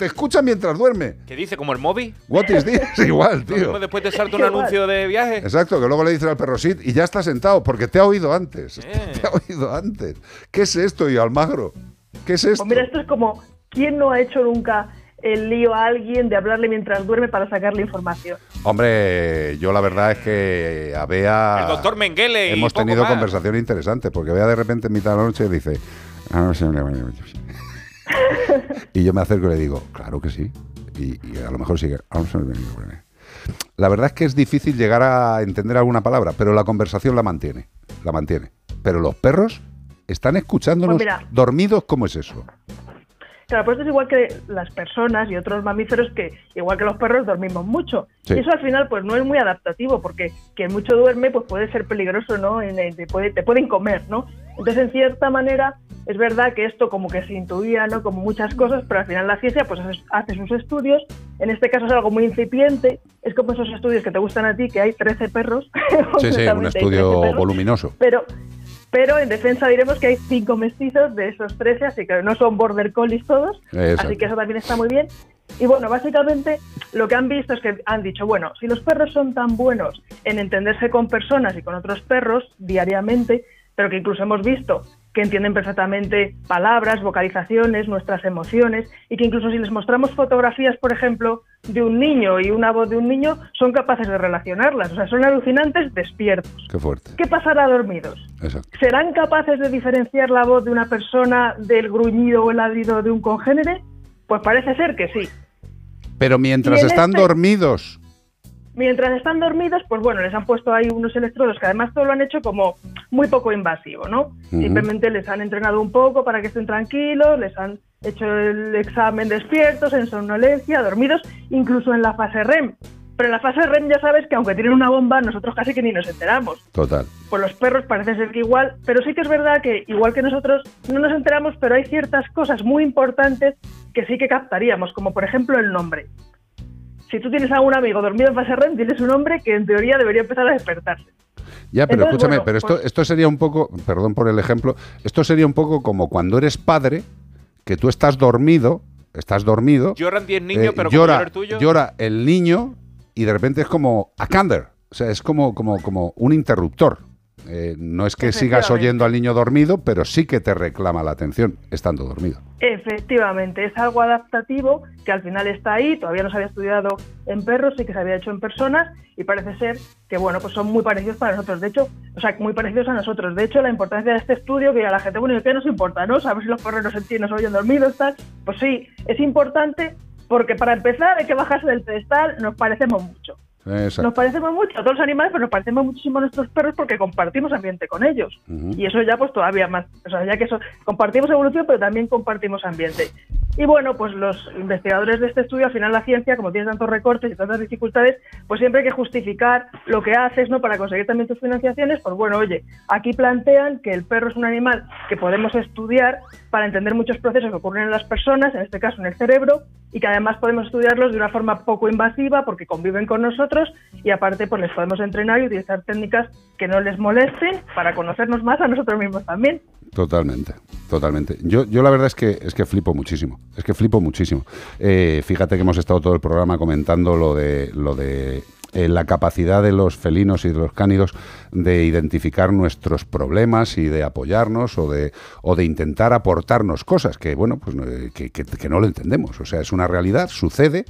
B: Te escucha mientras duerme.
C: ¿Qué dice? ¿Como el móvil?
B: What is this? Igual, tío.
C: después de salto un anuncio de viaje.
B: Exacto, que luego le dices al perro sit y ya está sentado porque te ha oído antes.
C: Eh.
B: Te ha oído antes. ¿Qué es esto, y Almagro? ¿Qué es esto?
W: Pues mira, esto es como, ¿quién no ha hecho nunca el lío a alguien de hablarle mientras duerme para sacarle información?
B: Hombre, yo la verdad es que a Bea
C: El doctor Mengele y
B: hemos tenido
C: más.
B: conversaciones interesantes porque Bea de repente en mitad de la noche dice Y yo me acerco y le digo, claro que sí. Y, y a lo mejor sigue. "Ah, no sé, no sé". La verdad es que es difícil llegar a entender alguna palabra, pero la conversación la mantiene, la mantiene. Pero los perros están escuchándonos
W: Pues mira.
B: dormidos, ¿cómo es eso?
W: Claro, pues esto es igual que las personas y otros mamíferos que, igual que los perros, dormimos mucho.
B: Sí.
W: Y eso al final pues no es muy adaptativo, porque quien mucho duerme pues puede ser peligroso, ¿no? Te, puede- te pueden comer, ¿no? Entonces, en cierta manera, es verdad que esto como que se intuía, ¿no? Como muchas cosas, pero al final la ciencia pues hace, sus estudios. En este caso es algo muy incipiente. Es como esos estudios que te gustan a ti, que hay 13 perros.
B: Sí, sí, un
W: Concretamente hay 13
B: estudio voluminoso.
W: Pero, pero en defensa diremos que hay cinco mestizos de esos 13, así que no son border collies todos.
B: Exacto.
W: Así que eso también está muy bien. Y bueno, básicamente lo que han visto es que han dicho, bueno, si los perros son tan buenos en entenderse con personas y con otros perros diariamente, pero que incluso hemos visto que entienden perfectamente palabras, vocalizaciones, nuestras emociones, y que incluso si les mostramos fotografías, por ejemplo, de un niño y una voz de un niño, son capaces de relacionarlas. O sea, son alucinantes despiertos.
B: Qué fuerte.
W: ¿Qué pasará dormidos?
B: Exacto.
W: ¿Serán capaces de diferenciar la voz de una persona del gruñido o el ladrido de un congénere? Pues parece ser que sí.
B: Pero mientras están
W: este-
B: dormidos,
W: Mientras están dormidos, pues bueno, les han puesto ahí unos electrodos que además todo lo han hecho como muy poco invasivo, ¿no? Simplemente les han entrenado un poco para que estén tranquilos, les han hecho el examen despiertos, en somnolencia, dormidos, incluso en la fase REM. Pero en la fase REM ya sabes que aunque tienen una bomba, nosotros casi que ni nos enteramos.
B: Total.
W: Pues los perros parece ser que igual, pero sí que es verdad que igual que nosotros no nos enteramos, pero hay ciertas cosas muy importantes que sí que captaríamos, como por ejemplo el nombre. Si tú tienes a un amigo dormido en fase REM, tienes un nombre que en teoría debería empezar a despertarse.
B: Ya, pero
W: Entonces,
B: escúchame,
W: bueno,
B: pero esto,
W: pues-
B: esto sería un poco, perdón por el ejemplo, esto sería un poco como cuando eres padre, que tú estás dormido, estás dormido.
C: Lloran 10 niños,
B: eh,
C: pero como
B: llora,
C: el tuyo.
B: llora el niño y de repente es como a candor, o sea, es como, como, como un interruptor. Eh, no es que sigas oyendo al niño dormido, pero sí que te reclama la atención estando dormido.
W: Efectivamente, es algo adaptativo que al final está ahí, todavía no se había estudiado en perros, sí que se había hecho en personas y parece ser que bueno, pues son muy parecidos para nosotros, de hecho, o sea, muy parecidos a nosotros. De hecho, la importancia de este estudio que a la gente, bueno, ¿y qué nos importa, no? Saber si los perros nos entienden, nos oyen dormidos, tal. Pues sí, es importante porque para empezar hay que bajarse del pedestal, nos parecemos mucho.
B: Exacto.
W: Nos parecemos mucho a todos los animales, pero nos parecemos muchísimo a nuestros perros porque compartimos ambiente con ellos. Y eso ya pues todavía más. O sea, ya que eso compartimos evolución, pero también compartimos ambiente. Y bueno, pues los investigadores de este estudio, al final la ciencia, como tiene tantos recortes y tantas dificultades, pues siempre hay que justificar lo que haces, ¿no? Para conseguir también tus financiaciones, pues bueno, oye, aquí plantean que el perro es un animal que podemos estudiar para entender muchos procesos que ocurren en las personas, en este caso en el cerebro, y que además podemos estudiarlos de una forma poco invasiva porque conviven con nosotros y aparte pues les podemos entrenar y utilizar técnicas que no les molesten para conocernos más a nosotros mismos también.
B: Totalmente, totalmente. Yo, yo la verdad es que es que flipo muchísimo. Es que flipo muchísimo. Eh, fíjate que hemos estado todo el programa comentando lo de lo de eh, la capacidad de los felinos y de los cánidos de identificar nuestros problemas y de apoyarnos o de, o de intentar aportarnos cosas que, bueno, pues que, que- que no lo entendemos. O sea, es una realidad, sucede,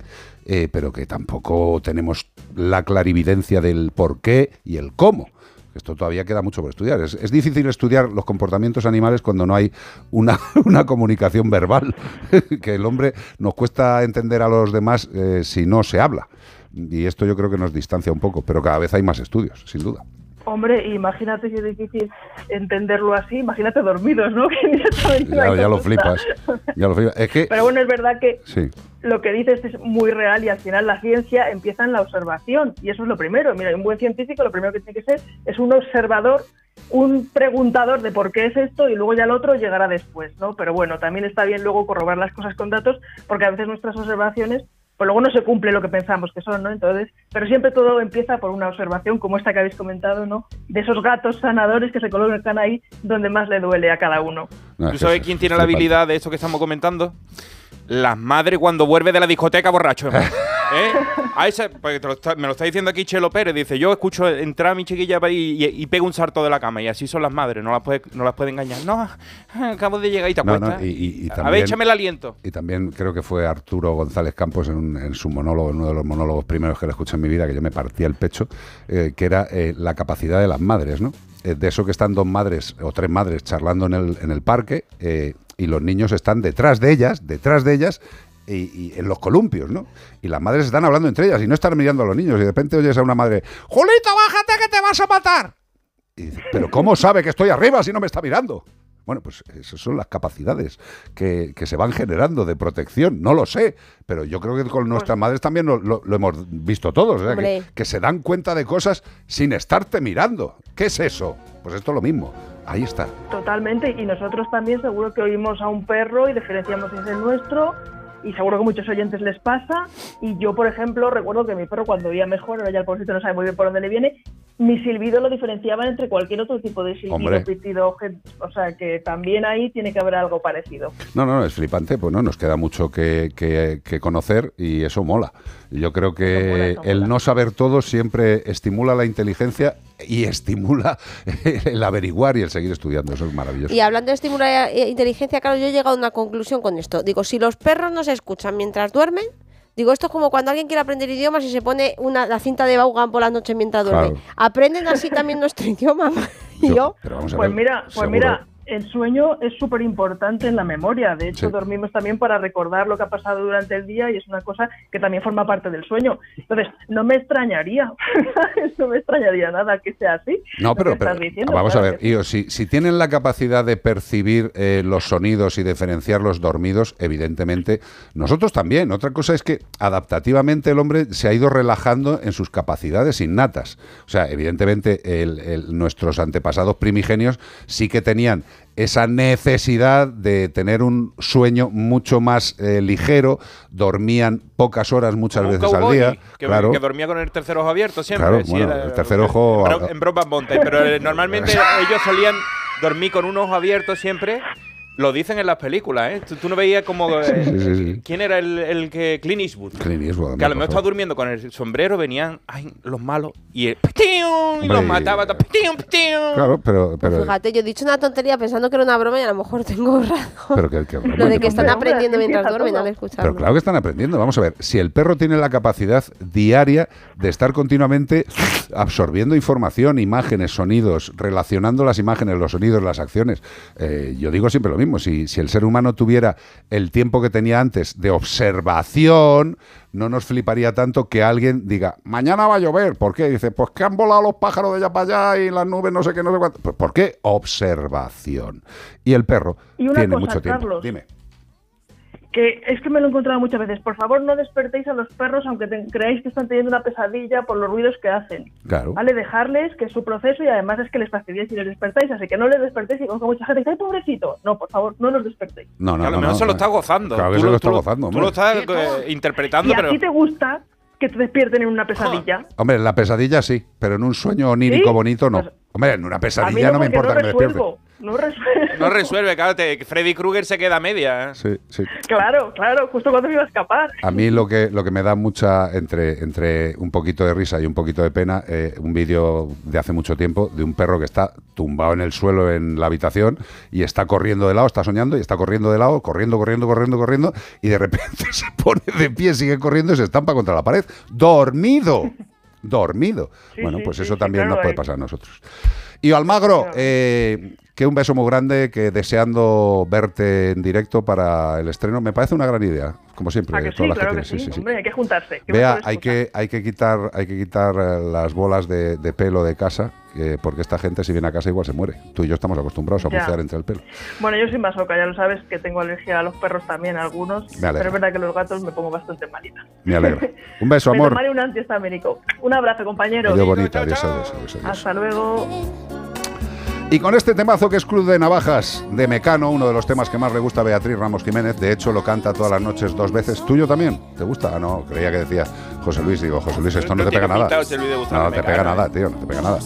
B: eh, pero que tampoco tenemos la clarividencia del por qué y el cómo. Esto todavía queda mucho por estudiar. Es, es difícil estudiar los comportamientos animales cuando no hay una, una comunicación verbal. que el hombre nos cuesta entender a los demás eh, si no se habla. Y esto yo creo que nos distancia un poco, pero cada vez hay más estudios, sin duda.
W: Hombre, imagínate es difícil entenderlo así, imagínate dormidos, ¿no? Que hay
B: Ya, lo flipas. Ya lo flipas. Es que.
W: Pero bueno, es verdad que
B: Sí.
W: lo que dices es muy real y al final la ciencia empieza en la observación y eso es lo primero. Mira, un buen científico lo primero que tiene que ser es un observador, un preguntador de por qué es esto y luego ya el otro llegará después, ¿no? Pero bueno, también está bien luego corroborar las cosas con datos porque a veces nuestras observaciones pues luego no se cumple lo que pensamos que son, ¿no? Entonces, pero siempre todo empieza por una observación como esta que habéis comentado, ¿no? De esos gatos sanadores que se colocan ahí donde más le duele a cada uno.
C: ¿Tú sabes quién tiene la habilidad de esto que estamos comentando? Las madres cuando vuelve de la discoteca borracho. ¿Eh? A esa- porque te lo está- me lo está diciendo aquí Chelo Pérez. Dice, yo escucho entrar a mi chiquilla y, y, y pego un salto de la cama. Y así son las madres, no las puede, no las puede engañar. No, acabo de llegar y te acuestas.
B: no, y, y- y
C: a
B: también,
C: ver, échame el aliento.
B: Y también creo que fue Arturo González Campos en, un- en su monólogo, en uno de los monólogos primeros que le escuché en mi vida, que yo me partía el pecho, eh, que era eh, la capacidad de las madres, ¿no? Eh, de eso que están dos madres o tres madres charlando en el, en el parque eh, y los niños están detrás de ellas, detrás de ellas. Y, y en los columpios, ¿no? Y las madres están hablando entre ellas y no están mirando a los niños. Y de repente oyes a una madre, ¡Julito, bájate que te vas a matar! Y dice, pero ¿cómo sabe que estoy arriba si no me está mirando? Bueno, pues esas son las capacidades que, que se van generando de protección. No lo sé, pero yo creo que con nuestras madres también lo, lo- lo hemos visto todos. o sea, que, que se dan cuenta de cosas sin estarte mirando. ¿Qué es eso? Pues esto es lo mismo. Ahí está.
W: Totalmente, y nosotros también seguro que oímos a un perro y diferenciamos si es el nuestro, y seguro que a muchos oyentes les pasa, y yo, por ejemplo, recuerdo que mi perro cuando oía mejor, ahora ya el pobrecito no sabe muy bien por dónde le viene, mi silbido lo diferenciaba entre cualquier otro tipo de silbido,
B: Hombre.
W: pitido, o sea que también ahí tiene que haber algo parecido.
B: No, no, es flipante, pues no, nos queda mucho que, que- que conocer y eso mola. Yo creo que el no saber todo siempre estimula la inteligencia y estimula el averiguar y el seguir estudiando. Eso es maravilloso.
D: Y hablando de estimular eh, inteligencia, claro, yo he llegado a una conclusión con esto. Digo, si los perros no se escuchan mientras duermen, digo, esto es como cuando alguien quiere aprender idiomas y se pone una, la cinta de Vaughan por la noche mientras duerme.
B: Claro.
D: ¿Aprenden así también nuestro idioma? y yo,
B: Pero vamos a
W: Pues
B: ver,
W: mira, pues
B: seguro.
W: mira, el sueño es súper importante en la memoria. De hecho,
B: Sí.
W: dormimos también para recordar lo que ha pasado durante el día y es una cosa que también forma parte del sueño. Entonces, no me extrañaría, no me extrañaría nada que sea así.
B: No, pero,
W: diciendo,
B: vamos a ver. Io, si, si tienen la capacidad de percibir eh, los sonidos y diferenciarlos dormidos, evidentemente nosotros también. Otra cosa es que adaptativamente el hombre se ha ido relajando en sus capacidades innatas. O sea, evidentemente el- el- nuestros antepasados primigenios sí que tenían esa necesidad de tener un sueño mucho más eh, ligero, dormían pocas horas muchas
C: Un
B: veces al día.
C: que,
B: claro.
C: que dormía con el tercer ojo abierto siempre.
B: Claro,
C: sí,
B: bueno,
C: era-
B: el tercer ojo-
C: En, en Brokeback Mountain, pero eh, normalmente ellos solían dormir con un ojo abierto siempre. Lo dicen en las películas, ¿eh? Tú, tú no veías como... eh,
B: Sí, sí, sí.
C: ¿Quién era el, el que... Clint Eastwood.
B: Clint Eastwood,
C: Que a lo mejor estaba durmiendo con el sombrero, venían ay, los malos y el... Los mataba. ¡Pitiu, pitiu!
B: Claro, pero, pero,
D: Fíjate, yo he dicho una tontería pensando que era una broma y a lo mejor tengo razón.
B: pero que, que broma,
D: Lo de
B: que
D: que están aprendiendo mientras duermen
W: todo.
D: al escucharlo.
B: Pero claro que están aprendiendo. Vamos a ver, si el perro tiene la capacidad diaria de estar continuamente absorbiendo información, imágenes, sonidos, relacionando las imágenes, los sonidos, las acciones, eh, yo digo siempre lo mismo. Si, si el ser humano tuviera el tiempo que tenía antes de observación, no nos fliparía tanto que alguien diga, mañana va a llover. ¿Por qué? Dice, pues que han volado los pájaros de allá para allá y las nubes no sé qué, no sé cuánto. Pues, ¿Por qué? Observación. Y el perro
W: Y una
B: tiene
W: cosa,
B: mucho tiempo.
W: Carlos.
B: Dime.
W: Que es que me lo he encontrado muchas veces. Por favor, no despertéis a los perros aunque te- creáis que están teniendo una pesadilla por los ruidos que hacen.
B: Claro.
W: Vale, dejarles que es su proceso y además es que les fastidiáis si les despertáis, así que no les despertéis y conozco mucha gente dice, ¡ay, pobrecito! No, por favor, no los despertéis.
B: No, no,
C: a
B: no,
C: mejor
B: no,
C: se lo
B: no.
C: está gozando.
B: Claro que
C: Tú
B: se lo está
C: tú
B: gozando,
C: Tú lo estás eh, interpretando,
W: ¿Y a
C: pero...
W: ti te gusta que te despierten en una pesadilla?
B: Hombre, en la pesadilla sí, pero en un sueño onírico
W: ¿Sí?
B: bonito no.
W: Pues-
B: Hombre, en una pesadilla no, me
W: porque
B: importa que me despierte.
W: no resuelvo.
C: No resuelve, claro. te- Freddy Krueger se queda a media. ¿eh?
B: Sí, sí.
W: Claro, claro, justo cuando me iba a escapar.
B: A mí lo que, lo que me da mucha, entre, entre un poquito de risa y un poquito de pena, eh, un vídeo de hace mucho tiempo de un perro que está tumbado en el suelo en la habitación y está corriendo de lado, está soñando y está corriendo de lado, corriendo, corriendo, corriendo, corriendo, y de repente se pone de pie, sigue corriendo y se estampa contra la pared. ¡Dormido! Dormido.
W: Sí,
B: bueno,
W: sí,
B: pues eso
W: sí,
B: también
W: claro,
B: nos puede pasar a nosotros. Y Almagro, eh, que un beso muy grande, que deseando verte en directo para el estreno, me parece una gran idea, como siempre.
W: Hay que juntarse.
B: Vea, hay que, hay que quitar, hay que quitar eh, las bolas de, de pelo de casa, que- porque esta gente si viene a casa igual se muere. Tú y yo estamos acostumbrados a
W: Ya.
B: bucear entre el pelo.
W: Bueno, yo soy masoca, ya lo sabes, que tengo alergia a los perros también, algunos.
B: Me.
W: Pero es verdad que los gatos me pongo bastante malita.
B: Me alegra. Un beso,
W: Me
B: amor.
W: tomaré un antihistamínico. Un abrazo, compañeros.
B: Adiós, bonita. Adiós, adiós, adiós, adiós.
W: Hasta luego.
B: Y con este temazo que es Cruz de Navajas de Mecano, uno de los temas que más le gusta a Beatriz Ramos Jiménez, de hecho lo canta todas las noches dos veces. ¿Tuyo también? ¿Te gusta? Ah, no, creía que decía José Luis. Digo, José Luis, esto no,
C: No
B: te pega nada. No te pega
C: ¿eh?
B: nada, tío, no te pega nada.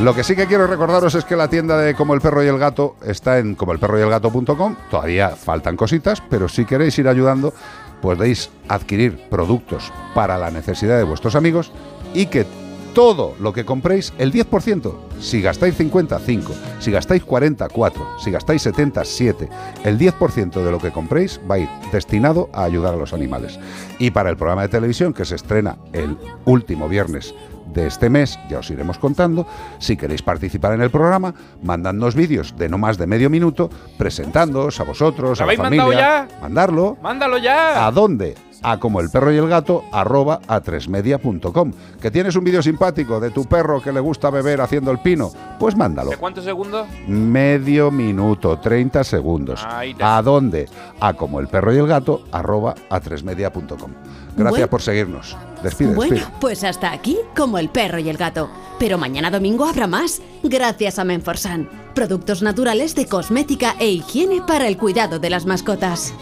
B: Lo que sí que quiero recordaros es que la tienda de Como el Perro y el Gato está en comoelperroyelgato.com. Todavía faltan cositas, pero si queréis ir ayudando, podéis adquirir productos para la necesidad de vuestros amigos y que todo lo que compréis, el 10%, si gastáis 50, 5, si gastáis 40, 4, si gastáis 70, 7, el 10% de lo que compréis va a ir destinado a ayudar a los animales. Y para el programa de televisión que se estrena el último viernes de este mes, ya os iremos contando. Si queréis participar en el programa, mandadnos vídeos de no más de medio minuto presentándoos a vosotros,
C: ¿Lo
B: a la
C: habéis
B: familia.
C: mandado
B: Mandarlo.
C: ¡Mándalo ya!
B: ¿A dónde? A como el perro y el gato, arroba a tresmedia.com. ¿Que tienes un vídeo simpático de tu perro que le gusta beber haciendo el pino? Pues mándalo.
C: ¿De cuántos segundos?
B: Medio minuto, 30 segundos. ¿A dónde? A como el perro y el gato, arroba a tresmedia.com. Gracias
X: Bueno.
B: por seguirnos. Despide,
X: Bueno,
B: despide.
X: pues hasta aquí, como el perro y el gato. Pero mañana domingo habrá más, gracias a Menforsan. Productos naturales de cosmética e higiene para el cuidado de las mascotas.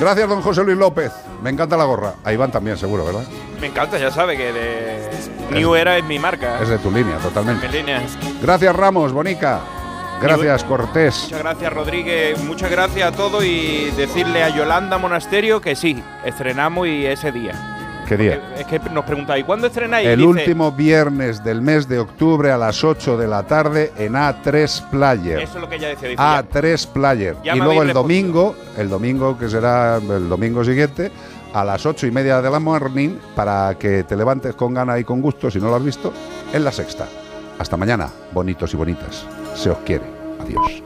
B: Gracias, don José Luis López. Me encanta la gorra. A Iván también, seguro, ¿verdad?
C: Me encanta, ya sabe que de New Era es mi marca.
B: Es de tu línea, totalmente.
C: Mi línea.
B: Gracias, Ramos, Bonica. Gracias, Cortés.
C: Muchas gracias, Rodríguez. Muchas gracias a todos y decirle a Yolanda Monasterio que sí, estrenamos y ese día.
B: ¿Qué día?
C: Es que nos preguntáis, ¿cuándo estrenáis?
B: El
C: Dice,
B: último viernes del mes de octubre a las 8 de la tarde en A3 Player.
C: Eso es lo que ella decía. dice, ya-
B: A3 Player. y luego el domingo, el domingo que será el domingo siguiente, a las 8 y media de la morning, para que te levantes con gana y con gusto, si no lo has visto, en la sexta. Hasta mañana, bonitos y bonitas. Se os quiere. Adiós.